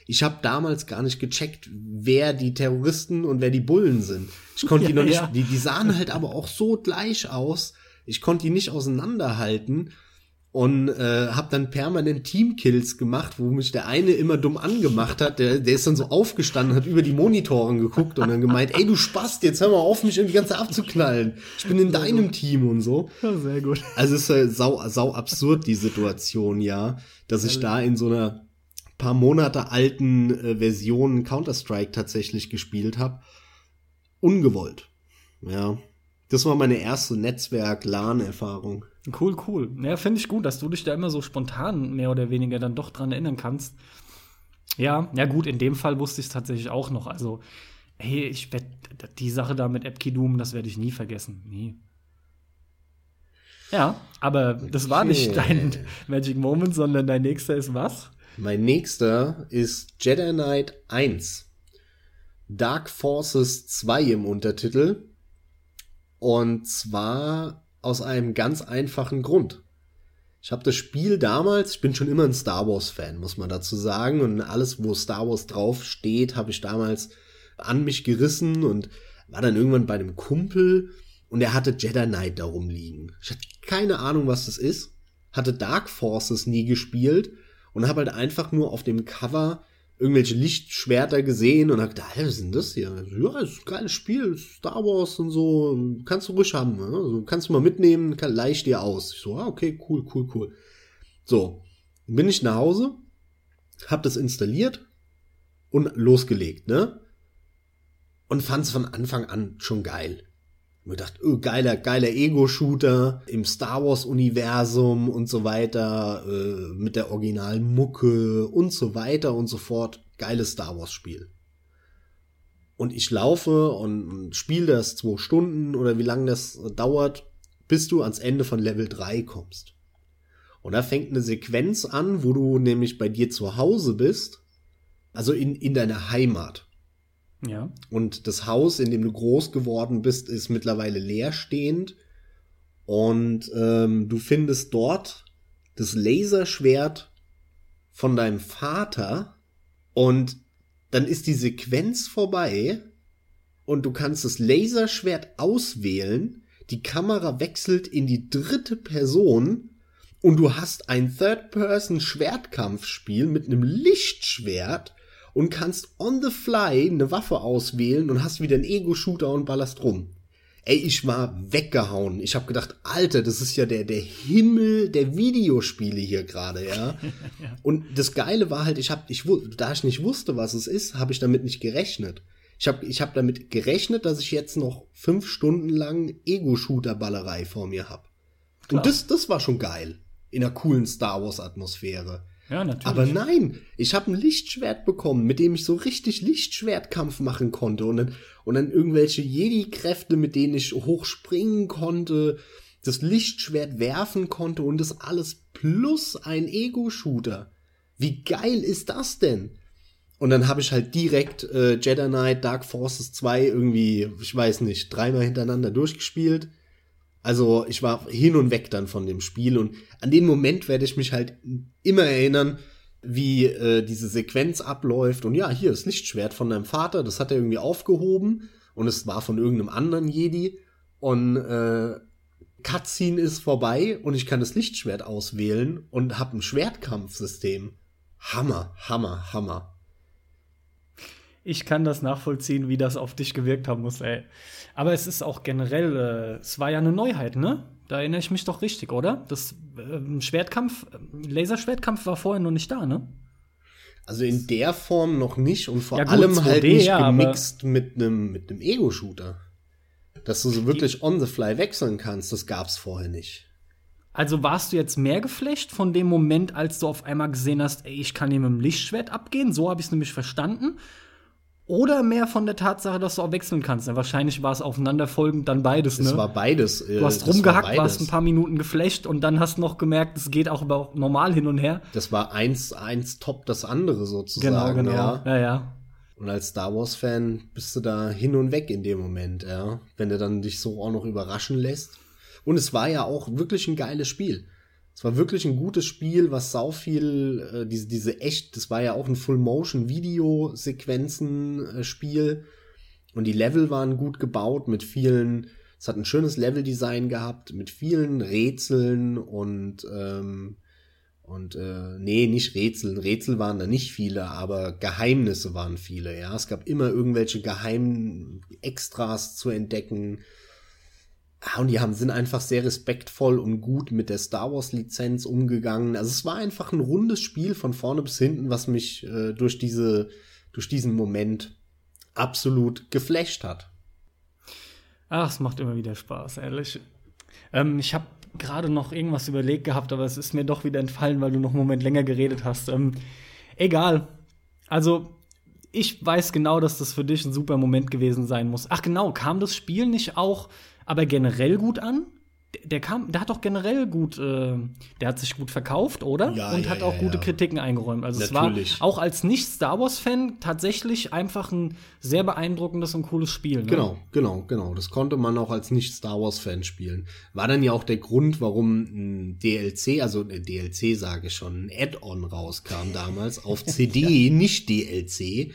Speaker 2: ich habe damals gar nicht gecheckt, wer die Terroristen und wer die Bullen sind. Ich konnte die noch nicht, ja. die, die sahen halt aber auch so gleich aus. Ich konnte die nicht auseinanderhalten und äh, habe dann permanent Teamkills gemacht, wo mich der eine immer dumm angemacht hat. Der, der ist dann so aufgestanden, hat über die Monitoren geguckt und dann gemeint, ey du Spast, jetzt hör mal auf, mich irgendwie ganz abzuknallen. Ich bin in deinem Team und so.
Speaker 1: Ja, sehr gut.
Speaker 2: Also es ist halt sau, sau absurd, die Situation, ja, dass ich da in so einer paar Monate alten äh, Version Counter-Strike tatsächlich gespielt habe. Ungewollt. Ja. Das war meine erste Netzwerk-LAN-Erfahrung.
Speaker 1: Cool, cool. Ja, finde ich gut, dass du dich da immer so spontan mehr oder weniger dann doch dran erinnern kannst. Ja, ja gut, in dem Fall wusste ich es tatsächlich auch noch. Also, hey, ich werde die Sache da mit Epki Doom, das werde ich nie vergessen. Nie. Ja, aber das war nicht dein Magic Moment, sondern dein nächster ist was?
Speaker 2: Mein nächster ist Jedi Knight 1. Dark Forces 2 im Untertitel. Und zwar aus einem ganz einfachen Grund. Ich habe das Spiel damals, ich bin schon immer ein Star Wars Fan, muss man dazu sagen, und alles, wo Star Wars drauf steht, habe ich damals an mich gerissen und war dann irgendwann bei einem Kumpel und er hatte Jedi Knight darum liegen. Ich hatte keine Ahnung, was das ist, hatte Dark Forces nie gespielt und habe halt einfach nur auf dem Cover irgendwelche Lichtschwerter gesehen und hab gedacht, was ist denn das hier? Ja, ist ein geiles Spiel, Star Wars und so, kannst du ruhig haben, ne? also, kannst du mal mitnehmen, kann, leicht dir aus. Ich so, ah, okay, cool, cool, cool. So, bin ich nach Hause, hab das installiert und losgelegt, ne? Und fand's von Anfang an schon geil. Und dachte, oh, geiler, geiler Ego-Shooter im Star Wars-Universum und so weiter, äh, mit der originalen Mucke und so weiter und so fort. Geiles Star Wars-Spiel. Und ich laufe und spiele das zwei Stunden oder wie lange das dauert, bis du ans Ende von Level 3 kommst. Und da fängt eine Sequenz an, wo du nämlich bei dir zu Hause bist, also in, in deiner Heimat.
Speaker 1: Ja.
Speaker 2: Und das Haus, in dem du groß geworden bist, ist mittlerweile leerstehend. Und ähm, du findest dort das Laserschwert von deinem Vater. Und dann ist die Sequenz vorbei. Und du kannst das Laserschwert auswählen. Die Kamera wechselt in die dritte Person. Und du hast ein Third-Person-Schwertkampfspiel mit einem Lichtschwert und kannst on the fly eine Waffe auswählen und hast wieder einen Ego-Shooter und ballerst rum. Ey, ich war weggehauen. Ich habe gedacht, Alter, das ist ja der, der Himmel der Videospiele hier gerade, ja? ja. Und das Geile war halt, ich hab, ich, da ich nicht wusste, was es ist, habe ich damit nicht gerechnet. Ich habe ich hab damit gerechnet, dass ich jetzt noch fünf Stunden lang Ego-Shooter-Ballerei vor mir habe. Und das, das war schon geil. In einer coolen Star Wars-Atmosphäre.
Speaker 1: Ja, natürlich.
Speaker 2: Aber nein, ich habe ein Lichtschwert bekommen, mit dem ich so richtig Lichtschwertkampf machen konnte und dann, und dann irgendwelche Jedi-Kräfte, mit denen ich hochspringen konnte, das Lichtschwert werfen konnte und das alles plus ein Ego-Shooter. Wie geil ist das denn? Und dann habe ich halt direkt äh, Jedi Knight Dark Forces 2 irgendwie, ich weiß nicht, dreimal hintereinander durchgespielt. Also ich war hin und weg dann von dem Spiel und an den Moment werde ich mich halt immer erinnern, wie äh, diese Sequenz abläuft. Und ja, hier das Lichtschwert von deinem Vater, das hat er irgendwie aufgehoben und es war von irgendeinem anderen Jedi. Und äh, Cutscene ist vorbei und ich kann das Lichtschwert auswählen und habe ein Schwertkampfsystem. Hammer, Hammer, Hammer.
Speaker 1: Ich kann das nachvollziehen, wie das auf dich gewirkt haben muss, ey. Aber es ist auch generell, äh, es war ja eine Neuheit, ne? Da erinnere ich mich doch richtig, oder? Das äh, Schwertkampf, Laserschwertkampf war vorher noch nicht da, ne?
Speaker 2: Also in der Form noch nicht und vor ja, gut, allem 2D, halt nicht ja, gemixt mit einem mit einem Ego-Shooter. Dass du so wirklich on the fly wechseln kannst, das gab's vorher nicht.
Speaker 1: Also warst du jetzt mehr geflecht von dem Moment, als du auf einmal gesehen hast, ey, ich kann hier mit dem Lichtschwert abgehen? So habe ich es nämlich verstanden. Oder mehr von der Tatsache, dass du auch wechseln kannst. Ja, wahrscheinlich war es aufeinanderfolgend dann beides.
Speaker 2: Es
Speaker 1: ne?
Speaker 2: war beides. äh,
Speaker 1: du hast
Speaker 2: war
Speaker 1: rumgehackt,
Speaker 2: beides.
Speaker 1: warst ein paar Minuten geflasht und dann hast noch gemerkt, es geht auch über normal hin und her.
Speaker 2: Das war eins, eins top das andere sozusagen.
Speaker 1: Genau, genau.
Speaker 2: Ja.
Speaker 1: Ja, ja.
Speaker 2: Und als Star Wars-Fan bist du da hin und weg in dem Moment, ja. Wenn du dann dich so auch noch überraschen lässt. Und es war ja auch wirklich ein geiles Spiel. Es war wirklich ein gutes Spiel, was sau viel, äh, diese, diese echt, das war ja auch ein Full-Motion-Video-Sequenzen-Spiel. Und die Level waren gut gebaut mit vielen, es hat ein schönes Level-Design gehabt, mit vielen Rätseln und, ähm, und äh, nee, nicht Rätsel. Rätsel waren da nicht viele, aber Geheimnisse waren viele, ja. Es gab immer irgendwelche geheimen Extras zu entdecken. Ah, Und die haben, sind einfach sehr respektvoll und gut mit der Star Wars-Lizenz umgegangen. Also es war einfach ein rundes Spiel von vorne bis hinten, was mich äh, durch, diese, durch diesen Moment absolut geflasht hat.
Speaker 1: Ach, es macht immer wieder Spaß, ehrlich. Ähm, ich habe gerade noch irgendwas überlegt gehabt, aber es ist mir doch wieder entfallen, weil du noch einen Moment länger geredet hast. Ähm, egal. Also, ich weiß genau, dass das für dich ein super Moment gewesen sein muss. Ach genau, kam das Spiel nicht auch, aber generell gut an? Der, kam, der hat doch generell gut, äh, der hat sich gut verkauft, oder?
Speaker 2: Ja,
Speaker 1: Und
Speaker 2: ja,
Speaker 1: hat
Speaker 2: ja,
Speaker 1: auch gute
Speaker 2: ja.
Speaker 1: Kritiken eingeräumt. Also
Speaker 2: Natürlich.
Speaker 1: es war auch als Nicht-Star Wars-Fan tatsächlich einfach ein sehr beeindruckendes und cooles Spiel. Ne?
Speaker 2: Genau, genau, genau. Das konnte man auch als Nicht-Star Wars-Fan spielen. War dann ja auch der Grund, warum ein DLC, also ein DLC sage ich schon, ein Add-on rauskam damals auf CD, nicht DLC.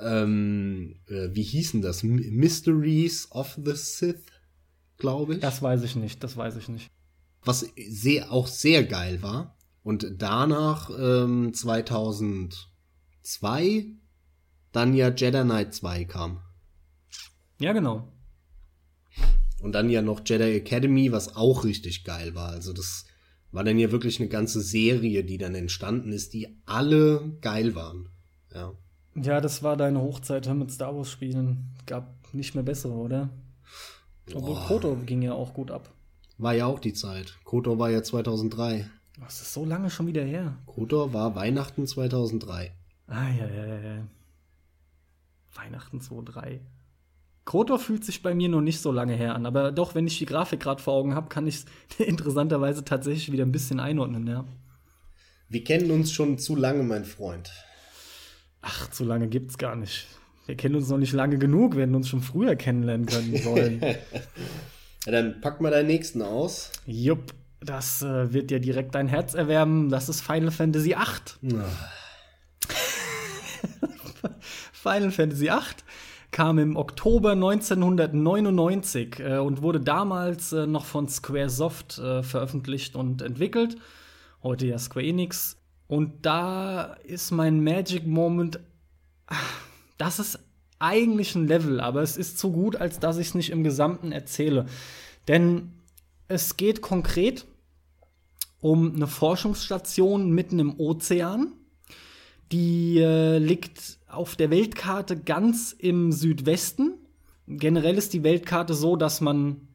Speaker 2: Ähm, äh, wie hießen das? Mysteries of the Sith, glaube ich.
Speaker 1: Das weiß ich nicht, das weiß ich nicht.
Speaker 2: was sehr, auch sehr geil war. Und danach ähm, 2002 dann ja Jedi Knight 2 kam.
Speaker 1: Ja, genau.
Speaker 2: Und dann ja noch Jedi Academy, was auch richtig geil war. Also das war dann ja wirklich eine ganze Serie, die dann entstanden ist, die alle geil waren. Ja.
Speaker 1: Ja, das war deine Hochzeit mit Star Wars Spielen. Gab nicht mehr bessere, oder? Obwohl
Speaker 2: Boah.
Speaker 1: Koto ging ja auch gut ab.
Speaker 2: War ja auch die Zeit. KOTOR war ja 2003.
Speaker 1: Das ist so lange schon wieder her.
Speaker 2: KOTOR war Weihnachten 2003.
Speaker 1: Ah, ja, ja, ja, ja. Weihnachten 2.3. Kotor fühlt sich bei mir noch nicht so lange her an, aber doch, wenn ich die Grafik gerade vor Augen habe, kann ich es interessanterweise tatsächlich wieder ein bisschen einordnen, ja.
Speaker 2: Wir kennen uns schon zu lange, mein Freund.
Speaker 1: Ach, zu lange gibt's gar nicht. Wir kennen uns noch nicht lange genug, wir hätten uns schon früher kennenlernen können sollen.
Speaker 2: Ja, dann pack mal deinen nächsten aus.
Speaker 1: Jupp, das äh, wird dir direkt dein Herz erwärmen. Das ist Final Fantasy VIII. Final Fantasy VIII kam im Oktober 1999 äh, und wurde damals äh, noch von Squaresoft äh, veröffentlicht und entwickelt. Heute ja Square Enix. Und da ist mein Magic Moment. Das ist eigentlich ein Level, aber es ist zu gut, als dass ich es nicht im Gesamten erzähle. Denn es geht konkret um eine Forschungsstation mitten im Ozean. Die äh, liegt auf der Weltkarte ganz im Südwesten. Generell ist die Weltkarte so, dass man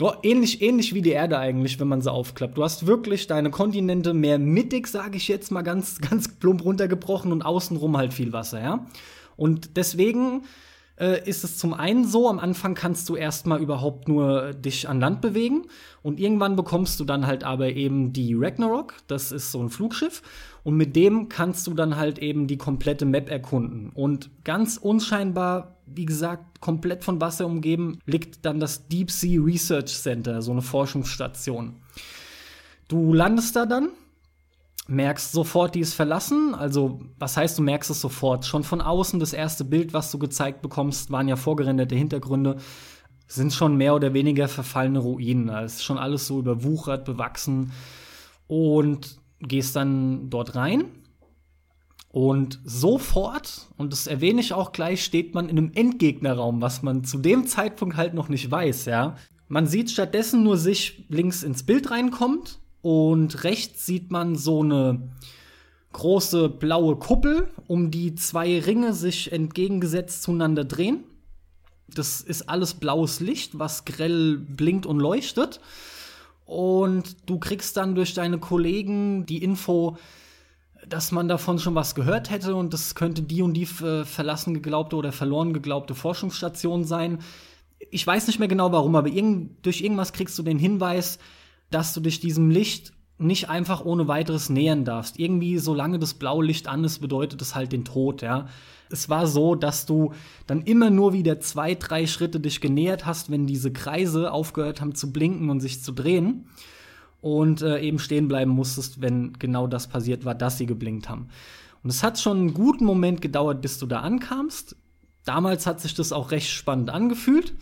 Speaker 1: ja, ähnlich, ähnlich wie die Erde eigentlich, wenn man sie aufklappt. Du hast wirklich deine Kontinente mehr mittig, sage ich jetzt mal ganz, ganz plump runtergebrochen und außenrum halt viel Wasser, ja. Und deswegen äh, ist es zum einen so, am Anfang kannst du erstmal überhaupt nur dich an Land bewegen und irgendwann bekommst du dann halt aber eben die Ragnarok, das ist so ein Flugschiff und mit dem kannst du dann halt eben die komplette Map erkunden und ganz unscheinbar, wie gesagt, komplett von Wasser umgeben, liegt dann das Deep Sea Research Center, so eine Forschungsstation. Du landest da dann merkst sofort, die ist verlassen. Also, was heißt, du merkst es sofort? Schon von außen, das erste Bild, was du gezeigt bekommst, waren ja vorgerenderte Hintergründe, sind schon mehr oder weniger verfallene Ruinen. Es ist schon alles so überwuchert, bewachsen. Und gehst dann dort rein. Und sofort, und das erwähne ich auch gleich, steht man in einem Endgegnerraum, was man zu dem Zeitpunkt halt noch nicht weiß, ja. Man sieht stattdessen nur sich links ins Bild reinkommt und rechts sieht man so eine große blaue Kuppel, um die zwei Ringe sich entgegengesetzt zueinander drehen. Das ist alles blaues Licht, was grell blinkt und leuchtet. Und du kriegst dann durch deine Kollegen die Info, dass man davon schon was gehört hätte und das könnte die und die äh, verlassen geglaubte oder verloren geglaubte Forschungsstation sein. Ich weiß nicht mehr genau warum, aber irgend, durch irgendwas kriegst du den Hinweis, dass du dich diesem Licht nicht einfach ohne weiteres nähern darfst. Irgendwie, solange das blaue Licht an ist, bedeutet es halt den Tod, ja. Es war so, dass du dann immer nur wieder zwei, drei Schritte dich genähert hast, wenn diese Kreise aufgehört haben zu blinken und sich zu drehen. Und äh, eben stehen bleiben musstest, wenn genau das passiert war, dass sie geblinkt haben. Und es hat schon einen guten Moment gedauert, bis du da ankamst. Damals hat sich das auch recht spannend angefühlt.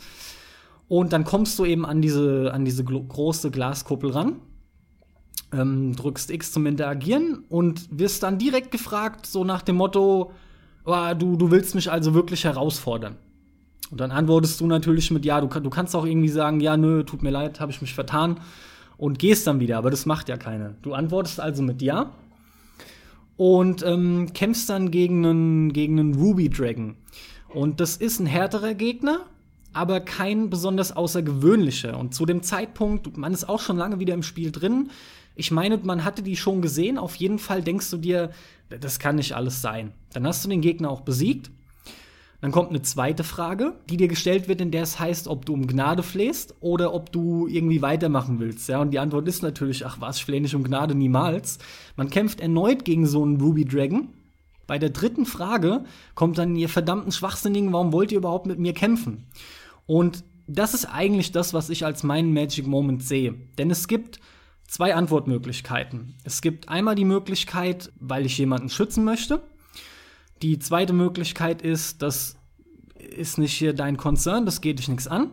Speaker 1: Und dann kommst du eben an diese, an diese große Glaskuppel ran ähm, drückst X zum Interagieren und wirst dann direkt gefragt, so nach dem Motto, oh, du, du willst mich also wirklich herausfordern. Und dann antwortest du natürlich mit Ja, du, du kannst auch irgendwie sagen, ja, nö, tut mir leid, habe ich mich vertan und gehst dann wieder, aber das macht ja keiner. Du antwortest also mit Ja und ähm, kämpfst dann gegen einen, gegen einen Ruby Dragon. Und das ist ein härterer Gegner, aber kein besonders außergewöhnlicher. Und zu dem Zeitpunkt, man ist auch schon lange wieder im Spiel drin, ich meine, man hatte die schon gesehen. Auf jeden Fall denkst du dir, das kann nicht alles sein. Dann hast du den Gegner auch besiegt. Dann kommt eine zweite Frage, die dir gestellt wird, in der es heißt, ob du um Gnade flehst oder ob du irgendwie weitermachen willst. Ja, und die Antwort ist natürlich, ach was, ich flehe nicht um Gnade niemals. Man kämpft erneut gegen so einen Ruby Dragon. Bei der dritten Frage kommt dann ihr verdammten Schwachsinnigen, warum wollt ihr überhaupt mit mir kämpfen? Und das ist eigentlich das, was ich als meinen Magic Moment sehe. Denn es gibt zwei Antwortmöglichkeiten. Es gibt einmal die Möglichkeit, weil ich jemanden schützen möchte. Die zweite Möglichkeit ist, das ist nicht hier dein Konzern, das geht dich nichts an.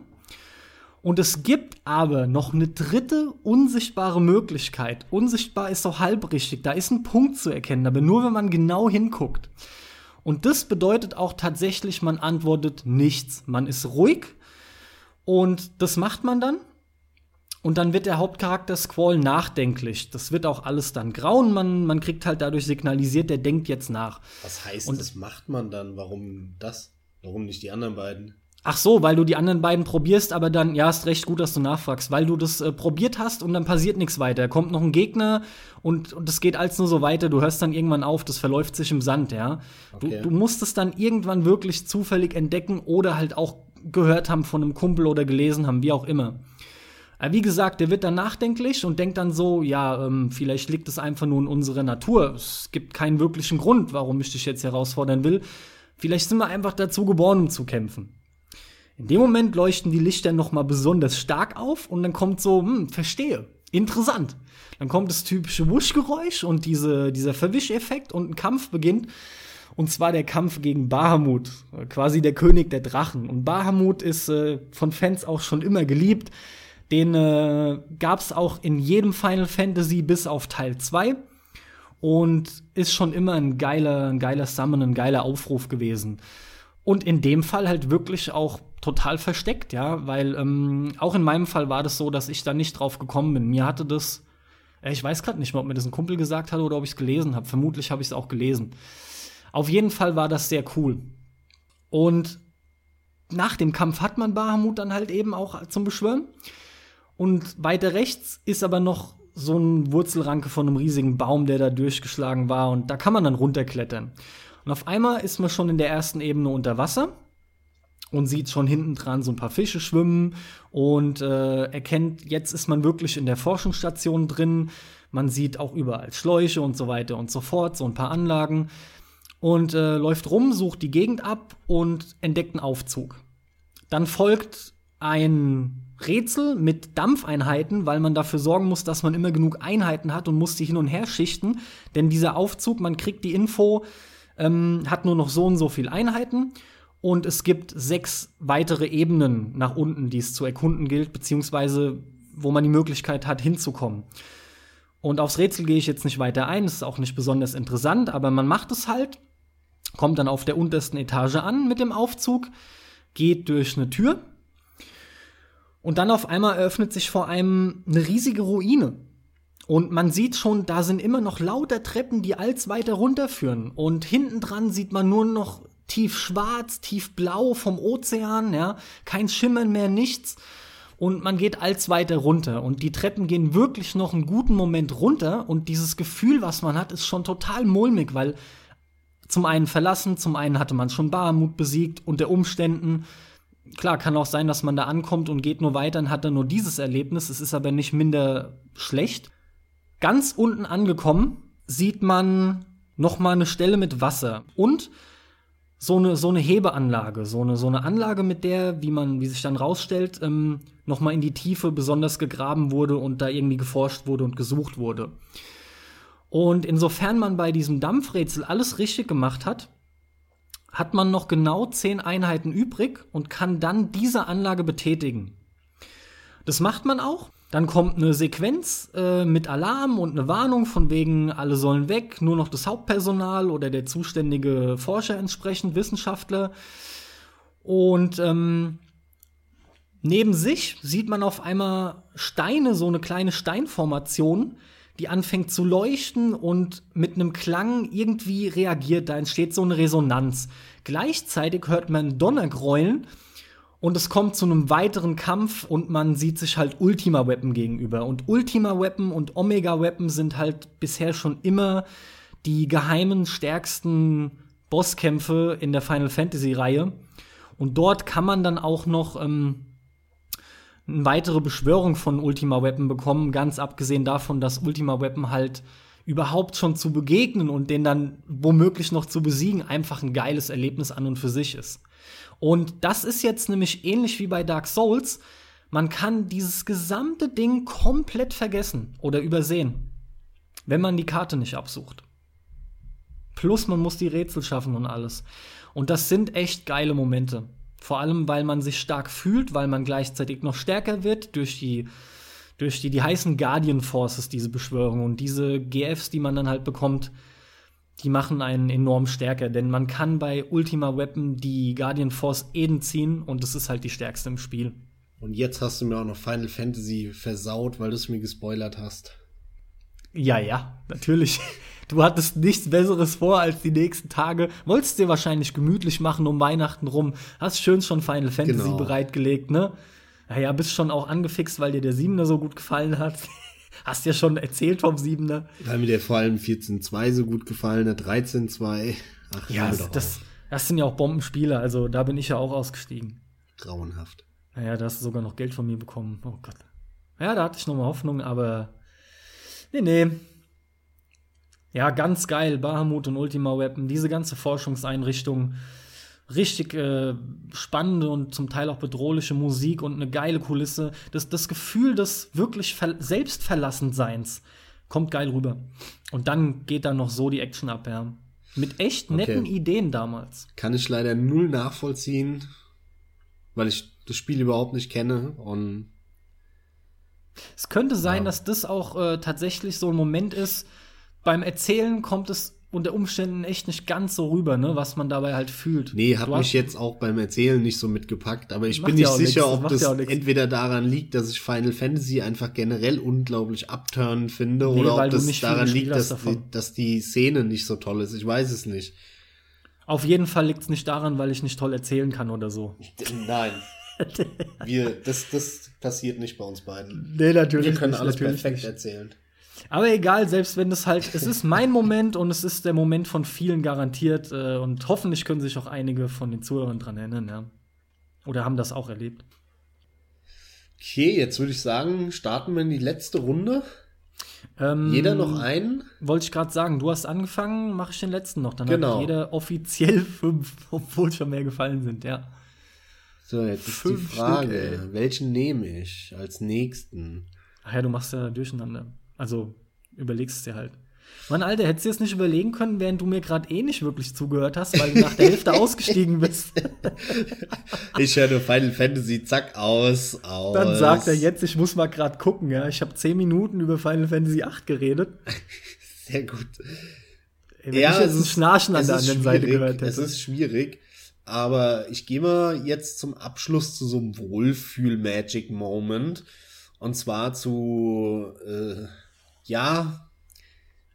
Speaker 1: Und es gibt aber noch eine dritte unsichtbare Möglichkeit. Unsichtbar ist auch halbrichtig. Da ist ein Punkt zu erkennen, aber nur wenn man genau hinguckt. Und das bedeutet auch tatsächlich, man antwortet nichts. Man ist ruhig und das macht man dann. Und dann wird der Hauptcharakter Squall nachdenklich. Das wird auch alles dann grauen. Man, man kriegt halt dadurch signalisiert, der denkt jetzt nach.
Speaker 2: Was heißt, und das macht man dann? Warum das? Warum nicht die anderen beiden?
Speaker 1: Ach so, weil du die anderen beiden probierst, aber dann, ja, ist recht gut, dass du nachfragst, weil du das äh, probiert hast und dann passiert nichts weiter. Kommt noch ein Gegner und, und das geht alles nur so weiter. Du hörst dann irgendwann auf, das verläuft sich im Sand, ja. Okay. Du, du musst es dann irgendwann wirklich zufällig entdecken oder halt auch gehört haben von einem Kumpel oder gelesen haben, wie auch immer. Aber wie gesagt, der wird dann nachdenklich und denkt dann so, ja, ähm, vielleicht liegt es einfach nur in unserer Natur. Es gibt keinen wirklichen Grund, warum ich dich jetzt herausfordern will. Vielleicht sind wir einfach dazu geboren, um zu kämpfen. In dem Moment leuchten die Lichter noch mal besonders stark auf und dann kommt so, hm, verstehe, interessant. Dann kommt das typische Wuschgeräusch und diese, dieser Verwischeffekt und ein Kampf beginnt. Und zwar der Kampf gegen Bahamut, quasi der König der Drachen. Und Bahamut ist äh, von Fans auch schon immer geliebt. Den äh, gab es auch in jedem Final Fantasy bis auf Teil 2 und ist schon immer ein geiler, ein geiler Summon, ein geiler Aufruf gewesen. Und in dem Fall halt wirklich auch total versteckt, ja, weil ähm, auch in meinem Fall war das so, dass ich da nicht drauf gekommen bin. Mir hatte das, äh, ich weiß gerade nicht mehr, ob mir das ein Kumpel gesagt hat oder ob ich es gelesen habe. Vermutlich habe ich es auch gelesen. Auf jeden Fall war das sehr cool. Und nach dem Kampf hat man Bahamut dann halt eben auch zum Beschwören. Und weiter rechts ist aber noch so ein Wurzelranke von einem riesigen Baum, der da durchgeschlagen war. Und da kann man dann runterklettern. Und auf einmal ist man schon in der ersten Ebene unter Wasser und sieht schon hinten dran so ein paar Fische schwimmen und äh, erkennt, jetzt ist man wirklich in der Forschungsstation drin. Man sieht auch überall Schläuche und so weiter und so fort, so ein paar Anlagen. Und äh, läuft rum, sucht die Gegend ab und entdeckt einen Aufzug. Dann folgt ein Rätsel mit Dampfeinheiten, weil man dafür sorgen muss, dass man immer genug Einheiten hat und muss die hin und her schichten. Denn dieser Aufzug, man kriegt die Info, ähm, hat nur noch so und so viel Einheiten. Und es gibt sechs weitere Ebenen nach unten, die es zu erkunden gilt, beziehungsweise wo man die Möglichkeit hat, hinzukommen. Und aufs Rätsel gehe ich jetzt nicht weiter ein, das ist auch nicht besonders interessant, aber man macht es halt, kommt dann auf der untersten Etage an mit dem Aufzug, geht durch eine Tür, und dann auf einmal eröffnet sich vor einem eine riesige Ruine. Und man sieht schon, da sind immer noch lauter Treppen, die als weiter runterführen. Und hinten dran sieht man nur noch tief schwarz, tief blau vom Ozean, ja. Kein Schimmern mehr, nichts. und man geht als weiter runter und die Treppen gehen wirklich noch einen guten Moment runter und dieses Gefühl, was man hat, ist schon total mulmig, weil zum einen verlassen, zum einen hatte man schon Bahamut besiegt unter Umständen. Klar, kann auch sein, dass man da ankommt und geht nur weiter und hat dann nur dieses Erlebnis. Es ist aber nicht minder schlecht. Ganz unten angekommen sieht man noch mal eine Stelle mit Wasser und so eine, so eine Hebeanlage, so eine, so eine Anlage, mit der, wie man, wie sich dann rausstellt, ähm, noch mal in die Tiefe besonders gegraben wurde und da irgendwie geforscht wurde und gesucht wurde. Und insofern man bei diesem Dampfrätsel alles richtig gemacht hat, hat man noch genau zehn Einheiten übrig und kann dann diese Anlage betätigen. Das macht man auch. Dann kommt eine Sequenz äh, mit Alarm und eine Warnung von wegen, alle sollen weg, nur noch das Hauptpersonal oder der zuständige Forscher entsprechend, Wissenschaftler. Und ähm, neben sich sieht man auf einmal Steine, so eine kleine Steinformation, die anfängt zu leuchten und mit einem Klang irgendwie reagiert. Da entsteht so eine Resonanz. Gleichzeitig hört man Donnergrollen und es kommt zu einem weiteren Kampf und man sieht sich halt Ultima Weapon gegenüber. Und Ultima Weapon und Omega Weapon sind halt bisher schon immer die geheimen, stärksten Bosskämpfe in der Final Fantasy Reihe. Und dort kann man dann auch noch ähm, eine weitere Beschwörung von Ultima Weapon bekommen, ganz abgesehen davon, dass Ultima Weapon halt überhaupt schon zu begegnen und den dann womöglich noch zu besiegen einfach ein geiles Erlebnis an und für sich ist. Und das ist jetzt nämlich ähnlich wie bei Dark Souls. Man kann dieses gesamte Ding komplett vergessen oder übersehen, wenn man die Karte nicht absucht. Plus man muss die Rätsel schaffen und alles. Und das sind echt geile Momente. Vor allem, weil man sich stark fühlt, weil man gleichzeitig noch stärker wird durch die, durch die, die heißen Guardian Forces, diese Beschwörung. Und diese GFs, die man dann halt bekommt, die machen einen enorm stärker. Denn man kann bei Ultima Weapon die Guardian Force Eden ziehen und das ist halt die stärkste im Spiel.
Speaker 2: Und jetzt hast du mir auch noch Final Fantasy versaut, weil du es mir gespoilert hast.
Speaker 1: Ja, ja, natürlich. Du hattest nichts Besseres vor als die nächsten Tage. Wolltest dir wahrscheinlich gemütlich machen um Weihnachten rum. Hast schön schon Final Fantasy genau. bereitgelegt, ne? Naja, bist schon auch angefixt, weil dir der Siebener so gut gefallen hat. Hast ja schon erzählt vom Siebener.
Speaker 2: Weil mir der vor allem 14.2 so gut gefallen hat, 13.2.
Speaker 1: Ach, ja, das, das, das sind ja auch Bombenspiele, also da bin ich ja auch ausgestiegen.
Speaker 2: Grauenhaft.
Speaker 1: Naja, da hast du sogar noch Geld von mir bekommen. Oh Gott. Ja, da hatte ich noch mal Hoffnung, aber nee, nee. Ja, ganz geil. Bahamut und Ultima Weapon, diese ganze Forschungseinrichtung. Richtig äh, spannende und zum Teil auch bedrohliche Musik und eine geile Kulisse. Das, das Gefühl des wirklich ver Selbstverlassenseins kommt geil rüber. Und dann geht da noch so die Action ab, ja. Mit echt netten okay. Ideen damals.
Speaker 2: Kann ich leider null nachvollziehen, weil ich das Spiel überhaupt nicht kenne und
Speaker 1: es könnte sein, ja. dass das auch äh, tatsächlich so ein Moment ist, beim Erzählen kommt es unter Umständen echt nicht ganz so rüber, ne, was man dabei halt fühlt.
Speaker 2: Nee, hat mich jetzt auch beim Erzählen nicht so mitgepackt, aber ich bin nicht sicher, nix, ob das, entweder daran liegt, dass ich Final Fantasy einfach generell unglaublich abturnen finde nee, oder ob das daran liegt, dass die, dass die Szene nicht so toll ist. Ich weiß es nicht.
Speaker 1: Auf jeden Fall liegt es nicht daran, weil ich nicht toll erzählen kann oder so.
Speaker 2: Nein. Wir, das, das passiert nicht bei uns beiden.
Speaker 1: Nee, natürlich.
Speaker 2: Wir können nicht, alles perfekt nicht. erzählen.
Speaker 1: Aber egal, selbst wenn es halt, es ist mein Moment und es ist der Moment von vielen garantiert äh, und hoffentlich können sich auch einige von den Zuhörern dran erinnern, ja. Oder haben das auch erlebt.
Speaker 2: Okay, jetzt würde ich sagen, starten wir in die letzte Runde. Ähm, jeder noch einen?
Speaker 1: Wollte ich gerade sagen, du hast angefangen, mache ich den letzten noch. Dann genau. hat jeder offiziell fünf, obwohl schon mehr gefallen sind, ja.
Speaker 2: So, jetzt fünf ist die Frage, Stück, welchen nehme ich als nächsten?
Speaker 1: Ach ja, du machst ja durcheinander. Also überlegst es dir halt. Mann, Alter, hättest du es nicht überlegen können, während du mir gerade eh nicht wirklich zugehört hast, weil du nach der Hälfte ausgestiegen bist.
Speaker 2: ich höre nur Final Fantasy, zack, aus, aus.
Speaker 1: Dann sagt er jetzt, ich muss mal gerade gucken, ja. Ich habe zehn Minuten über Final Fantasy 8 geredet.
Speaker 2: Sehr gut.
Speaker 1: Wenn ja, ich jetzt ein Schnarchen an der anderen Seite gehört hätte.
Speaker 2: Es ist schwierig, aber ich gehe mal jetzt zum Abschluss zu so einem Wohlfühl-Magic-Moment. Und zwar zu, äh, ja,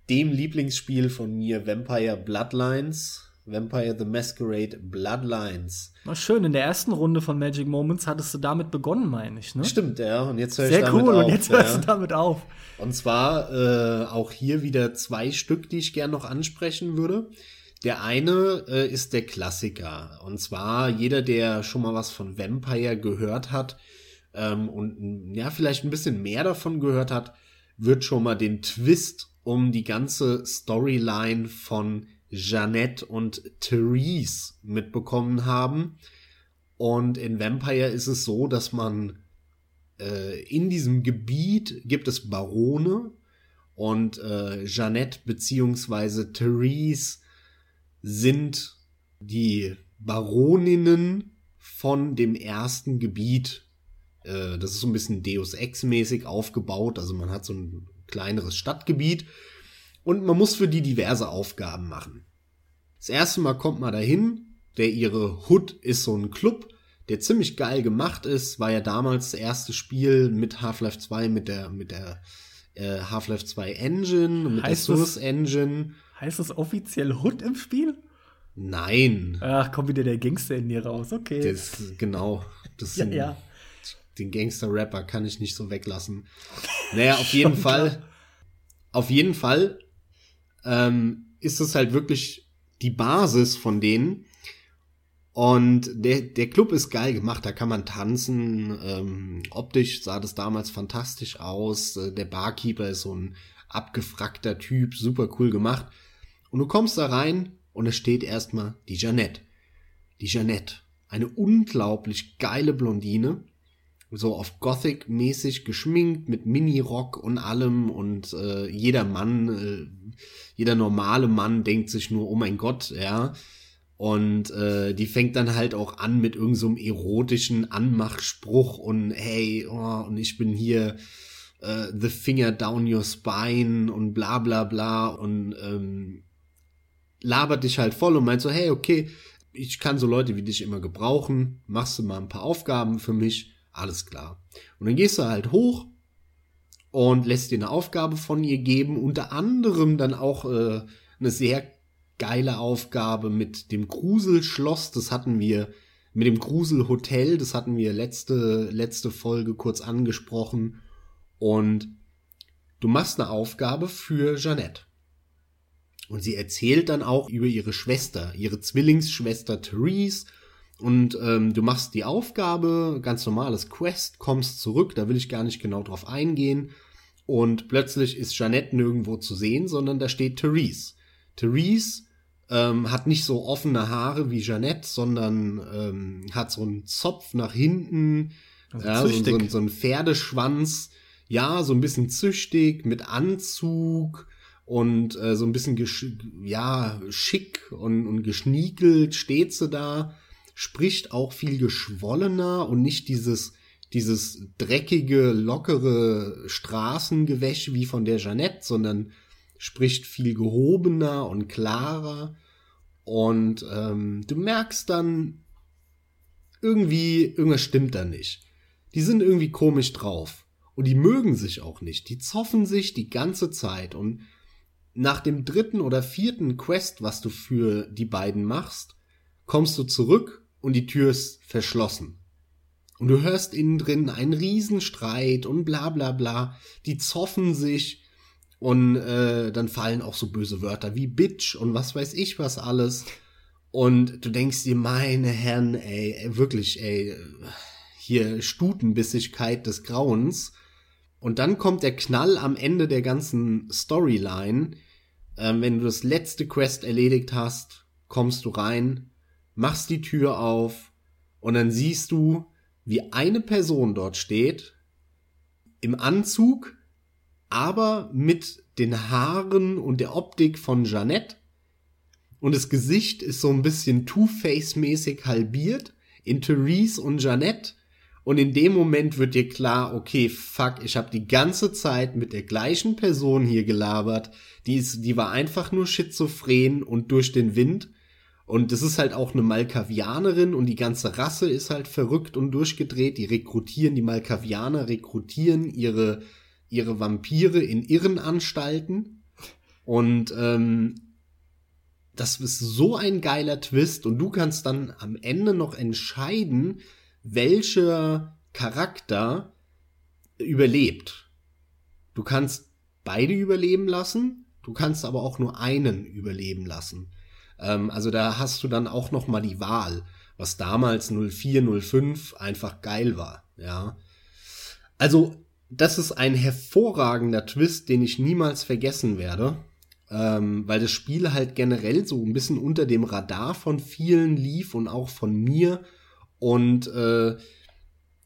Speaker 2: dem Lieblingsspiel von mir, Vampire Bloodlines. Vampire the Masquerade Bloodlines.
Speaker 1: Na schön, in der ersten Runde von Magic Moments hattest du damit begonnen, meine ich, ne?
Speaker 2: Stimmt, ja. Und jetzt ich
Speaker 1: Sehr
Speaker 2: damit
Speaker 1: cool,
Speaker 2: auf.
Speaker 1: und jetzt
Speaker 2: ja.
Speaker 1: hörst du damit auf.
Speaker 2: Und zwar äh, auch hier wieder zwei Stück, die ich gerne noch ansprechen würde. Der eine äh, ist der Klassiker. Und zwar jeder, der schon mal was von Vampire gehört hat ähm, und ja, vielleicht ein bisschen mehr davon gehört hat, wird schon mal den Twist um die ganze Storyline von Jeannette und Therese mitbekommen haben. Und in Vampire ist es so, dass man äh, in diesem Gebiet gibt es Barone und äh, Jeannette beziehungsweise Therese sind die Baroninnen von dem ersten Gebiet. Äh, das ist so ein bisschen Deus Ex-mäßig aufgebaut. Also man hat so ein kleineres Stadtgebiet und man muss für die diverse Aufgaben machen. Das erste Mal kommt man dahin. Der ihre Hood ist so ein Club, der ziemlich geil gemacht ist. War ja damals das erste Spiel mit Half-Life 2 mit der mit der äh, Half-Life 2 Engine, mit
Speaker 1: Heißt
Speaker 2: der
Speaker 1: das-
Speaker 2: Source Engine.
Speaker 1: Heißt das offiziell Hood im Spiel?
Speaker 2: Nein,
Speaker 1: Ach, kommt wieder der Gangster in dir raus. Okay.
Speaker 2: das genau. Das
Speaker 1: ja, ja.
Speaker 2: Den Gangster-Rapper kann ich nicht so weglassen. Naja, auf jeden Fall,
Speaker 1: klar.
Speaker 2: auf jeden Fall ähm, ist es halt wirklich die Basis von denen. Und der, der Club ist geil gemacht, da kann man tanzen. Ähm, optisch sah das damals fantastisch aus. Äh, Der Barkeeper ist so ein abgefrackter Typ, super cool gemacht. Und du kommst da rein und es steht erstmal die Jeannette. Die Jeannette. Eine unglaublich geile Blondine. So auf Gothic-mäßig geschminkt mit Mini-Rock und allem. Und äh, jeder Mann, äh, jeder normale Mann denkt sich nur, oh mein Gott, ja. Und äh, die fängt dann halt auch an mit irgendeinem so erotischen Anmachspruch und hey, oh, und ich bin hier äh, the finger down your spine und bla bla bla. Und ähm, labert dich halt voll und meint so, hey, okay, ich kann so Leute wie dich immer gebrauchen, machst du mal ein paar Aufgaben für mich, alles klar. Und dann gehst du halt hoch und lässt dir eine Aufgabe von ihr geben, unter anderem dann auch äh, eine sehr geile Aufgabe mit dem Gruselschloss, das hatten wir mit dem Gruselhotel, das hatten wir letzte letzte Folge kurz angesprochen und du machst eine Aufgabe für Jeannette. Und sie erzählt dann auch über ihre Schwester, ihre Zwillingsschwester Therese. Und ähm, du machst die Aufgabe, ganz normales Quest, kommst zurück, da will ich gar nicht genau drauf eingehen. Und plötzlich ist Jeannette nirgendwo zu sehen, sondern da steht Therese. Therese ähm, hat nicht so offene Haare wie Jeannette, sondern ähm, hat so einen Zopf nach hinten,
Speaker 1: Also
Speaker 2: ja, so, so, so ein Pferdeschwanz, ja, so ein bisschen züchtig, mit Anzug und äh, so ein bisschen gesch ja, schick und, und geschniekelt steht sie da, spricht auch viel geschwollener und nicht dieses, dieses dreckige, lockere Straßengewäsch wie von der Jeannette, sondern spricht viel gehobener und klarer. Und ähm, du merkst dann, irgendwie, irgendwas stimmt da nicht. Die sind irgendwie komisch drauf. Und die mögen sich auch nicht. Die zoffen sich die ganze Zeit. Und nach dem dritten oder vierten Quest, was du für die beiden machst, kommst du zurück und die Tür ist verschlossen. Und du hörst innen drin einen Riesenstreit und bla bla bla. Die zoffen sich und äh, dann fallen auch so böse Wörter wie Bitch und was weiß ich was alles. Und du denkst dir, meine Herren, ey, wirklich, ey, hier Stutenbissigkeit des Grauens. Und dann kommt der Knall am Ende der ganzen Storyline. Ähm, wenn du das letzte Quest erledigt hast, kommst du rein, machst die Tür auf und dann siehst du, wie eine Person dort steht, im Anzug, aber mit den Haaren und der Optik von Jeannette. Und das Gesicht ist so ein bisschen Two-Face-mäßig halbiert in Therese und Jeannette. Und in dem Moment wird dir klar, okay, fuck, ich habe die ganze Zeit mit der gleichen Person hier gelabert. Die, ist, die war einfach nur schizophren und durch den Wind. Und das ist halt auch eine Malkavianerin und die ganze Rasse ist halt verrückt und durchgedreht. Die rekrutieren, die Malkavianer rekrutieren ihre, ihre Vampire in Irrenanstalten. Und ähm, das ist so ein geiler Twist und du kannst dann am Ende noch entscheiden, welcher Charakter überlebt. Du kannst beide überleben lassen, du kannst aber auch nur einen überleben lassen. Ähm, also da hast du dann auch noch mal die Wahl, was damals 04, 05 einfach geil war, ja. Also das ist ein hervorragender Twist, den ich niemals vergessen werde, ähm, weil das Spiel halt generell so ein bisschen unter dem Radar von vielen lief und auch von mir und äh,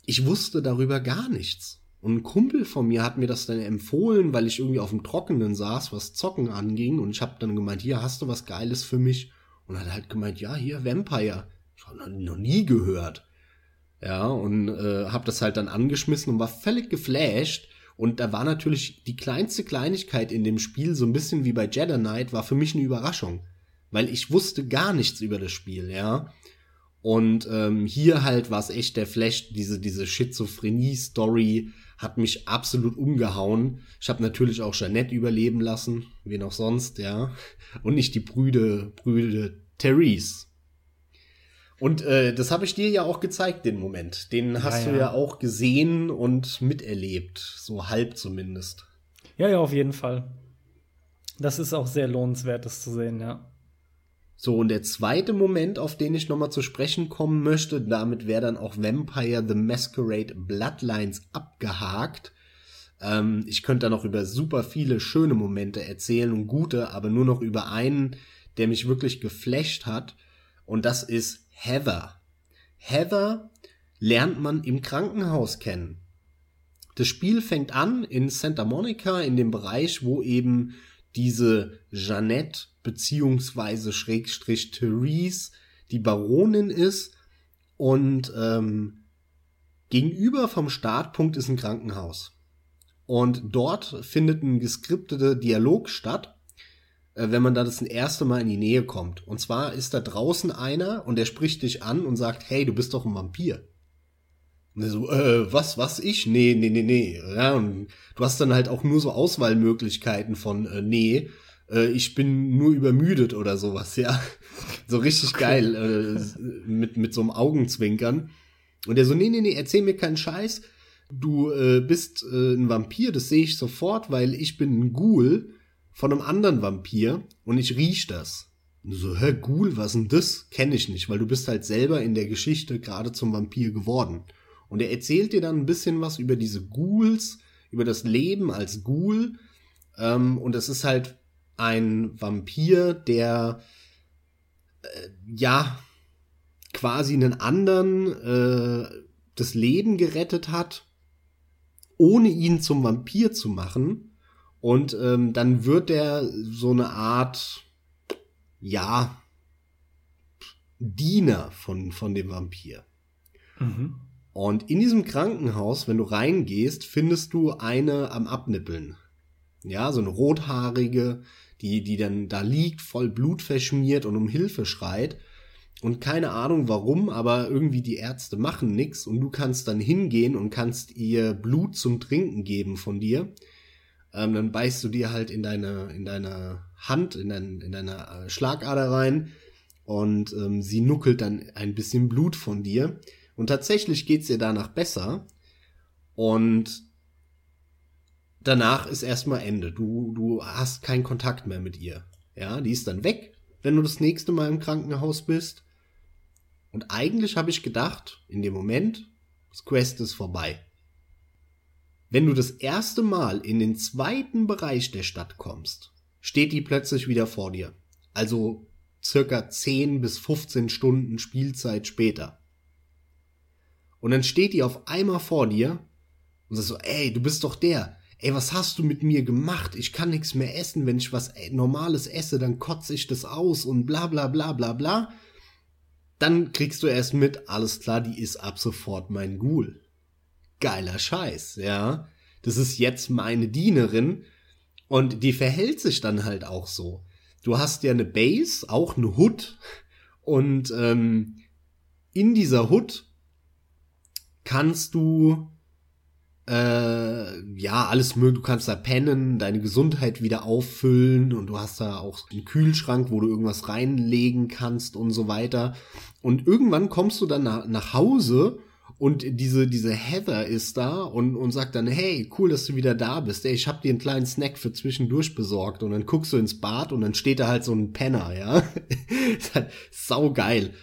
Speaker 2: ich wusste darüber gar nichts. Und ein Kumpel von mir hat mir das dann empfohlen, weil ich irgendwie auf dem Trockenen saß, was Zocken anging. Und ich habe dann gemeint, hier hast du was Geiles für mich. Und hat halt gemeint, ja, hier Vampire. Ich habe noch nie gehört. Ja, und äh, habe das halt dann angeschmissen und war völlig geflasht. Und da war natürlich die kleinste Kleinigkeit in dem Spiel, so ein bisschen wie bei Jedi Knight, war für mich eine Überraschung. Weil ich wusste gar nichts über das Spiel, ja. Und ähm, hier halt war es echt der Flash, diese, diese Schizophrenie-Story hat mich absolut umgehauen. Ich habe natürlich auch Jeannette überleben lassen, wie noch sonst, ja. Und nicht die Brüde, Brüde Therese. Und äh, das habe ich dir ja auch gezeigt, den Moment. Den hast ja, ja. du ja auch gesehen und miterlebt, so halb zumindest.
Speaker 1: Ja, ja, auf jeden Fall. Das ist auch sehr lohnenswert, das zu sehen, ja.
Speaker 2: So, und der zweite Moment, auf den ich nochmal zu sprechen kommen möchte, damit wäre dann auch Vampire the Masquerade Bloodlines abgehakt. Ähm, ich könnte da noch über super viele schöne Momente erzählen und gute, aber nur noch über einen, der mich wirklich geflasht hat. Und das ist Heather. Heather lernt man im Krankenhaus kennen. Das Spiel fängt an in Santa Monica, in dem Bereich, wo eben diese Jeannette beziehungsweise Schrägstrich Therese die Baronin ist und ähm, gegenüber vom Startpunkt ist ein Krankenhaus. Und dort findet ein geskripteter Dialog statt, äh, wenn man da das erste Mal in die Nähe kommt. Und zwar ist da draußen einer und der spricht dich an und sagt, hey, du bist doch ein Vampir. Und er so, äh, was, was, ich? Nee, nee, nee, nee. Ja, du hast dann halt auch nur so Auswahlmöglichkeiten von, äh, nee, äh, ich bin nur übermüdet oder sowas, ja. So richtig geil, äh, mit, mit so einem Augenzwinkern. Und er so, nee, nee, nee, erzähl mir keinen Scheiß. Du äh, bist äh, ein Vampir, das sehe ich sofort, weil ich bin ein Ghoul von einem anderen Vampir und ich riech das. Und so, hä, Ghoul, was denn das? Kenne ich nicht, weil du bist halt selber in der Geschichte gerade zum Vampir geworden. Und er erzählt dir dann ein bisschen was über diese Ghouls, über das Leben als Ghoul. Ähm, und es ist halt ein Vampir, der äh, ja quasi einen anderen äh, das Leben gerettet hat, ohne ihn zum Vampir zu machen. Und ähm, dann wird er so eine Art, ja, Diener von, von dem Vampir. Mhm. Und in diesem Krankenhaus, wenn du reingehst, findest du eine am Abnippeln. Ja, so eine rothaarige, die, die dann da liegt, voll Blut verschmiert und um Hilfe schreit. Und keine Ahnung warum, aber irgendwie die Ärzte machen nix und du kannst dann hingehen und kannst ihr Blut zum Trinken geben von dir. Ähm, dann beißt du dir halt in deine, in deine Hand, in, dein, in deine äh, Schlagader rein und ähm, sie nuckelt dann ein bisschen Blut von dir. Und tatsächlich geht's ihr danach besser. Und danach ist erstmal Ende. Du, du hast keinen Kontakt mehr mit ihr. Ja, die ist dann weg, wenn du das nächste Mal im Krankenhaus bist. Und eigentlich habe ich gedacht, in dem Moment, das Quest ist vorbei. Wenn du das erste Mal in den zweiten Bereich der Stadt kommst, steht die plötzlich wieder vor dir. Also circa 10 bis 15 Stunden Spielzeit später. Und dann steht die auf einmal vor dir und sagt so, ey, du bist doch der. Ey, was hast du mit mir gemacht? Ich kann nichts mehr essen. Wenn ich was Normales esse, dann kotze ich das aus und bla bla bla bla bla. Dann kriegst du erst mit, alles klar, die ist ab sofort mein Ghoul. Geiler Scheiß, ja. Das ist jetzt meine Dienerin und die verhält sich dann halt auch so. Du hast ja eine Base, auch eine Hood und ähm, in dieser Hood kannst du Äh, ja, alles möglich. Du kannst da pennen, deine Gesundheit wieder auffüllen und du hast da auch einen Kühlschrank, wo du irgendwas reinlegen kannst und so weiter. Und irgendwann kommst du dann nach, nach Hause und diese, diese Heather ist da und, und sagt dann, hey, cool, dass du wieder da bist. Ey, ich hab dir einen kleinen Snack für zwischendurch besorgt. Und dann guckst du ins Bad und dann steht da halt so ein Penner, ja. ist halt sau geil.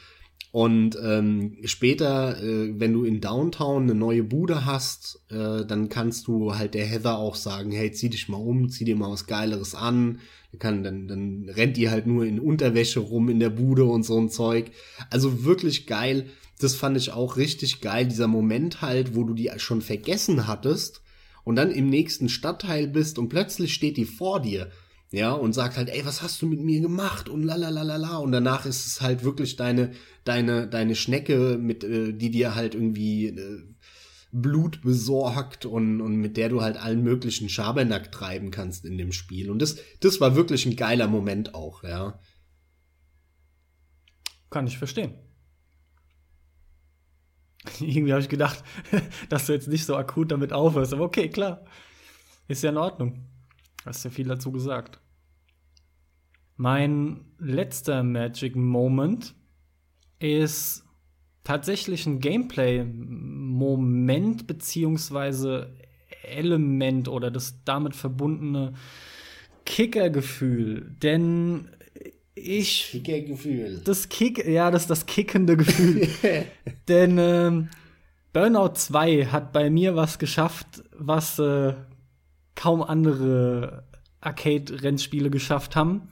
Speaker 2: Und ähm, später, äh, wenn du in Downtown eine neue Bude hast, äh, dann kannst du halt der Heather auch sagen, hey, zieh dich mal um, zieh dir mal was Geileres an. Kann, dann, dann rennt die halt nur in Unterwäsche rum in der Bude und so ein Zeug. Also wirklich geil das fand ich auch richtig geil, dieser Moment halt, wo du die schon vergessen hattest und dann im nächsten Stadtteil bist und plötzlich steht die vor dir, ja, und sagt halt, ey, was hast du mit mir gemacht und la und danach ist es halt wirklich deine deine deine Schnecke mit äh, die dir halt irgendwie äh, Blut besorgt und, und mit der du halt allen möglichen Schabernack treiben kannst in dem Spiel. Und das, das war wirklich ein geiler Moment auch, ja.
Speaker 1: Kann ich verstehen. Irgendwie habe ich gedacht, dass du jetzt nicht so akut damit aufhörst. Aber okay, klar. Ist ja in Ordnung. Hast ja viel dazu gesagt. Mein letzter Magic Moment ist tatsächlich ein Gameplay-Moment beziehungsweise Element oder das damit verbundene Kickergefühl. Denn ich.
Speaker 2: Kickergefühl.
Speaker 1: Das Kick, ja, das ist das kickende Gefühl. Denn ähm, Burnout 2 hat bei mir was geschafft, was äh, kaum andere Arcade-Rennspiele geschafft haben.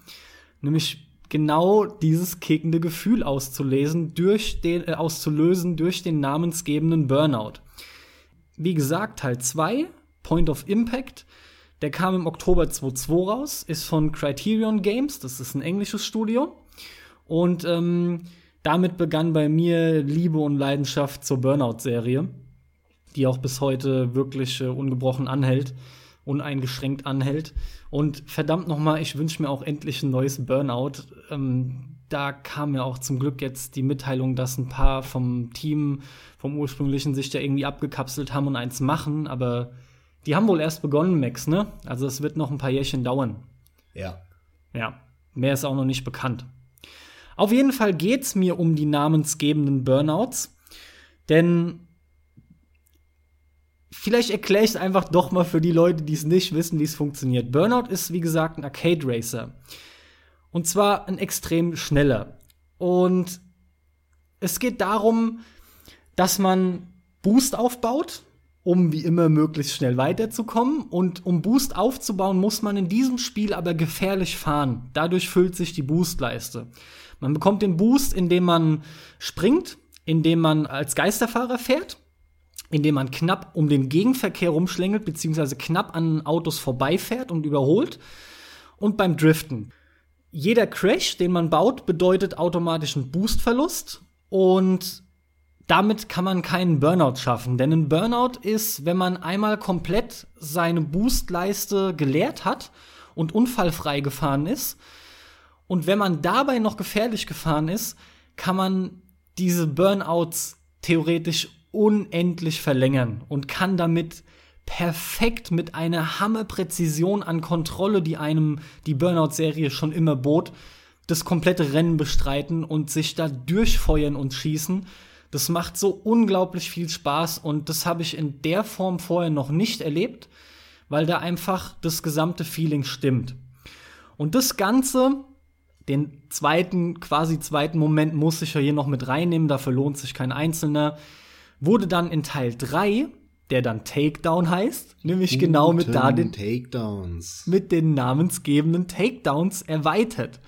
Speaker 1: Nämlich genau dieses kickende Gefühl auszulesen, durch den, äh, auszulösen durch den namensgebenden Burnout. Wie gesagt, Teil 2, Point of Impact, der kam im Oktober 2002 raus, ist von Criterion Games, das ist ein englisches Studio. Und ähm, damit begann bei mir Liebe und Leidenschaft zur Burnout-Serie, die auch bis heute wirklich äh, ungebrochen anhält, uneingeschränkt anhält. Und verdammt nochmal, ich wünsche mir auch endlich ein neues Burnout. Ähm, da kam ja auch zum Glück jetzt die Mitteilung, dass ein paar vom Team, vom ursprünglichen sich da irgendwie abgekapselt haben und eins machen, aber die haben wohl erst begonnen, Max, ne? Also es wird noch ein paar Jährchen dauern.
Speaker 2: Ja.
Speaker 1: Ja, mehr ist auch noch nicht bekannt. Auf jeden Fall geht's mir um die namensgebenden Burnouts, denn vielleicht erkläre ich es einfach doch mal für die Leute, die es nicht wissen, wie es funktioniert. Burnout ist, wie gesagt, ein Arcade Racer. Und zwar ein extrem schneller. Und es geht darum, dass man Boost aufbaut, um wie immer möglichst schnell weiterzukommen. Und um Boost aufzubauen, muss man in diesem Spiel aber gefährlich fahren. Dadurch füllt sich die Boostleiste. Man bekommt den Boost, indem man springt, indem man als Geisterfahrer fährt, indem man knapp um den Gegenverkehr rumschlängelt, beziehungsweise knapp an Autos vorbeifährt und überholt. Und beim Driften. Jeder Crash, den man baut, bedeutet automatisch einen Boostverlust. Und damit kann man keinen Burnout schaffen. Denn ein Burnout ist, wenn man einmal komplett seine Boostleiste geleert hat und unfallfrei gefahren ist. Und wenn man dabei noch gefährlich gefahren ist, kann man diese Burnouts theoretisch unendlich verlängern und kann damit perfekt mit einer Hammerpräzision an Kontrolle, die einem die Burnout-Serie schon immer bot, das komplette Rennen bestreiten und sich da durchfeuern und schießen das macht so unglaublich viel Spaß und das habe ich in der Form vorher noch nicht erlebt, weil da einfach das gesamte Feeling stimmt. Und das Ganze, den zweiten, quasi zweiten Moment muss ich ja hier noch mit reinnehmen, dafür lohnt sich kein einzelner, wurde dann in Teil 3 der dann Takedown heißt, nämlich Guten genau mit da den
Speaker 2: Takedowns.
Speaker 1: mit den namensgebenden Takedowns erweitert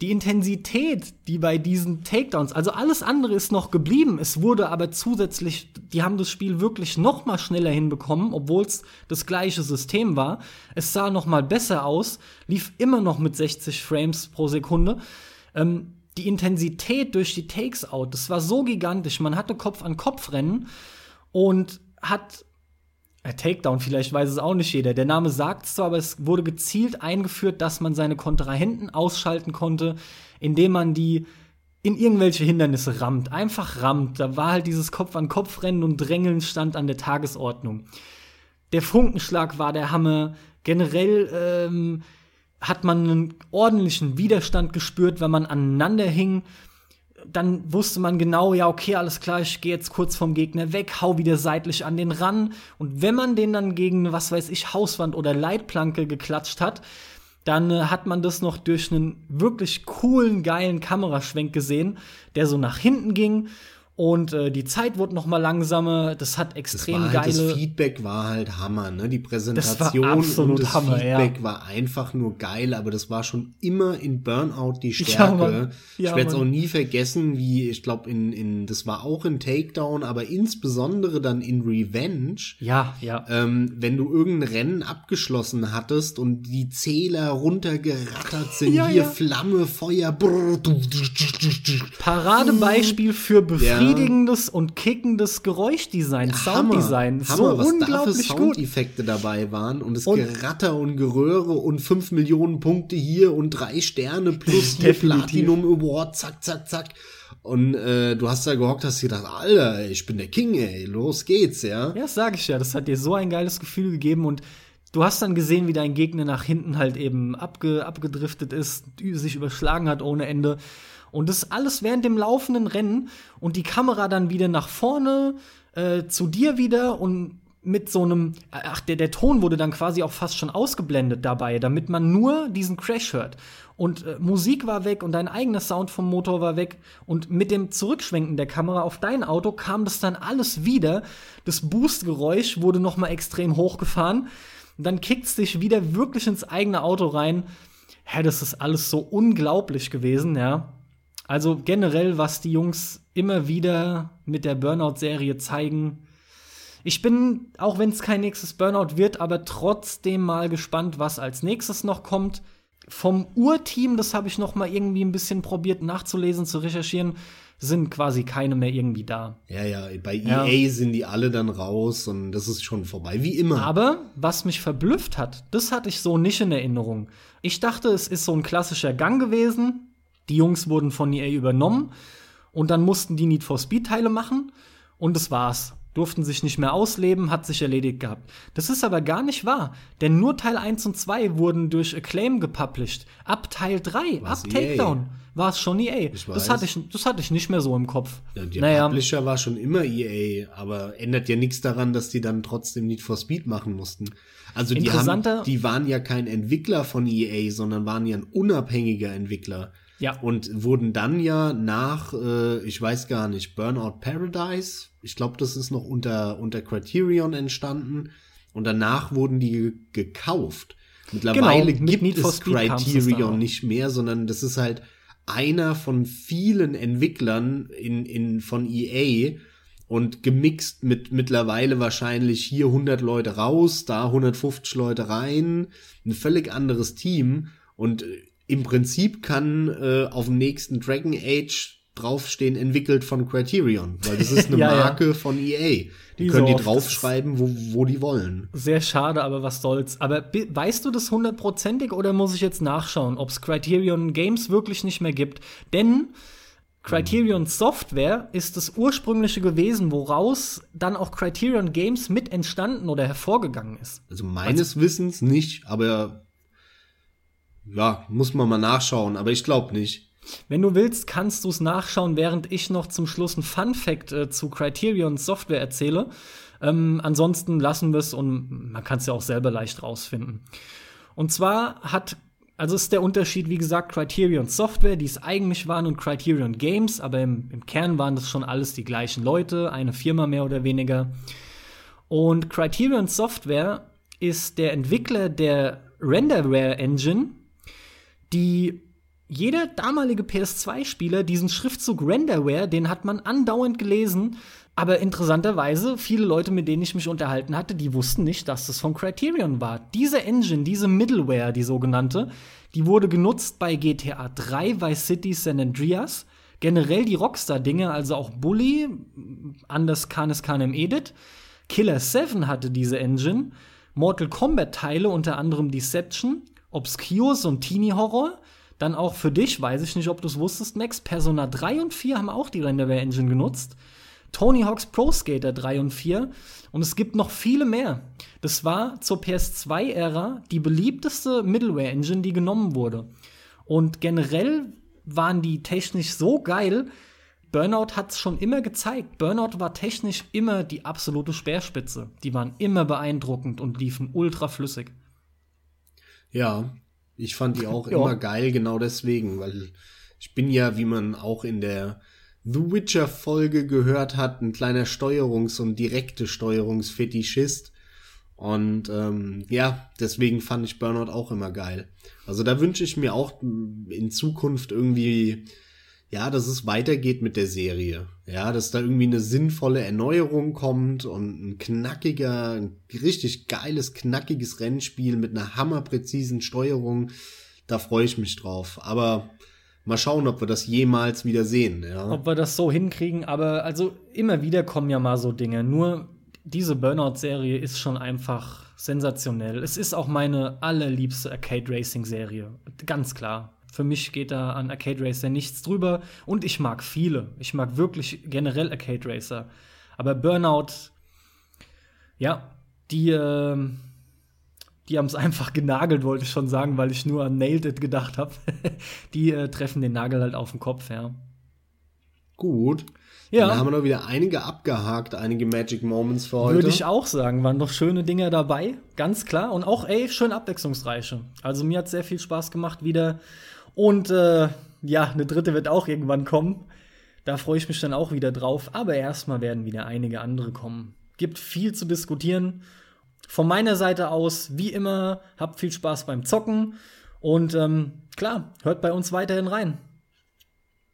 Speaker 1: die Intensität, die bei diesen Takedowns, also alles andere ist noch geblieben. Es wurde aber zusätzlich, die haben das Spiel wirklich noch mal schneller hinbekommen, obwohl es das gleiche System war. Es sah noch mal besser aus, lief immer noch mit 60 Frames pro Sekunde. Ähm, die Intensität durch die Takes out, das war so gigantisch. Man hatte Kopf an Kopf rennen und hat äh, Takedown, vielleicht weiß es auch nicht jeder. Der Name sagt es zwar, aber es wurde gezielt eingeführt, dass man seine Kontrahenten ausschalten konnte, indem man die in irgendwelche Hindernisse rammt. Einfach rammt. Da war halt dieses Kopf-an-Kopf-Rennen und Drängeln stand an der Tagesordnung. Der Funkenschlag war der Hammer. Generell ähm, hat man einen ordentlichen Widerstand gespürt, wenn man aneinander hing. Dann wusste man genau, ja, okay, alles klar, ich gehe jetzt kurz vom Gegner weg, hau wieder seitlich an den ran. Und wenn man den dann gegen, was weiß ich, Hauswand oder Leitplanke geklatscht hat, dann äh, hat man das noch durch einen wirklich coolen, geilen Kameraschwenk gesehen, der so nach hinten ging und äh, die Zeit wurde noch mal langsamer. Das hat extrem
Speaker 2: das war halt,
Speaker 1: geile.
Speaker 2: Das Feedback war halt Hammer, ne? Die Präsentation
Speaker 1: das
Speaker 2: und das
Speaker 1: Hammer,
Speaker 2: Feedback
Speaker 1: ja.
Speaker 2: war einfach nur geil, aber das war schon immer in Burnout die
Speaker 1: Ja,
Speaker 2: Stärke.
Speaker 1: Mann. Ja,
Speaker 2: ich werde es auch nie vergessen, wie ich glaube in in das war auch in Takedown, aber insbesondere dann in Revenge.
Speaker 1: Ja, ja.
Speaker 2: Ähm, wenn du irgendein Rennen abgeschlossen hattest und die Zähler runtergerattert sind,
Speaker 1: Ja,
Speaker 2: hier
Speaker 1: ja.
Speaker 2: Flamme, Feuer, brrr, du, du, du, du, du.
Speaker 1: Paradebeispiel für befriedigendes und kickendes Geräuschdesign, Sounddesign.
Speaker 2: Hammer,
Speaker 1: so
Speaker 2: Hammer, was
Speaker 1: unglaublich
Speaker 2: da für
Speaker 1: gut.
Speaker 2: Soundeffekte dabei waren und das
Speaker 1: Und-
Speaker 2: Geratter und Geröhre und 5 Millionen Punkte hier und drei Sterne plus hier
Speaker 1: Definitiv.
Speaker 2: Platinum Award, zack, zack, zack. Und äh, du hast da gehockt, hast gedacht, Alter, ich bin der King, ey, los geht's, ja.
Speaker 1: Ja, das sag ich ja. Das hat dir so ein geiles Gefühl gegeben und du hast dann gesehen, wie dein Gegner nach hinten halt eben abge abgedriftet ist, sich überschlagen hat ohne Ende. Und das alles während dem laufenden Rennen und die Kamera dann wieder nach vorne äh, zu dir wieder und mit so einem, ach, der, der Ton wurde dann quasi auch fast schon ausgeblendet dabei, damit man nur diesen Crash hört. Und äh, Musik war weg und dein eigener Sound vom Motor war weg. Und mit dem Zurückschwenken der Kamera auf dein Auto kam das dann alles wieder. Das Boost-Geräusch wurde noch mal extrem hochgefahren. Dann kickt's dich wieder wirklich ins eigene Auto rein. Ja, das ist alles so unglaublich gewesen, ja. Also generell, was die Jungs immer wieder mit der Burnout-Serie zeigen, ich bin, auch wenn es kein nächstes Burnout wird, aber trotzdem mal gespannt, was als nächstes noch kommt. Vom Urteam, das habe ich noch mal irgendwie ein bisschen probiert nachzulesen, zu recherchieren, sind quasi keine mehr irgendwie da.
Speaker 2: Ja, ja, bei
Speaker 1: Ja.
Speaker 2: EA sind die alle dann raus und das ist schon vorbei, wie immer.
Speaker 1: Aber was mich verblüfft hat, das hatte ich so nicht in Erinnerung. Ich dachte, es ist so ein klassischer Gang gewesen. Die Jungs wurden von EA übernommen und dann mussten die Need for Speed Teile machen und das war's. Durften sich nicht mehr ausleben, hat sich erledigt gehabt. Das ist aber gar nicht wahr, denn nur Teil 1 und 2 wurden durch Acclaim gepublished. Ab Teil 3,
Speaker 2: Was,
Speaker 1: ab
Speaker 2: EA?
Speaker 1: Takedown, war es schon EA. Das hatte, ich, das hatte ich nicht mehr so im Kopf.
Speaker 2: Ja, der
Speaker 1: naja,
Speaker 2: Publisher war schon immer EA, aber ändert ja nichts daran, dass die dann trotzdem Need for Speed machen mussten. Also die, haben, die waren ja kein Entwickler von EA, sondern waren ja ein unabhängiger Entwickler.
Speaker 1: Ja.
Speaker 2: Und wurden dann ja nach, äh, ich weiß gar nicht, Burnout Paradise, ich glaube, das ist noch unter, unter Criterion entstanden. Und danach wurden die ge gekauft. Mittlerweile
Speaker 1: Genau, mit
Speaker 2: gibt es. Criterion nicht mehr, sondern das ist halt einer von vielen Entwicklern in, in, von EA und gemixt mit mittlerweile wahrscheinlich hier 100 Leute raus, da 150 Leute rein, ein völlig anderes Team und äh, im Prinzip kann äh, auf dem nächsten Dragon Age draufstehen, entwickelt von Criterion, weil das ist eine
Speaker 1: Ja, ja.
Speaker 2: Marke von EA. Die,
Speaker 1: Wie
Speaker 2: können
Speaker 1: so
Speaker 2: die draufschreiben, wo, wo die wollen.
Speaker 1: Sehr schade, aber was soll's. Aber weißt du das hundertprozentig oder muss ich jetzt nachschauen, ob es Criterion Games wirklich nicht mehr gibt? Denn Criterion Software ist das ursprüngliche gewesen, woraus dann auch Criterion Games mit entstanden oder hervorgegangen ist.
Speaker 2: Also meines Wissens nicht, aber ja, muss man mal nachschauen, aber ich glaube nicht.
Speaker 1: Wenn du willst, kannst du es nachschauen, während ich noch zum Schluss ein Fun Fact äh, zu Criterion Software erzähle. Ähm, ansonsten lassen wir es und man kann es ja auch selber leicht rausfinden. Und zwar hat, also ist der Unterschied, wie gesagt, Criterion Software, die es eigentlich waren, und Criterion Games, aber im, im Kern waren das schon alles die gleichen Leute, eine Firma mehr oder weniger. Und Criterion Software ist der Entwickler der Renderware Engine, die jeder damalige PS2-Spieler diesen Schriftzug Renderware, den hat man andauernd gelesen. Aber interessanterweise, viele Leute, mit denen ich mich unterhalten hatte, die wussten nicht, dass das von Criterion war. Diese Engine, diese Middleware, die sogenannte, die wurde genutzt bei GTA 3, Vice City, San Andreas. Generell die Rockstar-Dinge, also auch Bully, anders kann es keinem Edit. Killer 7 hatte diese Engine. Mortal Kombat-Teile, unter anderem Deception, Obscure, so ein Teenie-Horror. Dann auch für dich, weiß ich nicht, ob du es wusstest, Max, Persona 3 und 4 haben auch die Renderware Engine genutzt. Tony Hawk's Pro Skater 3 und 4 und es gibt noch viele mehr. Das war zur PS2-Ära die beliebteste Middleware Engine, die genommen wurde. Und generell waren die technisch so geil. Burnout hat es schon immer gezeigt. Burnout war technisch immer die absolute Speerspitze. Die waren immer beeindruckend und liefen ultra flüssig.
Speaker 2: Ja, ich fand die auch immer geil, genau deswegen, weil ich bin ja, wie man auch in der The Witcher Folge gehört hat, ein kleiner Steuerungs- und direkte Steuerungsfetischist. Und ähm, ja, deswegen fand ich Burnout auch immer geil. Also da wünsche ich mir auch in Zukunft irgendwie, ja, dass es weitergeht mit der Serie. Ja, dass da irgendwie eine sinnvolle Erneuerung kommt und ein knackiger, ein richtig geiles, knackiges Rennspiel mit einer hammerpräzisen Steuerung. Da freue ich mich drauf. Aber Mal schauen, ob wir das jemals wieder sehen. Ja.
Speaker 1: Ob wir das so hinkriegen, aber also immer wieder kommen ja mal so Dinge. Nur diese Burnout-Serie ist schon einfach sensationell. Es ist auch meine allerliebste Arcade Racing-Serie. Ganz klar. Für mich geht da an Arcade Racer nichts drüber. Und ich mag viele. Ich mag wirklich generell Arcade Racer. Aber Burnout, ja, die, äh, die haben es einfach genagelt, wollte ich schon sagen, weil ich nur an Nailed It gedacht habe. die äh, treffen den Nagel halt auf den Kopf, ja.
Speaker 2: Gut. Ja. Dann haben wir noch wieder einige abgehakt, einige Magic Moments für heute.
Speaker 1: Würde ich auch sagen, waren doch schöne Dinge dabei, ganz klar. Und auch, ey, schön abwechslungsreiche. Also mir hat sehr viel Spaß gemacht wieder. Und äh, ja, eine dritte wird auch irgendwann kommen. Da freue ich mich dann auch wieder drauf. Aber erstmal werden wieder einige andere kommen. Gibt viel zu diskutieren. Von meiner Seite aus, wie immer, habt viel Spaß beim Zocken und ähm, klar, hört bei uns weiterhin rein.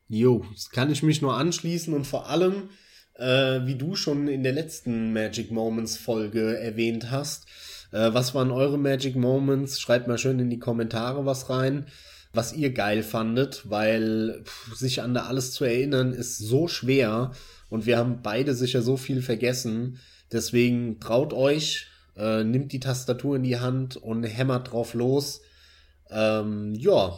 Speaker 2: Jo, das kann ich mich nur anschließen und vor allem, äh, wie du schon in der letzten Magic Moments Folge erwähnt hast, äh, was waren eure Magic Moments? Schreibt mal schön in die Kommentare was rein, was ihr geil fandet, weil pff, sich an da alles zu erinnern ist so schwer und wir haben beide sicher so viel vergessen. Deswegen traut euch, äh, nimmt die Tastatur in die Hand und hämmert drauf los. Ähm, ja,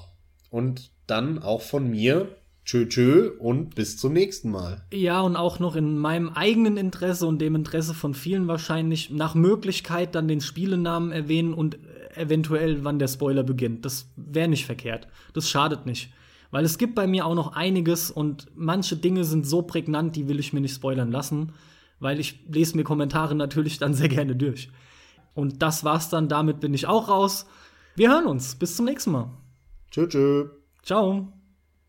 Speaker 2: und dann auch von mir. Tschö, tschö und bis zum nächsten Mal.
Speaker 1: Ja, und auch noch in meinem eigenen Interesse und dem Interesse von vielen wahrscheinlich nach Möglichkeit dann den Spielenamen erwähnen und eventuell, wann der Spoiler beginnt. Das wäre nicht verkehrt. Das schadet nicht. Weil es gibt bei mir auch noch einiges und manche Dinge sind so prägnant, die will ich mir nicht spoilern lassen, weil ich lese mir Kommentare natürlich dann sehr gerne durch. Und das war's dann. Damit bin ich auch raus. Wir hören uns. Bis zum nächsten Mal.
Speaker 2: Tschö, tschö.
Speaker 1: Ciao.